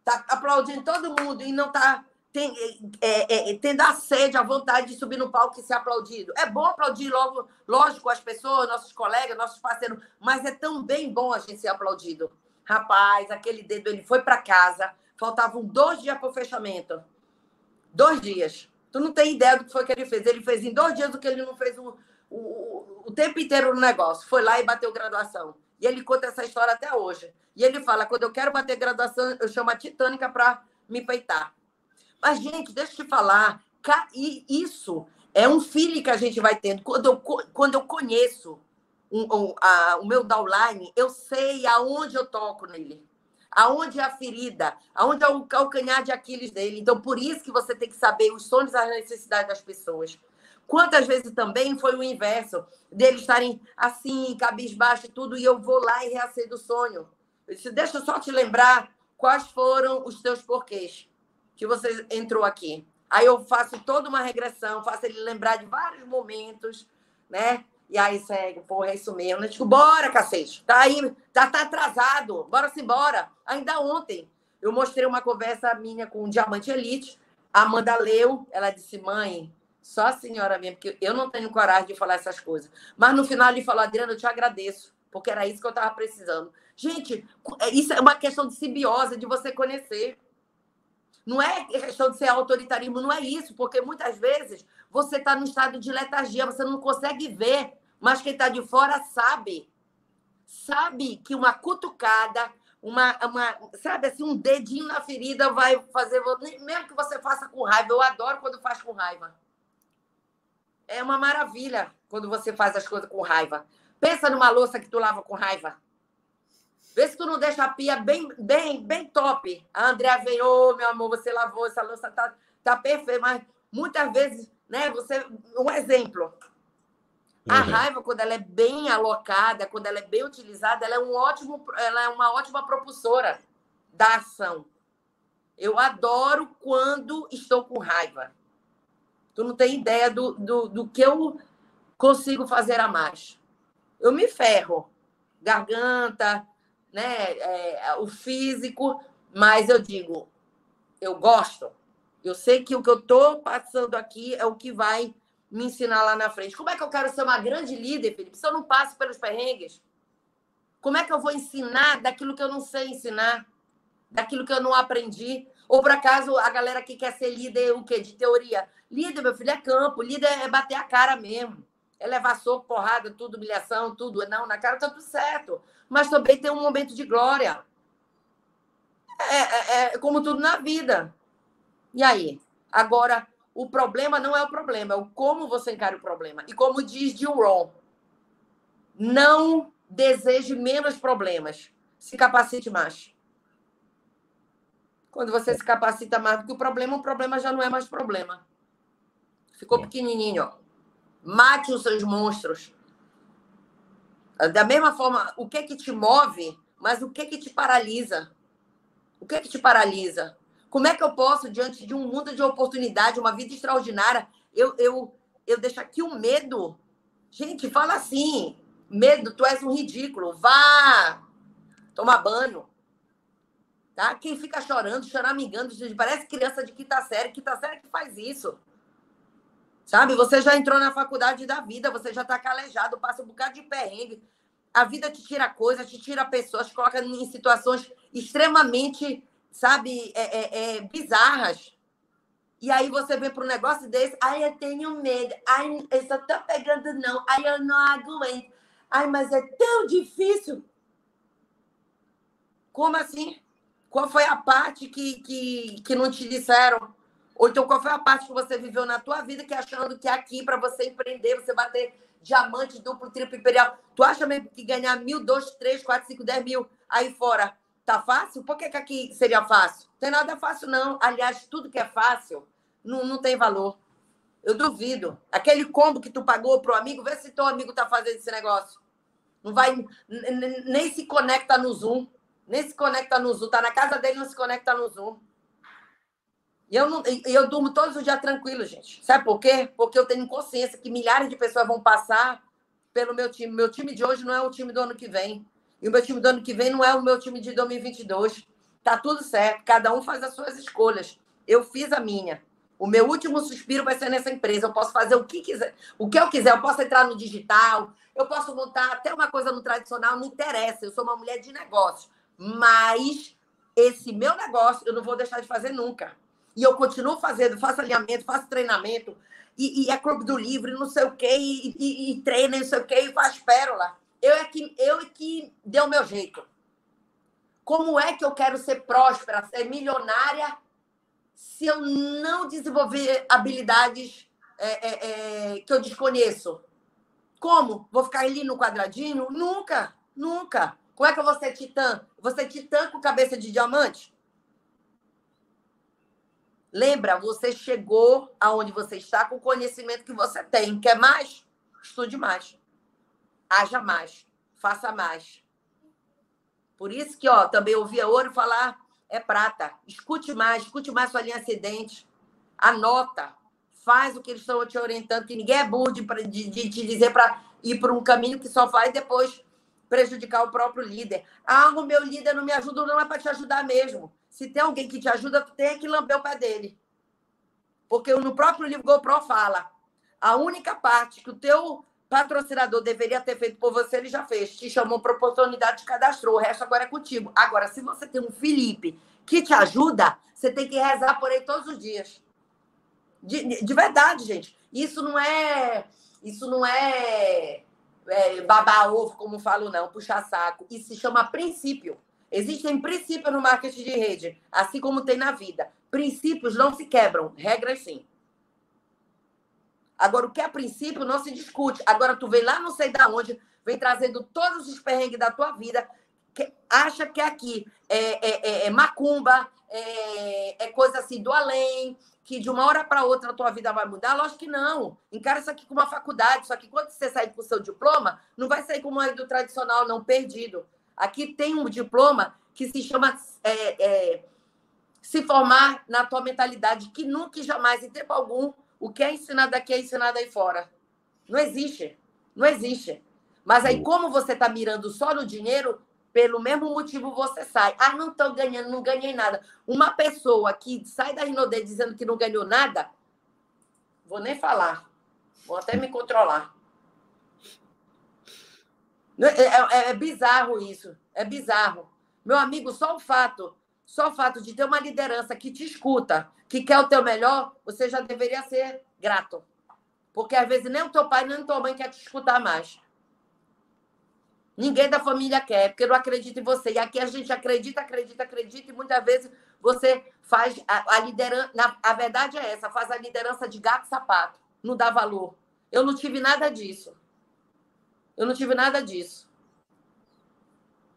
Tá aplaudindo todo mundo e não tá tem, é, é, é, tendo a sede, a vontade de subir no palco e ser aplaudido. É bom aplaudir logo, lógico, as pessoas, nossos colegas, nossos parceiros, mas é também bom a gente ser aplaudido. Rapaz, aquele dedo, ele foi para casa, faltavam dois dias para o fechamento. Dois dias. Tu não tem ideia do que foi que ele fez. Ele fez em dois dias o que ele não fez o, o, o tempo inteiro no negócio. Foi lá e bateu graduação. E ele conta essa história até hoje. E ele fala: quando eu quero bater graduação, eu chamo a Titânica para me peitar. Mas, gente, deixa eu te falar. Isso é um feeling que a gente vai tendo. Quando eu, quando eu conheço um, a, o meu downline, eu sei aonde eu toco nele. Aonde é a ferida, aonde é o calcanhar de Aquiles dele. Então, por isso que você tem que saber os sonhos e as necessidades das pessoas. Quantas vezes também foi o inverso, deles estarem assim, cabisbaixo e tudo, e eu vou lá e reacedo o sonho. Eu disse, deixa eu só te lembrar quais foram os teus porquês que você entrou aqui. Aí eu faço toda uma regressão, faço ele lembrar de vários momentos, né? E aí segue, porra, é isso mesmo. Eu digo, bora, cacete. Tá aí, já tá atrasado. Bora-se embora. Ainda ontem, eu mostrei uma conversa minha com o Diamante Elite. A Amanda leu, ela disse, mãe, só a senhora mesmo, porque eu não tenho coragem de falar essas coisas. Mas no final ele falou, Adriana, eu te agradeço, porque era isso que eu estava precisando. Gente, é, isso é uma questão de simbiose, de você conhecer. Não é questão de ser autoritarismo, não é isso, porque muitas vezes você está no estado de letargia, você não consegue ver, mas quem está de fora sabe. Sabe que uma cutucada, uma, uma, sabe assim, um dedinho na ferida vai fazer. Mesmo que você faça com raiva, eu adoro quando faz com raiva. É uma maravilha quando você faz as coisas com raiva. Pensa numa louça que tu lava com raiva. Vê se tu não deixa a pia bem, bem, bem top. A Andrea veio, oh, meu amor, você lavou, essa louça tá, tá perfeita. Mas muitas vezes, né, você. Um exemplo. A uhum. raiva, quando ela é bem alocada, quando ela é bem utilizada, ela é, um ótimo, ela é uma ótima propulsora da ação. Eu adoro quando estou com raiva. Tu não tem ideia do, do, do que eu consigo fazer a mais. Eu me ferro. Garganta, né, é, o físico, mas eu digo, eu gosto. Eu sei que o que eu estou passando aqui é o que vai me ensinar lá na frente. Como é que eu quero ser uma grande líder, Felipe, se eu não passo pelos perrengues? Como é que eu vou ensinar daquilo que eu não sei ensinar? Daquilo que eu não aprendi? Ou, por acaso, a galera que quer ser líder, o quê? De teoria. Líder, meu filho, é campo. Líder é bater a cara mesmo. É levar soco, porrada, tudo, humilhação, tudo. Não, na cara tá tudo certo mas também tem um momento de glória. É, é, é como tudo na vida. E aí? Agora, o problema não é o problema, é o como você encara o problema. E como diz Jill Rohn, não deseje menos problemas, se capacite mais. Quando você se capacita mais do que o problema, o problema já não é mais problema. Ficou pequenininho. Ó. Mate os seus monstros. Da mesma forma, o que que te move, mas o que que te paralisa? O que que te paralisa? Como é que eu posso, diante de um mundo de oportunidade, uma vida extraordinária, eu, eu, eu deixo aqui o medo? Gente, fala assim: medo, tu és um ridículo, vá tomar banho. Tá? Quem fica chorando, choramingando, parece criança de quinta série, quinta série que faz isso. Sabe? Você já entrou na faculdade da vida, você já está calejado, passa um bocado de perrengue. A vida te tira coisas, te tira pessoas, te coloca em situações extremamente, sabe, é, é, é, bizarras. E aí você vem para um negócio desse, ai, eu tenho medo, ai, eu só tô pegando não, ai, eu não aguento, ai, mas é tão difícil. Como assim? Qual foi a parte que, que, que não te disseram? Ou então, qual foi a parte que você viveu na tua vida que achando que aqui, para você empreender, você bater diamante, duplo, triplo imperial, tu acha mesmo que ganhar mil, dois, três, quatro, cinco, dez mil aí fora tá fácil? Por que, que aqui seria fácil? Não tem nada fácil, não. Aliás, tudo que é fácil não, não tem valor. Eu duvido. Aquele combo que tu pagou pro amigo, vê se teu amigo tá fazendo esse negócio. Não vai, nem se conecta no Zoom. Nem se conecta no Zoom. Tá na casa dele, não se conecta no Zoom. E eu, não, eu durmo todos os dias tranquilo, gente. Sabe por quê? Porque eu tenho consciência que milhares de pessoas vão passar pelo meu time. Meu time de hoje não é o time do ano que vem. E o meu time do ano que vem não é o meu time de 2022. Tá tudo certo. Cada um faz as suas escolhas. Eu fiz a minha. O meu último suspiro vai ser nessa empresa. Eu posso fazer o que quiser, o que eu quiser. Eu posso entrar no digital, eu posso montar até uma coisa no tradicional, não interessa. Eu sou uma mulher de negócios. Mas esse meu negócio eu não vou deixar de fazer nunca. E eu continuo fazendo, faço alinhamento, faço treinamento, e, e é clube do livro, não sei o quê, e, e, e treina, não sei o quê, e faz pérola. Eu é que, eu é que deu o meu jeito. Como é que eu quero ser próspera, ser milionária, se eu não desenvolver habilidades é, é, é, que eu desconheço? Como? Vou ficar ali no quadradinho? Nunca, nunca. Como é que eu vou ser titã? Você titã com cabeça de diamante? Lembra, você chegou aonde você está com o conhecimento que você tem. Quer mais? Estude mais. Haja mais. Faça mais. Por isso que, ó, também ouvia ouro falar é prata. Escute mais, escute mais sua linha acidente. Anota. Faz o que eles estão te orientando, que ninguém é burro de, de, te dizer para ir por um caminho que só faz depois prejudicar o próprio líder. Ah, o meu líder não me ajuda, não é para te ajudar mesmo. Se tem alguém que te ajuda, tu tem que lamber o pé dele. Porque no próprio livro GoPro fala, a única parte que o teu patrocinador deveria ter feito por você, ele já fez. Te chamou para oportunidade, te cadastrou. O resto agora é contigo. Agora, se você tem um Felipe que te ajuda, você tem que rezar por ele todos os dias. De, de verdade, gente. Isso não é. Isso não é, é babar ovo, como falo, não, puxar saco. Isso se chama princípio. Existem princípios no marketing de rede, assim como tem na vida. Princípios não se quebram, regras sim. Agora, o que é princípio não se discute. Agora, tu vem lá não sei da onde, vem trazendo todos os perrengues da tua vida, que acha que aqui é, é, é, é macumba, é, é, coisa assim do além, que de uma hora para outra a tua vida vai mudar? Lógico que não. Encara isso aqui com uma faculdade. Só que quando você sair com o seu diploma, não vai sair como é do tradicional, não, perdido. Aqui tem um diploma que se chama é, é, se formar na tua mentalidade, que nunca e jamais, em tempo algum, o que é ensinado aqui é ensinado aí fora. Não existe. Não existe. Mas aí, como você está mirando só no dinheiro, pelo mesmo motivo você sai. Ah, não estou ganhando, não ganhei nada. Uma pessoa que sai da Rinodê dizendo que não ganhou nada, vou nem falar. Vou até me controlar. É, é, é, bizarro isso. É bizarro. Meu amigo, só o fato, só o fato de ter uma liderança que te escuta, que quer o teu melhor, você já deveria ser grato. Porque às vezes nem o teu pai nem a tua mãe quer te escutar mais. Ninguém da família quer, porque não acredita em você. E aqui a gente acredita, acredita, acredita, e muitas vezes você faz a, a liderança. Na, a verdade é essa, faz a liderança de gato sapato. Não dá valor. Eu não tive nada disso. Eu não tive nada disso.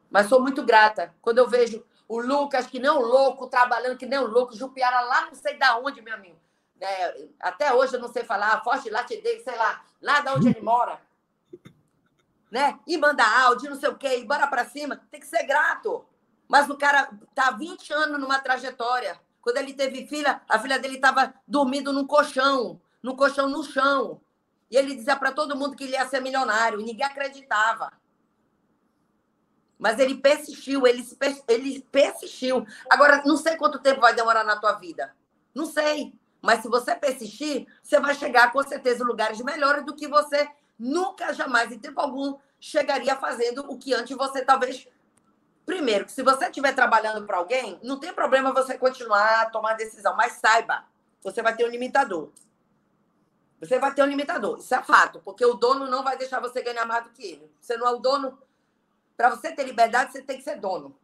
Mas sou muito grata. Quando eu vejo o Lucas, que nem um louco, trabalhando que nem um louco, Jupiara lá não sei da onde, meu amigo. É, até hoje eu não sei falar, Forte Latidei, sei lá, lá da onde ele mora. Né? E manda áudio, não sei o quê, e bora pra cima. Tem que ser grato. Mas o cara tá 20 anos numa trajetória. Quando ele teve filha, a filha dele estava dormindo num colchão, num colchão no chão. E ele dizia para todo mundo que ele ia ser milionário, ninguém acreditava. Mas ele persistiu, ele, ele persistiu. Agora, não sei quanto tempo vai demorar na tua vida. Não sei. Mas se você persistir, você vai chegar com certeza em lugares melhores do que você nunca, jamais, em tempo algum, chegaria fazendo o que antes você talvez. Primeiro, se você estiver trabalhando para alguém, não tem problema você continuar a tomar decisão, mas saiba, você vai ter um limitador. Você vai ter um limitador, isso é fato, porque o dono não vai deixar você ganhar mais do que ele. Você não é o dono. Para você ter liberdade, você tem que ser dono.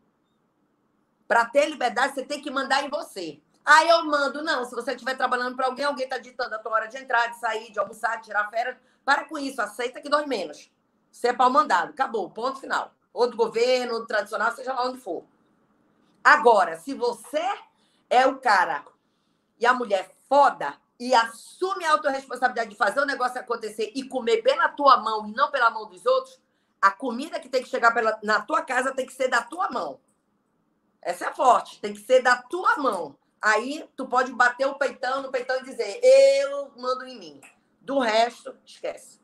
Para ter liberdade, você tem que mandar em você. Ah, eu mando. Não, se você estiver trabalhando para alguém, alguém está ditando a tua hora de entrar, de sair, de almoçar, de tirar férias. Para com isso, aceita que dói menos. Você é pau mandado. Acabou, ponto final. Ou do governo, ou do tradicional, seja lá onde for. Agora, se você é o cara e a mulher foda, e assume a autorresponsabilidade de fazer o negócio acontecer e comer pela tua mão e não pela mão dos outros, a comida que tem que chegar pela, na tua casa tem que ser da tua mão. Essa é forte, tem que ser da tua mão. Aí tu pode bater o peitão no peitão e dizer: Eu mando em mim. Do resto, esquece.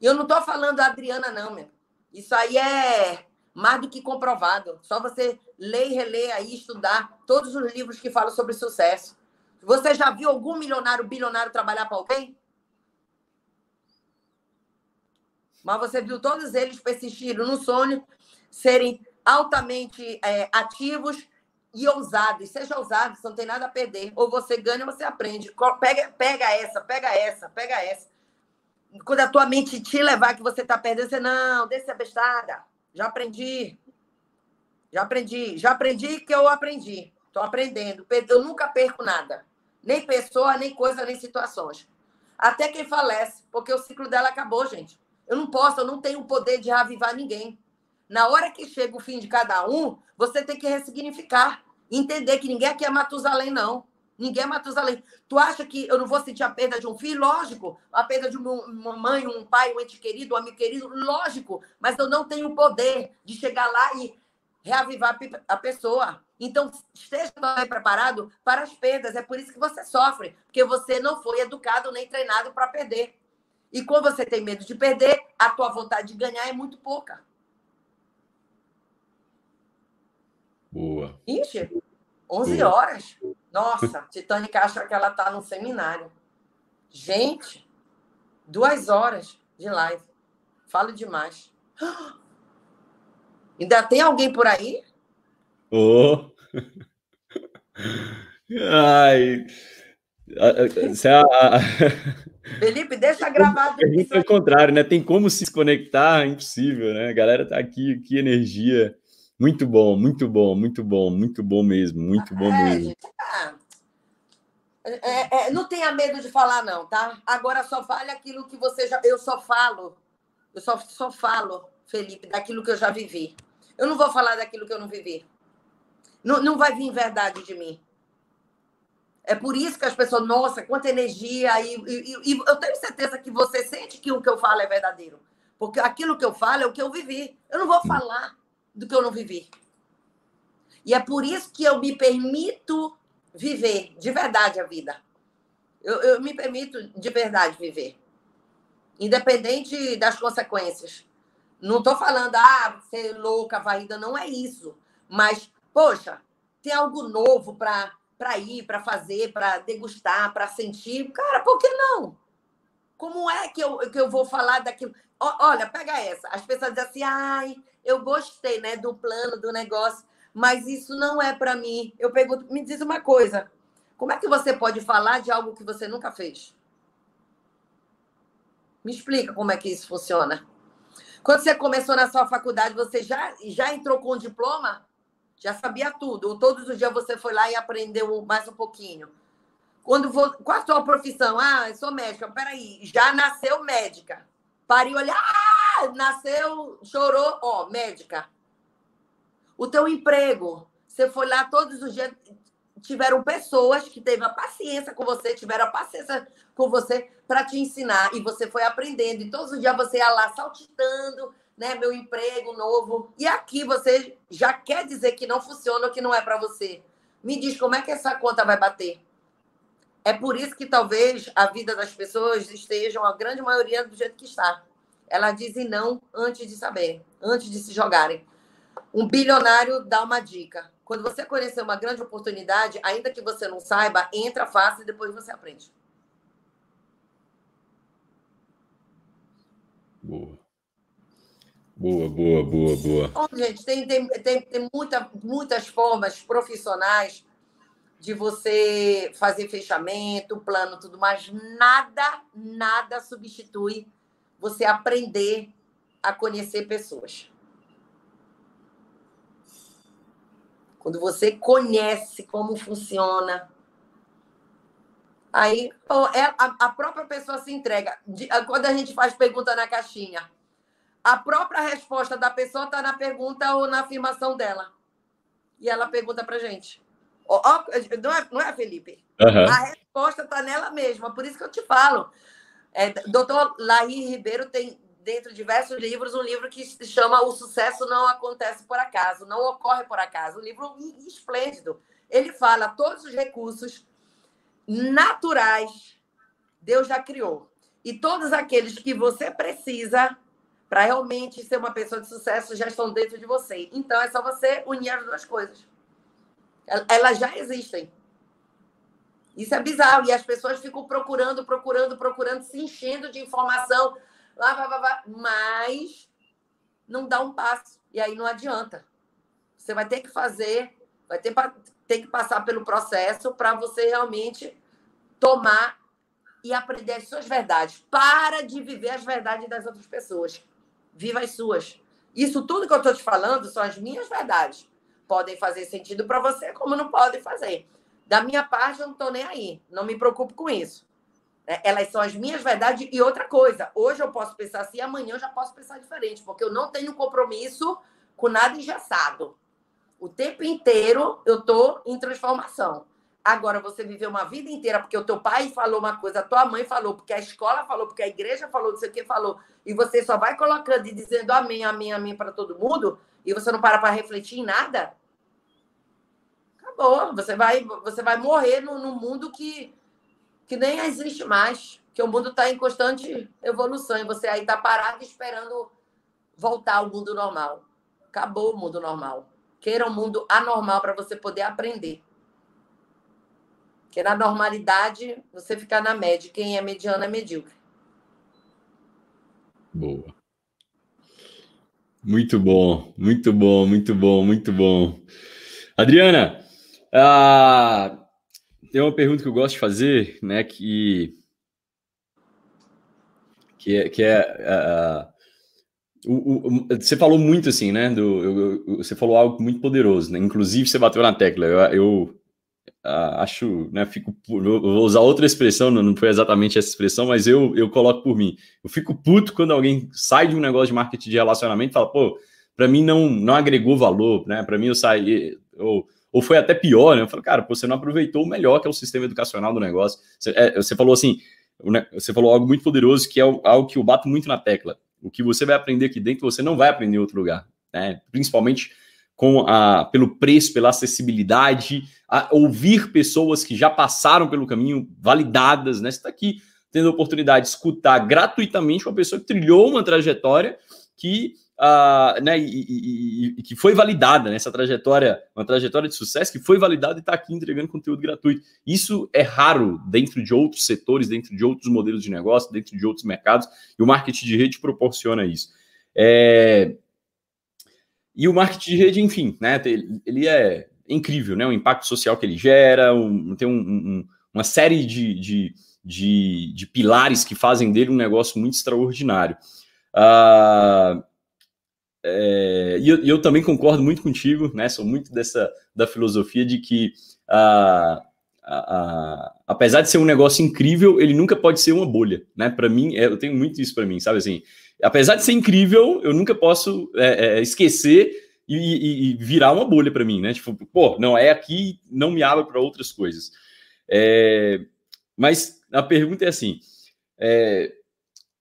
E eu não estou falando da Adriana, não, meu. Isso aí é mais do que comprovado. Só você ler e reler aí, estudar todos os livros que falam sobre sucesso. Você já viu algum milionário, bilionário trabalhar para alguém? Mas você viu todos eles persistirem no sonho, serem altamente é, ativos e ousados. Seja ousado, você não tem nada a perder. Ou você ganha ou você aprende. Pega, pega essa, pega essa, pega essa. Quando a tua mente te levar que você está perdendo, você, não, deixa a bestada. Já aprendi. Já aprendi. Já aprendi que eu aprendi. Estou aprendendo. Eu nunca perco nada. Nem pessoa, nem coisa, nem situações. Até quem falece, porque o ciclo dela acabou, gente. Eu não posso, eu não tenho o poder de reavivar ninguém. Na hora que chega o fim de cada um, você tem que ressignificar. Entender que ninguém aqui é Matusalém, não. Ninguém é Matusalém. Tu acha que eu não vou sentir a perda de um filho? Lógico. A perda de uma mãe, um pai, um ente querido, um amigo querido? Lógico. Mas eu não tenho o poder de chegar lá e reavivar a pessoa. Então, esteja também preparado para as perdas. É por isso que você sofre, porque você não foi educado nem treinado para perder. E quando você tem medo de perder, a tua vontade de ganhar é muito pouca. Boa. Ixi, 11 Boa. horas. Nossa, Titânica acha que ela está no seminário. Gente, duas horas de live. Falo demais. Ainda tem alguém por aí? Oh. Ai. Se a... Felipe, deixa gravado. Isso é o contrário, né? Tem como se desconectar? Impossível, né? A galera tá aqui, que energia. Muito bom, muito bom, muito bom, muito bom mesmo, muito bom é, mesmo. Tá. É, é, não tenha medo de falar, não, tá? Agora só fale aquilo que você já. Eu só falo. Eu só, só falo, Felipe, daquilo que eu já vivi. Eu não vou falar daquilo que eu não vivi. Não, não vai vir verdade de mim. É por isso que as pessoas, nossa, quanta energia. E, e, e, eu tenho certeza que você sente que o que eu falo é verdadeiro. Porque aquilo que eu falo é o que eu vivi. Eu não vou falar do que eu não vivi. E é por isso que eu me permito viver de verdade a vida. Eu, eu me permito de verdade viver. Independente das consequências. Não estou falando, ah, ser louca, varrida, não é isso. Mas, poxa, tem algo novo para para ir, para fazer, para degustar, para sentir. Cara, por que não? Como é que eu, que eu vou falar daquilo? Olha, pega essa. As pessoas dizem assim, ai, eu gostei né, do plano, do negócio, mas isso não é para mim. Eu pergunto, me diz uma coisa. Como é que você pode falar de algo que você nunca fez? Me explica como é que isso funciona. Quando você começou na sua faculdade, você já, já entrou com o diploma? já sabia tudo. Ou todos os dias você foi lá e aprendeu mais um pouquinho. Quando vou, qual a sua profissão? Ah, eu sou médica. Peraí, já nasceu médica. Pariu olhar, ah, nasceu, chorou, ó, médica. O teu emprego, você foi lá todos os dias, tiveram pessoas que teve a paciência com você, tiveram a paciência com você para te ensinar e você foi aprendendo e todos os dias você ia lá saltitando, né, meu emprego novo. E aqui você já quer dizer que não funciona ou que não é para você. Me diz como é que essa conta vai bater. É por isso que talvez a vida das pessoas estejam, a grande maioria, do jeito que está. Elas dizem não antes de saber, antes de se jogarem. Um bilionário dá uma dica. Quando você conhecer uma grande oportunidade, ainda que você não saiba, entra fácil e depois você aprende. Boa. Boa, boa, boa, boa. Bom, gente, tem, tem, tem, tem muita, muitas formas profissionais de você fazer fechamento, plano, tudo, mas nada, nada substitui você aprender a conhecer pessoas. Quando você conhece como funciona, aí é, a, própria pessoa se entrega. Quando a gente faz pergunta na caixinha, a própria resposta da pessoa está na pergunta ou na afirmação dela. E ela pergunta para gente. Oh, oh, não, é, não é, Felipe? Uhum. A resposta está nela mesma. Por isso que eu te falo. É, doutor Laí Ribeiro tem, dentro de diversos livros, um livro que se chama O Sucesso Não Acontece Por Acaso, Não Ocorre Por Acaso. Um livro esplêndido. Ele fala todos os recursos naturais Deus já criou. E todos aqueles que você precisa para realmente ser uma pessoa de sucesso já estão dentro de você. Então é só você unir as duas coisas. Elas já existem. Isso é bizarro. E as pessoas ficam procurando, procurando, procurando, se enchendo de informação, lá, lá, lá, lá, mas não dá um passo. E aí não adianta. Você vai ter que fazer, vai ter, ter que passar pelo processo para você realmente tomar e aprender as suas verdades. Para de viver as verdades das outras pessoas. Viva as suas. Isso tudo que eu estou te falando são as minhas verdades. Podem fazer sentido para você, como não podem fazer. Da minha parte, eu não estou nem aí. Não me preocupo com isso. É, elas são as minhas verdades. E outra coisa, hoje eu posso pensar assim, amanhã eu já posso pensar diferente, porque eu não tenho compromisso com nada engessado. O tempo inteiro eu estou em transformação. Agora, você viveu uma vida inteira porque o teu pai falou uma coisa, a tua mãe falou, porque a escola falou, porque a igreja falou, não sei o que falou, e você só vai colocando e dizendo amém, amém, amém para todo mundo, e você não para para refletir em nada, acabou. Você vai, você vai morrer no, no mundo que, que nem existe mais, que o mundo está em constante evolução, e você aí está parado esperando voltar ao mundo normal. Acabou o mundo normal. Queira um mundo anormal para você poder aprender. Porque na normalidade, você fica na média. Quem é mediano é medíocre. Boa. Muito bom, muito bom, muito bom, muito bom. Adriana, ah, tem uma pergunta que eu gosto de fazer, né? Que, que é, que é uh, o, o, você falou muito assim, né? Do, eu, eu, você falou algo muito poderoso, né? Inclusive, você bateu na tecla. Eu, eu uh, acho, né, fico, vou usar outra expressão, não foi exatamente essa expressão, mas eu, eu coloco por mim. Eu fico puto quando alguém sai de um negócio de marketing de relacionamento e fala, pô, para mim não, não agregou valor, né? Para mim eu saí, ou, ou foi até pior, né? Eu falo, cara, você não aproveitou o melhor que é o sistema educacional do negócio. Você, é, você falou assim, você falou algo muito poderoso que é algo que eu bato muito na tecla. O que você vai aprender aqui dentro, você não vai aprender em outro lugar, né? Principalmente com a, pelo preço, pela acessibilidade, ouvir pessoas que já passaram pelo caminho, validadas, né? Você está aqui tendo a oportunidade de escutar gratuitamente uma pessoa que trilhou uma trajetória que, uh, né, e, e, e, que foi validada nessa trajetória, uma trajetória de sucesso que foi validada e está aqui entregando conteúdo gratuito. Isso é raro dentro de outros setores, dentro de outros modelos de negócio, dentro de outros mercados, e o marketing de rede proporciona isso. É, e o marketing de rede, enfim, né? Ele é incrível, né? O impacto social que ele gera, um, tem um, um, uma série de, de, de, de, pilares que fazem dele um negócio muito extraordinário. Uh, é, e eu, eu, também concordo muito contigo, né? Sou muito dessa da filosofia de que uh, uh, apesar de ser um negócio incrível, ele nunca pode ser uma bolha, né? Para mim, é, eu tenho muito isso para mim, sabe assim? apesar de ser incrível, eu nunca posso é, é, esquecer e, e, e, virar uma bolha para mim, né? Tipo, pô, não é aqui, não me abra para outras coisas. É, mas a pergunta é assim: é,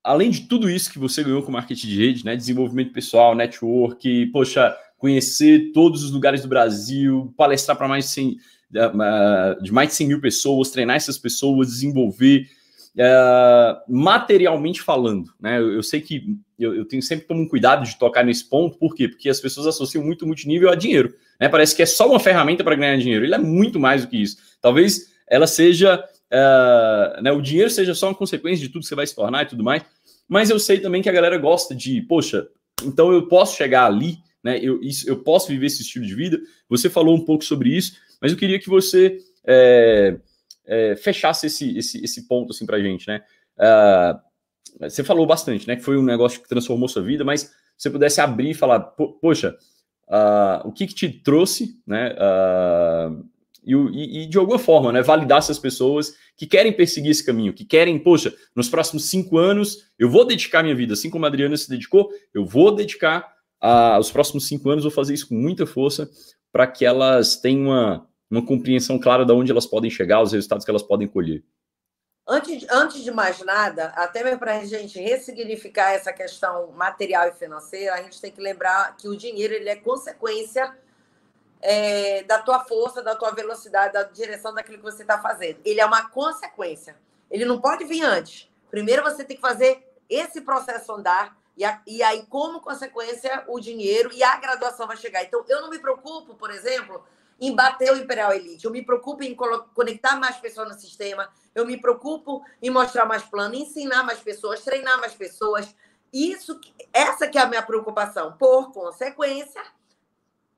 além de tudo isso que você ganhou com marketing de rede, né? Desenvolvimento pessoal, network, poxa, conhecer todos os lugares do Brasil, palestrar para mais de 100, de mais de 100 mil pessoas, treinar essas pessoas, desenvolver Uh, materialmente falando, né? Eu, eu sei que eu, eu, tenho sempre tomo um cuidado de tocar nesse ponto, por quê? Porque as pessoas associam muito multinível a dinheiro, né? Parece que é só uma ferramenta para ganhar dinheiro. Ele é muito mais do que isso. Talvez ela seja, uh, né? O dinheiro seja só uma consequência de tudo que você vai se tornar e tudo mais. Mas eu sei também que a galera gosta de, poxa, então eu posso chegar ali, né? Eu, isso, eu posso viver esse estilo de vida. Você falou um pouco sobre isso, mas eu queria que você é, é, fechasse esse, esse, esse ponto assim para gente, né? Uh, você falou bastante, né? Que foi um negócio que transformou sua vida, mas você pudesse abrir e falar, poxa, uh, o que, que te trouxe, né? Uh, e, e, de alguma forma, né? Validar essas pessoas que querem perseguir esse caminho, que querem, poxa, nos próximos cinco anos eu vou dedicar minha vida, assim como a Adriana se dedicou, eu vou dedicar os próximos cinco anos, vou fazer isso com muita força para que elas tenham uma, uma compreensão clara de onde elas podem chegar, os resultados que elas podem colher. Antes, antes de mais nada, até para a gente ressignificar essa questão material e financeira, a gente tem que lembrar que o dinheiro ele é consequência é, da tua força, da tua velocidade, da direção daquilo que você está fazendo. Ele é uma consequência. Ele não pode vir antes. Primeiro você tem que fazer esse processo andar e, a, e aí, como consequência, o dinheiro e a graduação vai chegar. Então, eu não me preocupo, por exemplo, em bater o Imperial Elite. Eu me preocupo em conectar mais pessoas no sistema. Eu me preocupo em mostrar mais plano, ensinar mais pessoas, treinar mais pessoas. Isso, essa que é a minha preocupação. Por consequência,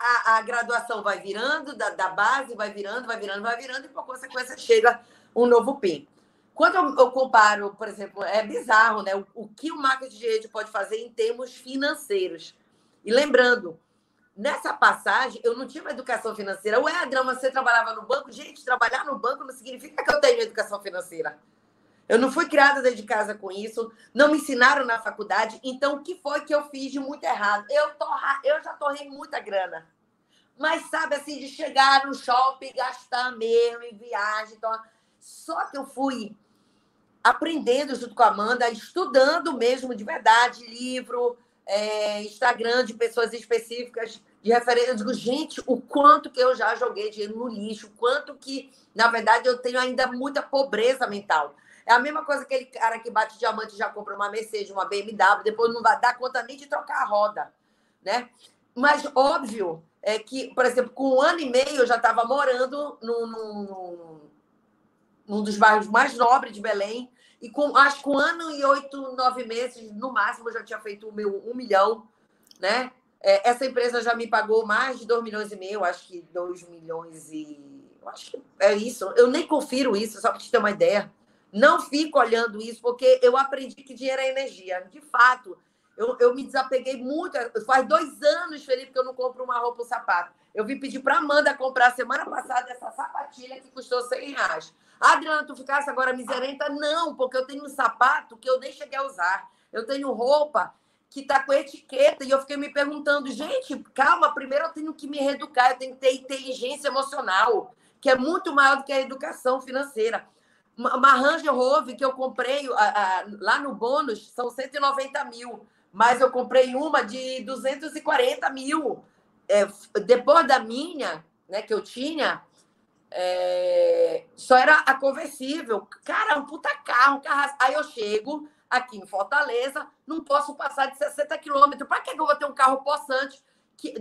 a, a graduação vai virando, da, da, base vai virando, vai virando, vai virando, e por consequência chega um novo PIN. Quando eu, eu comparo, por exemplo, é bizarro, né? O, o, que o marketing de rede pode fazer em termos financeiros. E lembrando, nessa passagem, eu não tinha uma educação financeira. Ué, Adriana, você trabalhava no banco? Gente, trabalhar no banco não significa que eu tenho educação financeira. Eu não fui criada dentro de casa com isso, não me ensinaram na faculdade. Então, o que foi que eu fiz de muito errado? Eu, torra, eu já torrei muita grana. Mas, sabe, assim, de chegar no shopping, gastar mesmo em viagem. Então... Só que eu fui aprendendo junto com a Amanda, estudando mesmo de verdade, livro, é, Instagram de pessoas específicas de referência. Eu digo, gente, o quanto que eu já joguei dinheiro no lixo, o quanto que, na verdade, eu tenho ainda muita pobreza mental. É a mesma coisa que aquele cara que bate diamante já compra uma Mercedes, uma BMW, depois não vai dar conta nem de trocar a roda, né? Mas óbvio é que, por exemplo, com um ano e meio eu já estava morando num, num, num, dos bairros mais nobres de Belém e com acho que um ano e oito, nove meses no máximo eu já tinha feito o meu um milhão, né? É, essa empresa já me pagou mais de 2 milhões e meio, acho que 2 milhões e. Acho que é isso. Eu nem confiro isso, só para te ter uma ideia. Não fico olhando isso, porque eu aprendi que dinheiro é energia. De fato, eu, eu me desapeguei muito. Faz dois anos, Felipe, que eu não compro uma roupa ou um sapato. Eu vim pedir para Amanda comprar semana passada essa sapatilha que custou 100 reais. Adriana, tu ficasse agora miserenta? Não, porque eu tenho um sapato que eu nem cheguei a usar. Eu tenho roupa que está com etiqueta e eu fiquei me perguntando, gente, calma, primeiro eu tenho que me reeducar, eu tenho que ter inteligência emocional, que é muito maior do que a educação financeira uma Ranger Rover que eu comprei a, a, lá no bônus são 190 mil, mas eu comprei uma de 240 mil. É, depois da minha, né, que eu tinha, é, só era a conversível. Cara, um puta carro, um carro. Aí eu chego aqui em Fortaleza, não posso passar de 60 quilômetros. Para que eu vou ter um carro possante?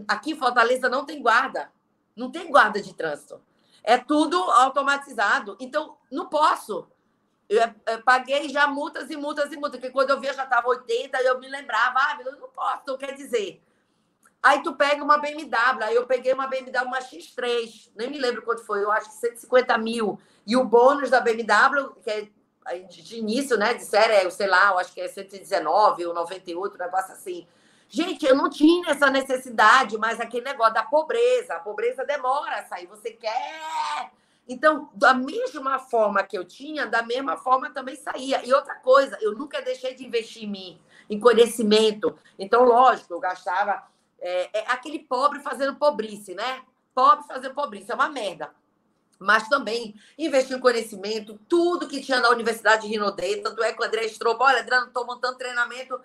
Aqui em Fortaleza não tem guarda. Não tem guarda de trânsito. É tudo automatizado. Então, não posso. Eu, eu, é, paguei já multas e multas e multas, porque quando eu via já estava 80, eu me lembrava, ah, eu não posso, então quer dizer. Aí tu pega uma BMW, aí eu peguei uma BMW, uma X3, nem me lembro quanto foi, eu acho que 150 mil. E o bônus da BMW, que é de início, né, de série, sei lá, eu acho que é 119 ou 98, um negócio assim. Gente, eu não tinha essa necessidade, mas aquele negócio da pobreza, a pobreza demora a sair. Você quer. Então, da mesma forma que eu tinha, da mesma forma também saía. E outra coisa, eu nunca deixei de investir em mim, em conhecimento. Então, lógico, eu gastava. É, é aquele pobre fazendo pobrice, né? Pobre fazendo pobrice, é uma merda mas também investir em conhecimento, tudo que tinha na Universidade de Rinodê, tanto é que o André olha, Adriano, estou montando treinamento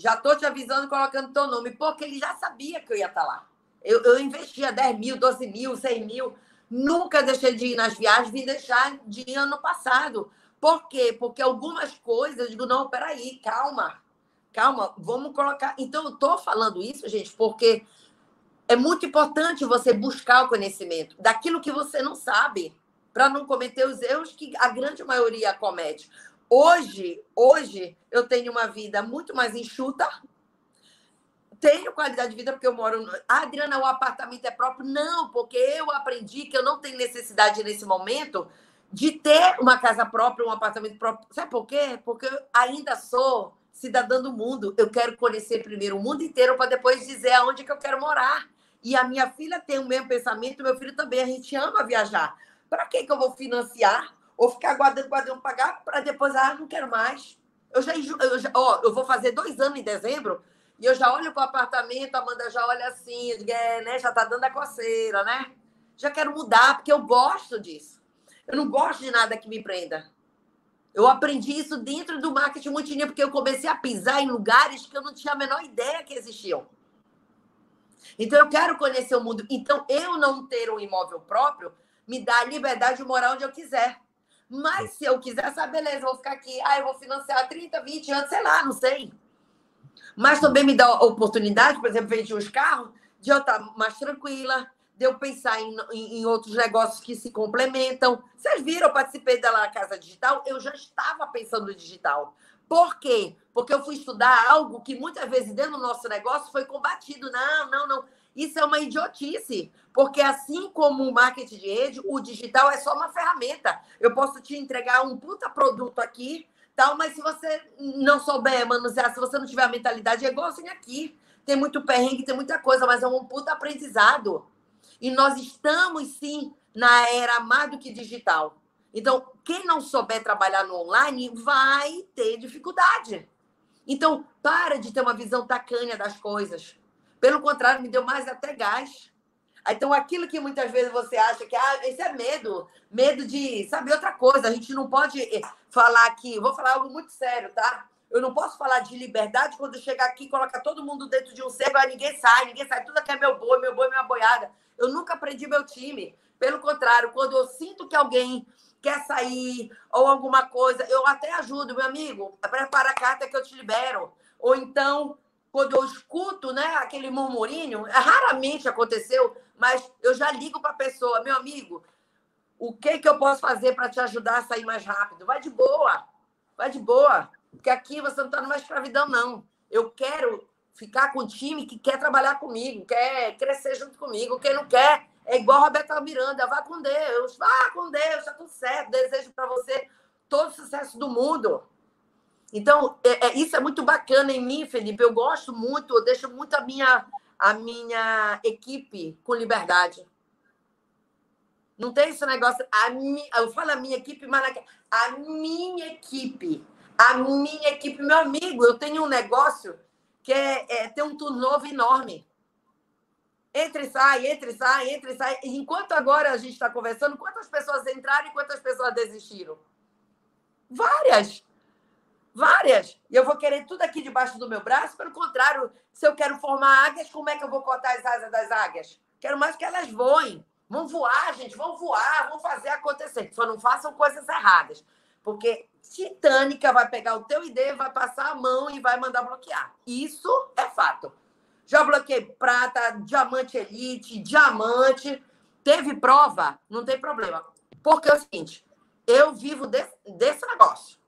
já estou te avisando colocando teu nome, porque ele já sabia que eu ia estar tá lá. Eu, eu investia 10 mil, 12 mil, 100 mil. Nunca deixei de ir nas viagens, vim deixar de ano passado. Por quê? Porque algumas coisas, eu digo, não, peraí, calma, calma, vamos colocar. Então, eu estou falando isso, gente, porque é muito importante você buscar o conhecimento daquilo que você não sabe, para não cometer os erros que a grande maioria comete. Hoje, hoje eu tenho uma vida muito mais enxuta. Tenho qualidade de vida porque eu moro. No... Ah, Adriana, o apartamento é próprio? Não, porque eu aprendi que eu não tenho necessidade nesse momento de ter uma casa própria, um apartamento próprio. Sabe por quê? Porque eu ainda sou cidadã do mundo. Eu quero conhecer primeiro o mundo inteiro para depois dizer aonde que eu quero morar. E a minha filha tem o mesmo pensamento, meu filho também. A gente ama viajar. Para que, que eu vou financiar ou ficar guardando, guardando, pagar, para depois, ah, não quero mais. Eu já, eu já ó, eu vou fazer dois anos em dezembro, e eu já olho para o apartamento, a Amanda já olha assim, digo, é, né, já está dando a coceira, né? Já quero mudar, porque eu gosto disso. Eu não gosto de nada que me prenda. Eu aprendi isso dentro do marketing multinível, porque eu comecei a pisar em lugares que eu não tinha a menor ideia que existiam. Então, eu quero conhecer o mundo. Então, eu não ter um imóvel próprio me dá a liberdade de morar onde eu quiser. Mas se eu quiser saber, beleza, vou ficar aqui. Ah, eu vou financiar 30, 20 anos, sei lá, não sei. Mas também me dá a oportunidade, por exemplo, vender os carros, de eu estar mais tranquila, de eu pensar em, em, em, outros negócios que se complementam. Vocês viram, eu participei da Casa Digital, eu já estava pensando no digital. Por quê? Porque eu fui estudar algo que muitas vezes dentro do nosso negócio foi combatido. Não, não, não. Isso é uma idiotice, porque assim como o marketing de rede, o digital é só uma ferramenta. Eu posso te entregar um puta produto aqui, tal, mas se você não souber manusear, se você não tiver a mentalidade, é igual assim aqui. Tem muito perrengue, tem muita coisa, mas é um puta aprendizado. E nós estamos, sim, na era mais do que digital. Então, quem não souber trabalhar no online vai ter dificuldade. Então, para de ter uma visão tacanha das coisas. Pelo contrário, me deu mais até gás. Então, aquilo que muitas vezes você acha que ah, isso é medo, medo de saber outra coisa. A gente não pode eh, falar aqui, vou falar algo muito sério, tá? Eu não posso falar de liberdade quando chegar aqui colocar todo mundo dentro de um cerco, aí ninguém sai, ninguém sai, tudo aqui é meu boi, meu boi, minha boiada. Eu nunca aprendi meu time. Pelo contrário, quando eu sinto que alguém quer sair ou alguma coisa, eu até ajudo, meu amigo, prepara a carta que eu te libero. Ou então, quando eu escuto né, aquele murmurinho, raramente aconteceu, mas eu já ligo para a pessoa, meu amigo, o que, que eu posso fazer para te ajudar a sair mais rápido? Vai de boa, vai de boa, porque aqui você não está numa escravidão, não. Eu quero ficar com um time que quer trabalhar comigo, quer crescer junto comigo. Quem não quer é igual a Roberta Miranda, vá com Deus, vá com Deus, está tudo certo. Desejo para você todo o sucesso do mundo. Então, é, é, isso é muito bacana em mim, Felipe. Eu gosto muito, eu deixo muito a minha, a minha equipe com liberdade. Não tem esse negócio. A mi, eu falo a minha equipe, mas a minha equipe. A minha equipe, meu amigo, eu tenho um negócio que é, é ter um turnover enorme. Entre e sai, entre e sai, entre e sai. Enquanto agora a gente está conversando, quantas pessoas entraram e quantas pessoas desistiram? Várias. Várias. E eu vou querer tudo aqui debaixo do meu braço. Pelo contrário, se eu quero formar águias, como é que eu vou cortar as asas das águias? Quero mais que elas voem. Vão voar, gente, vão voar, vão fazer acontecer. Só não façam coisas erradas. Porque Titânica vai pegar o teu ID, vai passar a mão e vai mandar bloquear. Isso é fato. Já bloqueei prata, diamante elite, diamante. Teve prova? Não tem problema. Porque é o seguinte, eu vivo desse, desse negócio.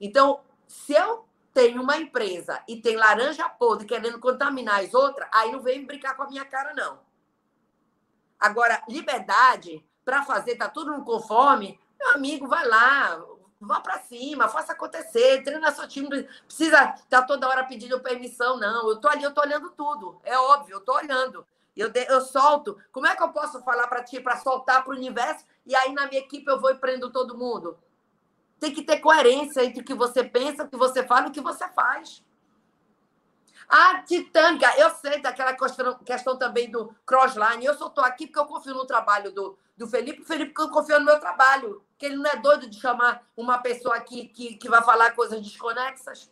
Então, se eu tenho uma empresa e tem laranja podre querendo contaminar as outras, aí não vem brincar com a minha cara, não. Agora, liberdade para fazer, tá tudo no conforme, meu amigo, vai lá, vá para cima, faça acontecer, treina seu time. Precisa estar tá toda hora pedindo permissão, não. Eu tô ali, eu tô olhando tudo. É óbvio, eu tô olhando. Eu, de, eu solto. Como é que eu posso falar para ti para soltar para o universo e aí na minha equipe eu vou e prendo todo mundo? Tem que ter coerência entre o que você pensa, o que você fala e o que você faz. A Titânica, eu sei daquela questão, também do crossline. Eu só estou aqui porque eu confio no trabalho do, do Felipe, o Felipe confia no meu trabalho. Que ele não é doido de chamar uma pessoa aqui que, que vai falar coisas desconexas.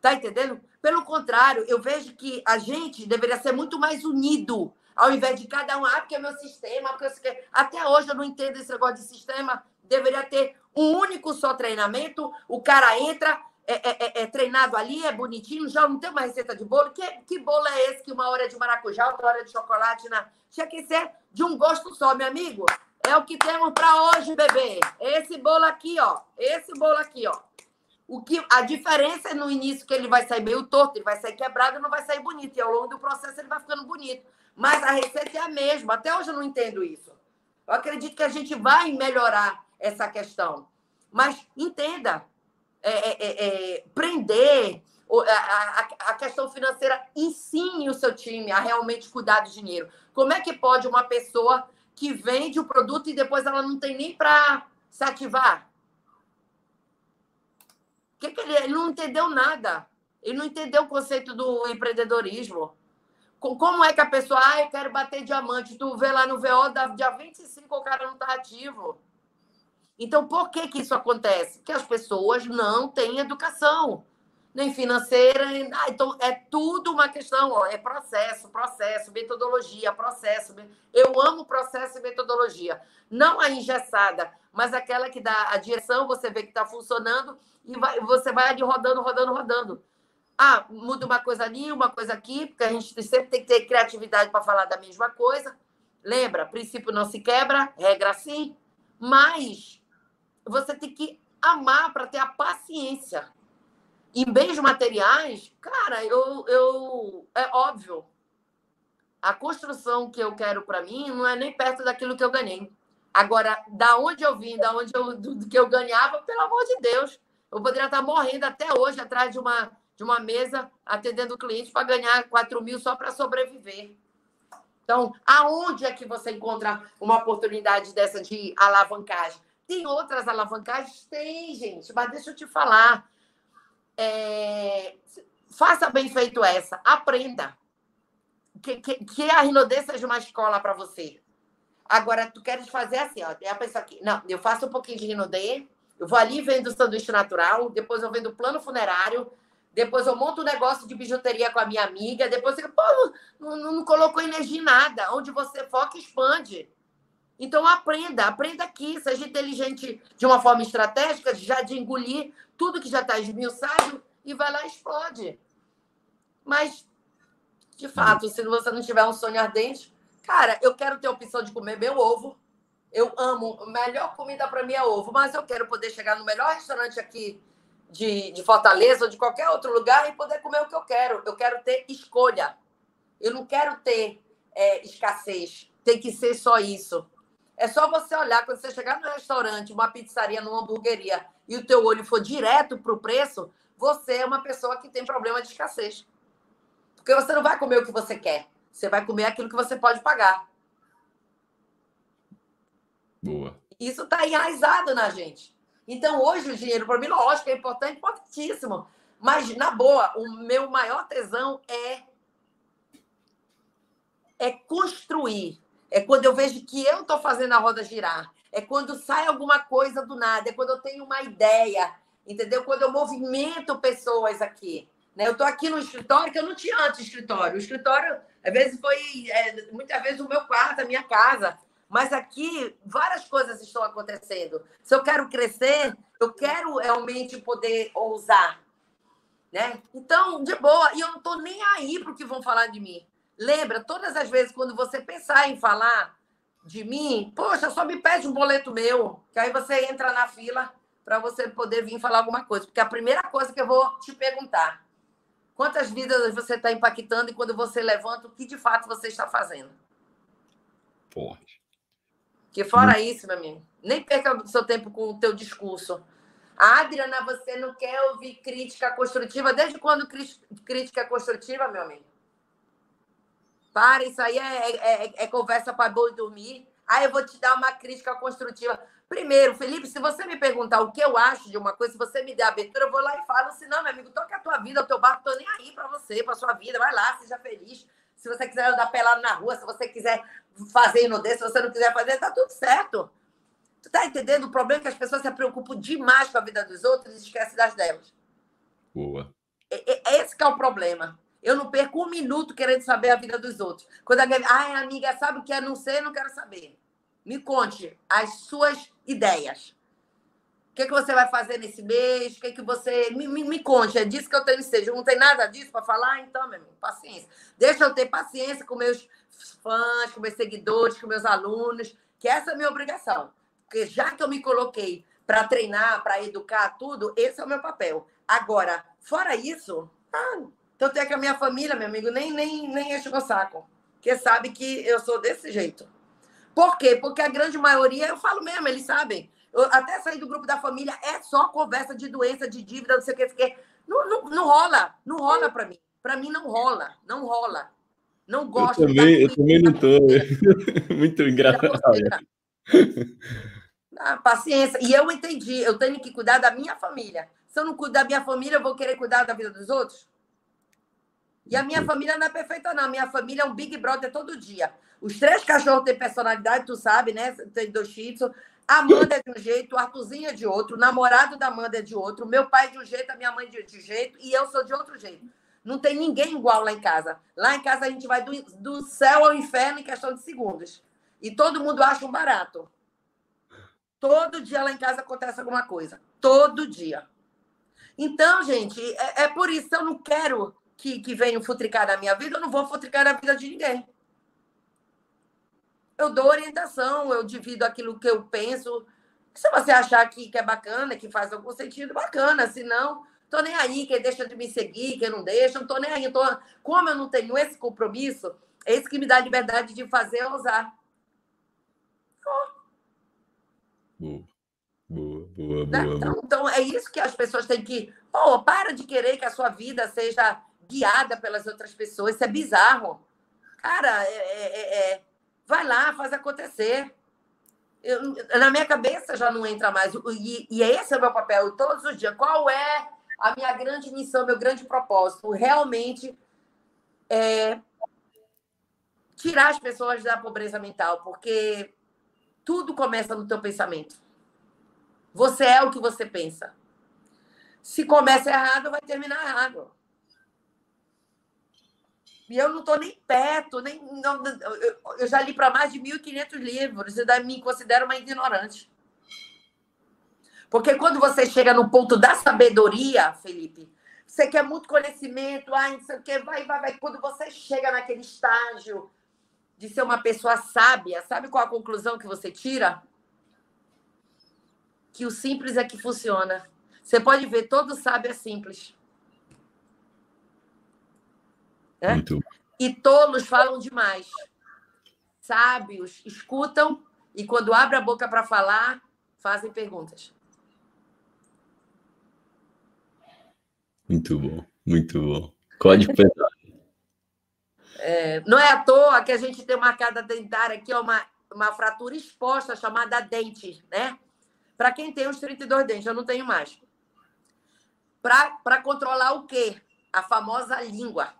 Tá entendendo? Pelo contrário, eu vejo que a gente deveria ser muito mais unido, ao invés de cada um, ah, porque é meu sistema, porque eu... até hoje eu não entendo esse negócio de sistema. Deveria ter um único só treinamento, o cara entra, é, é, é, é, treinado ali, é bonitinho, já não tem uma receita de bolo. Que, que bolo é esse que uma hora é de maracujá, outra hora é de chocolate? Na... Tinha que ser de um gosto só, meu amigo. É o que temos para hoje, bebê. Esse bolo aqui, ó. Esse bolo aqui, ó. O que, a diferença é no início que ele vai sair meio torto, ele vai sair quebrado, não vai sair bonito. E ao longo do processo ele vai ficando bonito. Mas a receita é a mesma. Até hoje eu não entendo isso. Eu acredito que a gente vai melhorar essa questão. Mas entenda, é, é, é, é prender a, a, a, questão financeira, ensine o seu time a realmente cuidar do dinheiro. Como é que pode uma pessoa que vende o produto e depois ela não tem nem para se ativar? Que que ele, ele não entendeu nada. Ele não entendeu o conceito do empreendedorismo. Como é que a pessoa, ah, eu quero bater diamante, tu vê lá no VO, da, dia 25 o cara não está ativo. Então, por que, que isso acontece? Porque as pessoas não têm educação, nem financeira. Nem... Ah, então, é tudo uma questão, ó, é processo, processo, metodologia, processo. Eu amo processo e metodologia. Não a engessada, mas aquela que dá a direção, você vê que está funcionando e vai, você vai ali rodando, rodando, rodando. Ah, muda uma coisa ali, uma coisa aqui, porque a gente sempre tem que ter criatividade para falar da mesma coisa. Lembra, princípio não se quebra, regra sim, mas você tem que amar para ter a paciência. Em bens materiais, cara, eu, eu é óbvio. a construção que eu quero para mim não é nem perto daquilo que eu ganhei. Agora, da onde eu vim, da onde eu, do, que eu ganhava, pelo amor de Deus, eu poderia estar morrendo até hoje atrás de uma, de uma mesa atendendo cliente para ganhar 4 mil só para sobreviver. Então, aonde é que você encontra uma oportunidade dessa de alavancagem? Tem outras alavancagens? Tem, gente, mas deixa eu te falar. É... Faça bem feito essa, aprenda. Que, que, que a Rinodê seja uma escola para você. Agora, tu queres fazer assim, ó, a pessoa aqui, não, eu faço um pouquinho de Rinodê, eu vou ali vendo sanduíche natural, depois eu vendo plano funerário, depois eu monto um negócio de bijuteria com a minha amiga, depois você, pô, não, não, não colocou energia em nada. Onde você foca, expande. Então aprenda, aprenda aqui, seja inteligente de uma forma estratégica, já de engolir tudo que já está esmiuçado e vai lá e explode. Mas, de fato, se você não tiver um sonho ardente, cara, eu quero ter a opção de comer meu ovo. Eu amo, a melhor comida para mim é ovo, mas eu quero poder chegar no melhor restaurante aqui de, de Fortaleza ou de qualquer outro lugar e poder comer o que eu quero. Eu quero ter escolha. Eu não quero ter é, escassez. Tem que ser só isso. É só você olhar, quando você chegar no restaurante, uma pizzaria, numa hamburgueria, e o teu olho for direto para o preço, você é uma pessoa que tem problema de escassez. Porque você não vai comer o que você quer. Você vai comer aquilo que você pode pagar. Boa. Isso está enraizado na gente. Então, hoje, o dinheiro, para mim, lógico, é importante, importantíssimo. Mas, na boa, o meu maior tesão é, é construir. É quando eu vejo que eu estou fazendo a roda girar. É quando sai alguma coisa do nada. É quando eu tenho uma ideia. Entendeu? Quando eu movimento pessoas aqui. Né? Eu estou aqui no escritório, que eu não tinha antes escritório. O escritório, às vezes, foi, é, muitas vezes, o meu quarto, a minha casa. Mas aqui várias coisas estão acontecendo. Se eu quero crescer, eu quero realmente poder ousar. Né? Então, de boa, e eu não estou nem aí para o que vão falar de mim. Lembra, todas as vezes quando você pensar em falar de mim, poxa, só me pede um boleto meu, que aí você entra na fila para você poder vir falar alguma coisa. Porque a primeira coisa que eu vou te perguntar, quantas vidas você está impactando e quando você levanta, o que de fato você está fazendo? Forte. Que fora hum. isso, meu amigo, nem perca o seu tempo com o teu discurso. Ah, Adriana, você não quer ouvir crítica construtiva? Desde quando crítica construtiva, meu amigo? Para, isso aí é, é, é, é conversa para boi dormir. Ah, eu vou te dar uma crítica construtiva. Primeiro, Felipe, se você me perguntar o que eu acho de uma coisa, se você me der abertura, eu vou lá e falo. Se não, meu amigo, toca a tua vida, o teu barco, tô nem aí para você, para sua vida. Vai lá, seja feliz. Se você quiser andar pelado na rua, se você quiser fazer inudez, se você não quiser fazer, tá tudo certo. Tu tá entendendo? O problema é que as pessoas se preocupam demais com a vida dos outros e esquecem das delas. Boa. Esse é o problema. Eu não perco um minuto querendo saber a vida dos outros. Quando alguém, ai, amiga, sabe o que é não sei, não quero saber. Me conte as suas ideias. O que, é que você vai fazer nesse mês? O que, é que você. Me, me, me conte, é disso que eu tenho seja. Não tem nada disso para falar? Então, meu amigo, paciência. Deixa eu ter paciência com meus fãs, com meus seguidores, com meus alunos, que essa é a minha obrigação. Porque já que eu me coloquei para treinar, para educar, tudo, esse é o meu papel. Agora, fora isso, ah, então tem que a minha família, meu amigo, nem, nem, nem enche o meu saco. Porque sabe que eu sou desse jeito. Por quê? Porque a grande maioria, eu falo mesmo, eles sabem. Eu até sair do grupo da família é só conversa de doença, de dívida, não sei o que. Fiquei... Não, não, não rola, não rola para mim. Para mim não rola, não rola. Não gosto. Eu também, eu também não estou. Muito engraçado. Ah, paciência. E eu entendi, eu tenho que cuidar da minha família. Se eu não cuidar da minha família, eu vou querer cuidar da vida dos outros? E a minha família não é perfeita, não. A minha família é um Big Brother todo dia. Os três cachorros têm personalidade, tu sabe, né? Tem dois shih a Amanda é de um jeito, o Artuzinho é de outro, o namorado da Amanda é de outro, meu pai é de um jeito, a minha mãe de, de jeito, e eu sou de outro jeito. Não tem ninguém igual lá em casa. Lá em casa a gente vai do, do céu ao inferno em questão de segundos. E todo mundo acha um barato. Todo dia lá em casa acontece alguma coisa. Todo dia. Então, gente, é, é por isso que eu não quero que, que venham futricar na minha vida, eu não vou futricar na vida de ninguém eu dou orientação, eu divido aquilo que eu penso. Se você achar que, que é bacana, que faz algum sentido, bacana. Se não, tô nem aí. Quem deixa de me seguir, quem não deixa, não tô nem aí. tô... Como eu não tenho esse compromisso, É isso que me dá a liberdade de fazer ousar. Boa, boa, boa, né? boa. Então, então, é isso que as pessoas têm que. Pô, para de querer que a sua vida seja guiada pelas outras pessoas. Isso é bizarro. Cara, é, é, é, é vai lá, faz acontecer. Eu, na minha cabeça já não entra mais. E, e esse é o meu papel todos os dias. Qual é a minha grande missão, meu grande propósito? Realmente é tirar as pessoas da pobreza mental, porque tudo começa no teu pensamento. Você é o que você pensa. Se começa errado, vai terminar errado. E eu não estou nem perto, nem, não, eu, eu já li para mais de 1.500 livros e daí me considero uma ignorante. Porque quando você chega no ponto da sabedoria, Felipe, você quer muito conhecimento, ah, não sei o quê, vai, vai, vai. Quando você chega naquele estágio de ser uma pessoa sábia, sabe qual a conclusão que você tira? Que o simples é que funciona. Você pode ver, todo sábio é simples. É? Muito. E tolos falam demais. Sábios escutam e, quando abre a boca para falar, fazem perguntas. Muito bom, muito bom. Código pesado. É, não é à toa que a gente tem uma cada dentária aqui, uma, uma fratura exposta chamada dente, né? Para quem tem os 32 dentes, eu não tenho mais. Para controlar o quê? A famosa língua.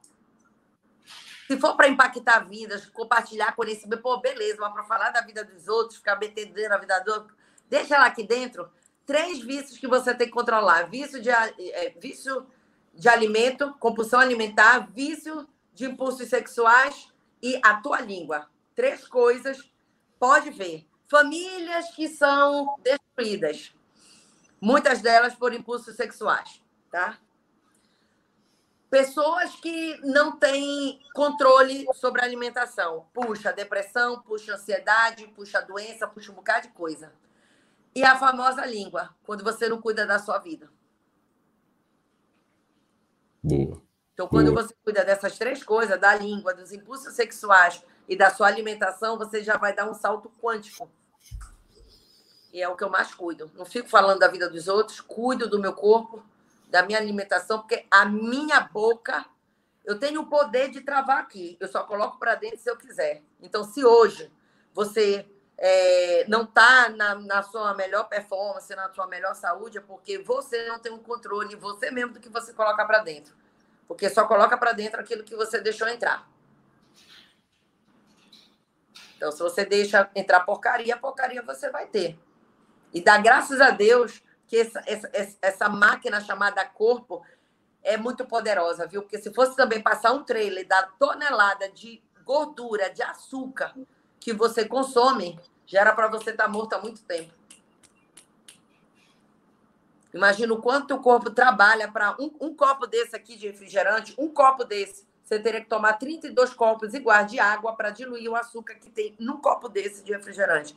Se for para impactar vidas, compartilhar conhecimento, pô, beleza, mas para falar da vida dos outros, ficar metendo na vida do outro, deixa lá aqui dentro três vícios que você tem que controlar: vício de, é, vício de alimento, compulsão alimentar, vício de impulsos sexuais e a tua língua. Três coisas, pode ver. Famílias que são destruídas, muitas delas por impulsos sexuais, tá? Pessoas que não têm controle sobre a alimentação. Puxa depressão, puxa ansiedade, puxa doença, puxa um bocado de coisa. E a famosa língua, quando você não cuida da sua vida. Boa. Então, quando Boa. você cuida dessas três coisas, da língua, dos impulsos sexuais e da sua alimentação, você já vai dar um salto quântico. E é o que eu mais cuido. Não fico falando da vida dos outros, cuido do meu corpo, da minha alimentação, porque a minha boca, eu tenho o poder de travar aqui. Eu só coloco para dentro se eu quiser. Então, se hoje você é, não está na, na, sua melhor performance, na sua melhor saúde, é porque você não tem um controle, você mesmo, do que você coloca para dentro. Porque só coloca para dentro aquilo que você deixou entrar. Então, se você deixa entrar porcaria, porcaria você vai ter. E dá graças a Deus que essa, essa, essa máquina chamada corpo é muito poderosa, viu? Porque se fosse também passar um trailer da tonelada de gordura, de açúcar que você consome, já era para você estar tá morto há muito tempo. Imagina o quanto o corpo trabalha para um, um, copo desse aqui de refrigerante, um copo desse. Você teria que tomar 32 copos iguais de água para diluir o açúcar que tem num copo desse de refrigerante.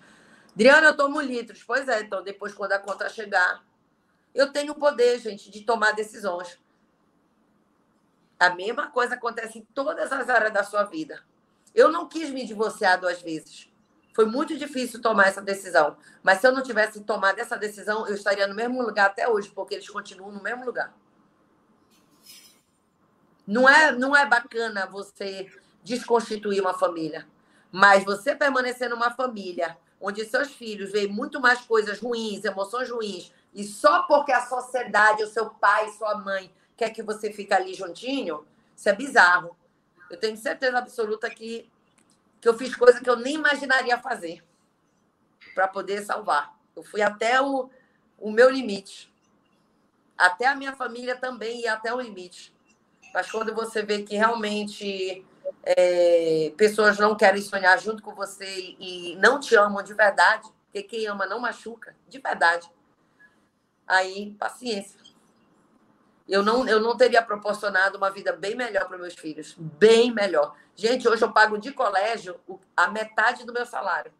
Adriana, eu tomo litros. Pois é, então depois, quando a conta chegar, eu tenho o poder, gente, de tomar decisões. A mesma coisa acontece em todas as áreas da sua vida. Eu não quis me divorciar duas vezes. Foi muito difícil tomar essa decisão. Mas se eu não tivesse tomado essa decisão, eu estaria no mesmo lugar até hoje, porque eles continuam no mesmo lugar. Não é, não é bacana você desconstituir uma família. Mas você permanecer numa família onde seus filhos veem muito mais coisas ruins, emoções ruins, e só porque a sociedade, o seu pai, sua mãe, quer que você fique ali juntinho, isso é bizarro. Eu tenho certeza absoluta que, que eu fiz coisa que eu nem imaginaria fazer para poder salvar. Eu fui até o, o meu limite. Até a minha família também ia até o limite. Mas quando você vê que realmente é, pessoas não querem sonhar junto com você e não te amam de verdade, porque quem ama não machuca, de verdade. Aí, paciência. Eu não, eu não teria proporcionado uma vida bem melhor para meus filhos. Bem melhor. Gente, hoje eu pago de colégio a metade do meu salário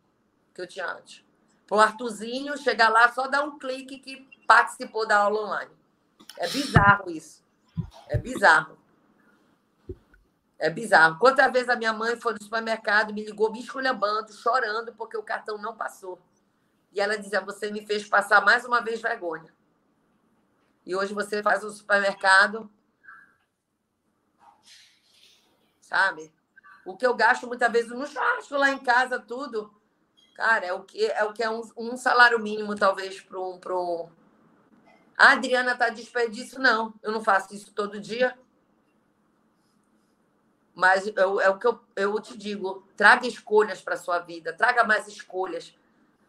que eu tinha antes. Para o Artuzinho chegar lá, só dar um clique que participou da aula online. É bizarro isso. É bizarro. É bizarro. Quantas vezes a minha mãe foi no supermercado, me ligou me esculhambando, chorando, porque o cartão não passou. E ela dizia: Você me fez passar mais uma vez vergonha. E hoje você faz o supermercado. Sabe? O que eu gasto muitas vezes no churrasco lá em casa, tudo. Cara, é o que é, o que é um, um salário mínimo, talvez, para um. Pro... A Adriana está desperdício? Não, eu não faço isso todo dia. Mas eu, é o que eu, eu te digo: traga escolhas para sua vida, traga mais escolhas.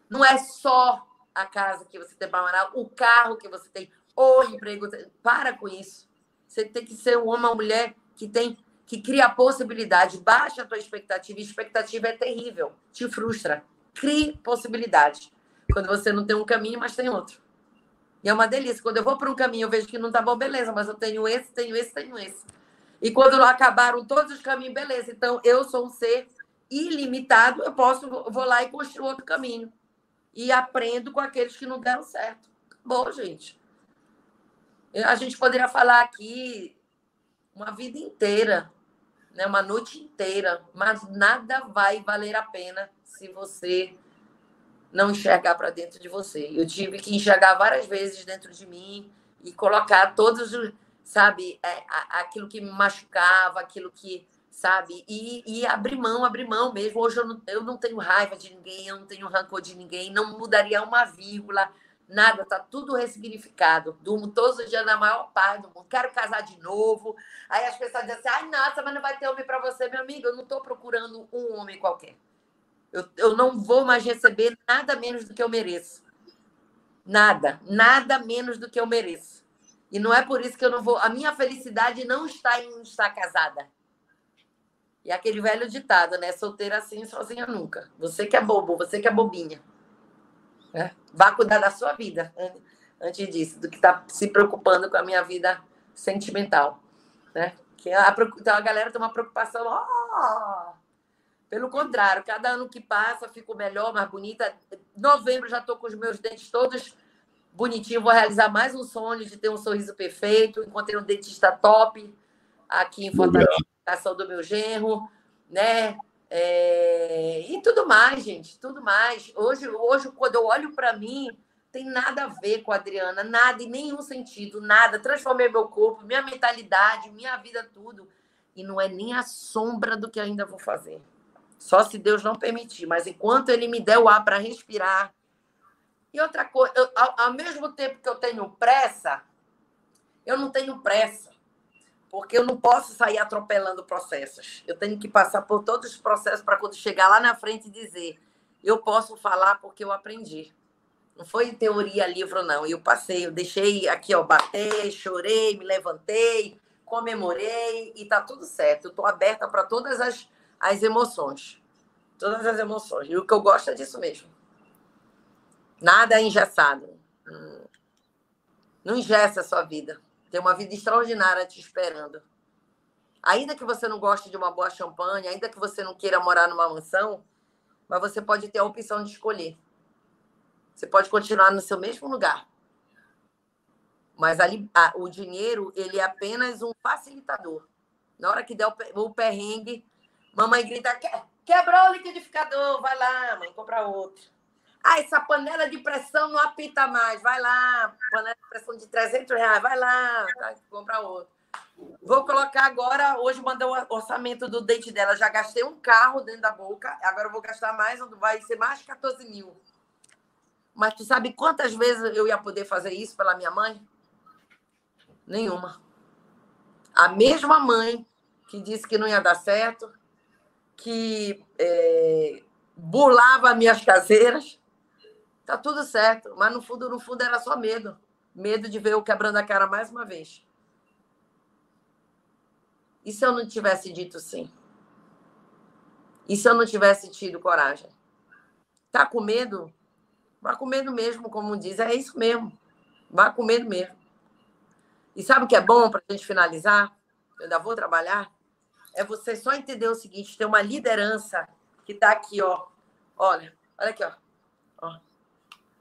Não é só a casa que você tem para morar, o carro que você tem, o emprego. Para com isso. Você tem que ser um homem ou mulher que tem que cria possibilidade. Baixa a tua expectativa. Expectativa é terrível, te frustra. Crie possibilidades. Quando você não tem um caminho, mas tem outro. E é uma delícia. Quando eu vou para um caminho, eu vejo que não tá bom, beleza, mas eu tenho esse, tenho esse, tenho esse. E quando acabaram todos os caminhos, beleza. Então, eu sou um ser ilimitado, eu posso, vou lá e construir outro caminho. E aprendo com aqueles que não deram certo. Bom, gente. A gente poderia falar aqui uma vida inteira, né? uma noite inteira, mas nada vai valer a pena se você não enxergar para dentro de você. Eu tive que enxergar várias vezes dentro de mim e colocar todos os sabe, é, aquilo que me machucava, aquilo que, sabe, e, e abrir mão, abrir mão mesmo. Hoje eu não, eu não tenho raiva de ninguém, eu não tenho rancor de ninguém, não mudaria uma vírgula, nada, tá tudo ressignificado. Durmo todos os dias na maior paz do mundo, quero casar de novo. Aí as pessoas dizem assim, ai, nossa, mas não vai ter homem para você, meu amigo, eu não estou procurando um homem qualquer. Eu, eu não vou mais receber nada menos do que eu mereço. Nada, nada menos do que eu mereço. E não é por isso que eu não vou. A minha felicidade não está em estar casada. E aquele velho ditado, né? Solteira assim, sozinha nunca. Você que é bobo, você que é bobinha. Né? Vá cuidar da sua vida antes disso, do que está se preocupando com a minha vida sentimental. Né? Que a, então a galera tem uma preocupação. Oh! Pelo contrário, cada ano que passa, fico melhor, mais bonita. Novembro já estou com os meus dentes todos bonitinho, vou realizar mais um sonho de ter um sorriso perfeito. Encontrei um dentista top aqui em Fortaleza, do meu genro, né? É... E tudo mais, gente, tudo mais. Hoje, hoje quando eu olho para mim, tem nada a ver com a Adriana, nada, em nenhum sentido, nada. Transformei meu corpo, minha mentalidade, minha vida, tudo. E não é nem a sombra do que ainda vou fazer. Só se Deus não permitir. Mas enquanto Ele me der o ar para respirar, e outra coisa, eu, ao, ao mesmo tempo que eu tenho pressa, eu não tenho pressa, porque eu não posso sair atropelando processos. Eu tenho que passar por todos os processos para quando chegar lá na frente dizer, eu posso falar porque eu aprendi. Não foi teoria, livro, não. Eu passei, eu deixei aqui, ó, bater, chorei, me levantei, comemorei e tá tudo certo. Eu estou aberta para todas as, as emoções. Todas as emoções. E o que eu gosto é disso mesmo. Nada é engessado. Não engessa a sua vida. Tem uma vida extraordinária te esperando. Ainda que você não goste de uma boa champanhe, ainda que você não queira morar numa mansão, mas você pode ter a opção de escolher. Você pode continuar no seu mesmo lugar. Mas ali, a, o dinheiro, ele é apenas um facilitador. Na hora que der o, o perrengue, mamãe grita, quebrou o liquidificador, vai lá, mãe, compra outro. Ah, essa panela de pressão não apita mais. Vai lá, panela de pressão de 300 reais. Vai lá, tá, compra outro. Vou colocar agora. Hoje mandou o orçamento do dente dela. Já gastei um carro dentro da boca. Agora eu vou gastar mais, vai ser mais 14 mil. Mas tu sabe quantas vezes eu ia poder fazer isso pela minha mãe? Nenhuma. A mesma mãe que disse que não ia dar certo, que é, burlava minhas caseiras, Tá tudo certo, mas no fundo, no fundo era só medo. Medo de ver eu quebrando a cara mais uma vez. E se eu não tivesse dito sim? E se eu não tivesse tido coragem? Tá com medo? Vá com medo mesmo, como diz. É isso mesmo. Vá com medo mesmo. E sabe o que é bom para a gente finalizar? Eu ainda vou trabalhar. É você só entender o seguinte: tem uma liderança que está aqui, ó. Olha, olha aqui, ó. ó.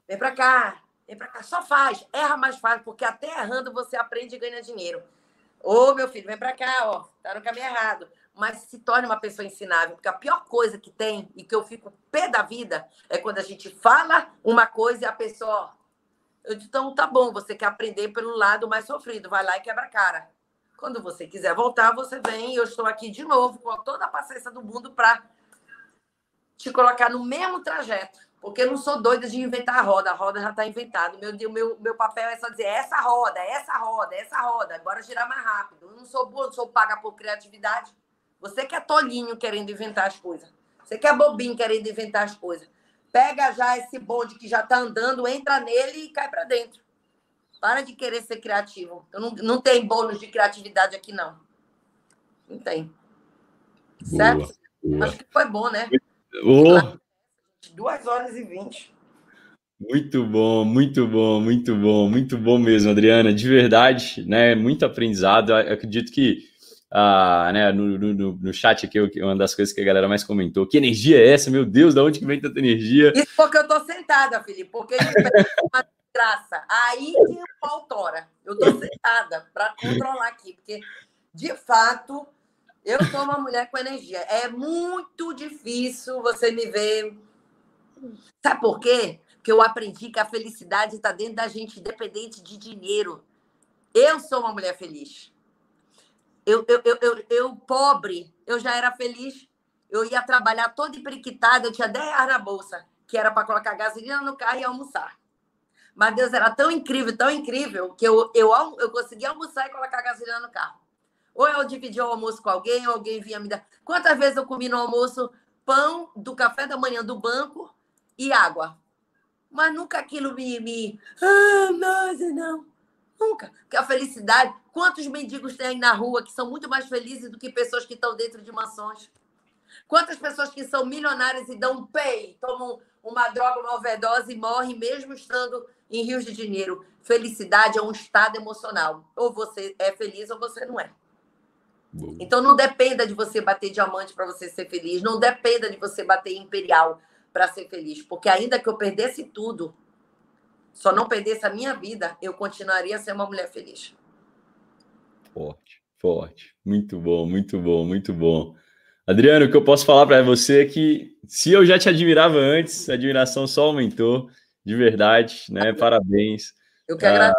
Vem para cá, vem para cá, só faz. Erra mais fácil, porque até errando você aprende e ganha dinheiro. Ô, meu filho, vem para cá, ó. Tá no caminho errado. mas se torne uma pessoa ensinável. Porque a pior coisa que tem e que eu fico pé da vida é quando a gente fala uma coisa e a pessoa. Eu digo, então tá bom, você quer aprender pelo lado mais sofrido, vai lá e quebra a cara. Quando você quiser voltar, você vem e eu estou aqui de novo com toda a paciência do mundo para te colocar no mesmo trajeto. Porque eu não sou doida de inventar a roda, a roda já está inventada. Meu, meu, meu papel é só dizer essa roda, essa roda, essa roda, bora girar mais rápido. Eu não sou boa, não sou paga por criatividade. Você que é tolinho querendo inventar as coisas. Você que é bobinho querendo inventar as coisas. Pega já esse bonde que já está andando, entra nele e cai para dentro. Para de querer ser criativo. Então, não, não tem bônus de criatividade aqui, não. Não tem. Boa, certo? Boa. Acho que foi bom, né? Oh. Duas horas e vinte. Muito bom, muito bom, muito bom, muito bom mesmo, Adriana. De verdade, né? Muito aprendizado. Eu acredito que ah, né, no, no, no, chat aqui, uma das coisas que a galera mais comentou. Que energia é essa? Meu Deus, da onde que vem tanta energia? Isso porque eu tô sentada, Felipe, porque uma graça. Aí que o pau tora. Eu tô sentada para controlar aqui, porque de fato eu sou uma mulher com energia. É muito difícil você me ver. Sabe por quê? Porque eu aprendi que a felicidade está dentro da gente, independente de dinheiro. Eu sou uma mulher feliz. Eu, eu, eu, eu, eu, pobre, eu já era feliz. Eu ia trabalhar toda emprequitada, eu tinha 10 reais na bolsa, que era para colocar gasolina no carro e almoçar. Mas Deus era tão incrível, tão incrível, que eu, eu, eu conseguia almoçar e colocar gasolina no carro. Ou eu dividia o almoço com alguém, ou alguém vinha me dar. Quantas vezes eu comi no almoço pão do café da manhã do banco e água? Mas nunca aquilo me. me... Ah, mas não. Nunca. Porque a felicidade. Quantos mendigos tem aí na rua que são muito mais felizes do que pessoas que estão dentro de mansões? Quantas pessoas que são milionárias e dão um pay, tomam uma droga, uma overdose e morrem mesmo estando em rios de dinheiro? Felicidade é um estado emocional. Ou você é feliz ou você não é. Então não dependa de você bater diamante para você ser feliz, não dependa de você bater imperial para ser feliz, porque ainda que eu perdesse tudo, só não perdesse a minha vida, eu continuaria a ser uma mulher feliz. Forte, forte. Muito bom, muito bom, muito bom. Adriano, o que eu posso falar para você é que se eu já te admirava antes, a admiração só aumentou, de verdade, né? Parabéns. Eu que agradeço.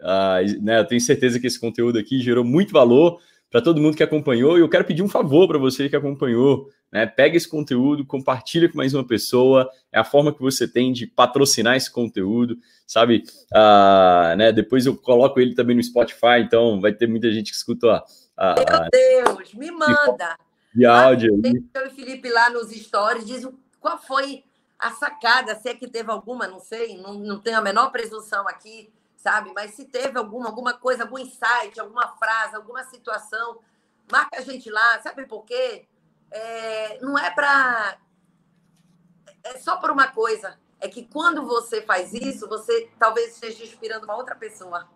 Ah, ah, né, eu tenho certeza que esse conteúdo aqui gerou muito valor para todo mundo que acompanhou. E eu quero pedir um favor para você que acompanhou. Né? Pega esse conteúdo, compartilha com mais uma pessoa. É a forma que você tem de patrocinar esse conteúdo, sabe? Ah, né? Depois eu coloco ele também no Spotify, então vai ter muita gente que escuta. Meu Deus, me manda. De áudio. Tem o Felipe lá nos stories, diz qual foi a sacada, se é que teve alguma, não sei, não, não tenho a menor presunção aqui sabe? Mas se teve alguma, alguma coisa, algum insight, alguma frase, alguma situação, marca a gente lá, sabe por quê? É, não é para. É só por uma coisa. É que quando você faz isso, você talvez esteja inspirando uma outra pessoa.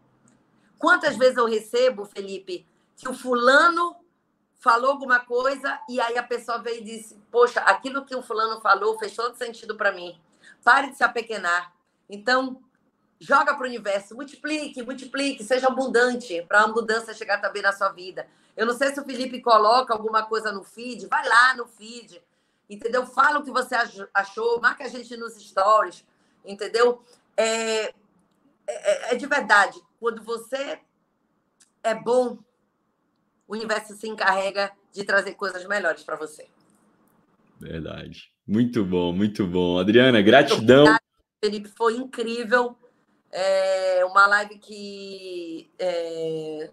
Quantas vezes eu recebo, Felipe, que o fulano falou alguma coisa e aí a pessoa veio e disse: Poxa, aquilo que o fulano falou fez todo sentido para mim. Pare de se apequenar. Então, joga para o universo, multiplique, multiplique, seja abundante, para a abundância chegar também na sua vida. Eu não sei se o Felipe coloca alguma coisa no feed, vai lá no feed, entendeu? Fala o que você achou, marca a gente nos stories, entendeu? É, é, é de verdade, quando você é bom, o universo se encarrega de trazer coisas melhores para você. Verdade. Muito bom, muito bom. Adriana, gratidão. Felipe, foi incrível. É uma live que é,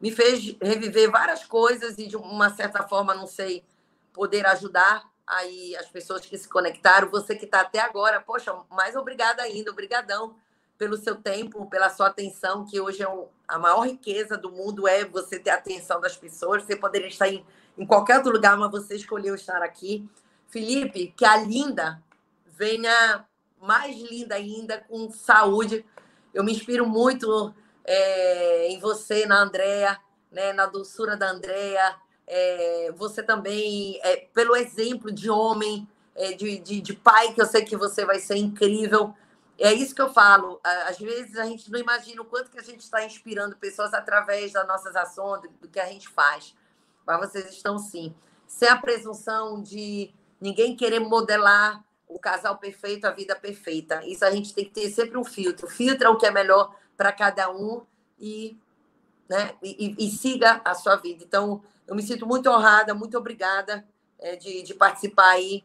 me fez reviver várias coisas e, de uma certa forma, não sei, poder ajudar aí as pessoas que se conectaram. Você que está até agora, poxa, mais obrigada ainda, obrigadão pelo seu tempo, pela sua atenção, que hoje é um, a maior riqueza do mundo é você ter a atenção das pessoas. Você poderia estar em, em qualquer outro lugar, mas você escolheu estar aqui. Felipe, que a linda venha mais linda ainda, com saúde. Eu me inspiro muito é, em você, na Andrea, né, na doçura da Andrea. É, você também, é, pelo exemplo de homem, é, de, de, de pai, que eu sei que você vai ser incrível. É isso que eu falo. Às vezes a gente não imagina o quanto que a gente está inspirando pessoas através das nossas ações, do que a gente faz. mas vocês estão sim. Sem a presunção de ninguém querer modelar o casal perfeito, a vida perfeita. Isso a gente tem que ter sempre um filtro. Filtra o que é melhor para cada um e, né, e, e, siga a sua vida. Então, eu me sinto muito honrada, muito obrigada é, de, de participar aí.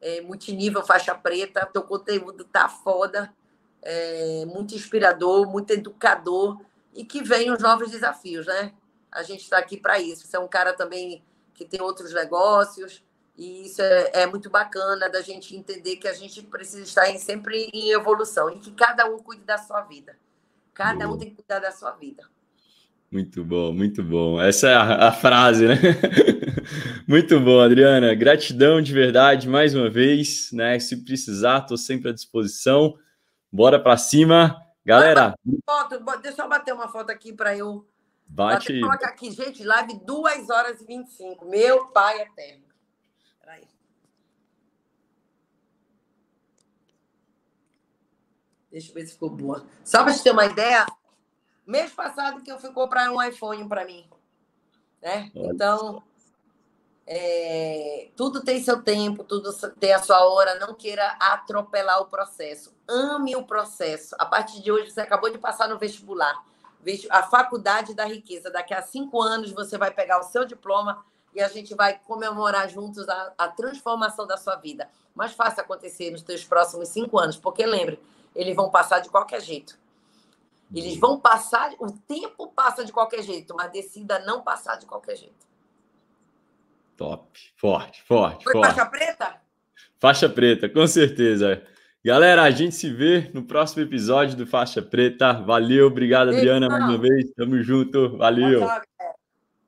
É, multinível, faixa preta, teu conteúdo tá foda, é, muito inspirador, muito educador e que vem os novos desafios, né? A gente está aqui para isso. Você é um cara também que tem outros negócios, e isso é, é, muito bacana da gente entender que a gente precisa estar em, sempre em evolução e que cada um cuide da sua vida. Cada um tem que cuidar da sua vida. Muito bom, muito bom. Essa é a, a frase, né? muito bom, Adriana. Gratidão de verdade mais uma vez, né? Se precisar, estou sempre à disposição. Bora para cima, galera. Foto, deixa eu bater uma foto aqui para eu. Bate. Colocar aqui, gente, live 2 horas e 25. Meu pai eterno. Deixa eu ver se ficou boa. Só para você ter uma ideia, mês passado que eu fui comprar um iPhone para mim. Né? Então, é, tudo tem seu tempo, tudo tem a sua hora. Não queira atropelar o processo. Ame o processo. A partir de hoje, você acabou de passar no vestibular. A faculdade da riqueza. Daqui a cinco anos, você vai pegar o seu diploma e a gente vai comemorar juntos a, a transformação da sua vida. Mas faça acontecer nos seus próximos cinco anos, porque lembre, eles vão passar de qualquer jeito. Eles vão passar, o tempo passa de qualquer jeito, mas decida não passar de qualquer jeito. Top, forte, forte. Foi forte. faixa preta? Faixa preta, com certeza. Galera, a gente se vê no próximo episódio do Faixa Preta. Valeu, obrigado, Adriana, mais uma vez. Tamo junto, valeu.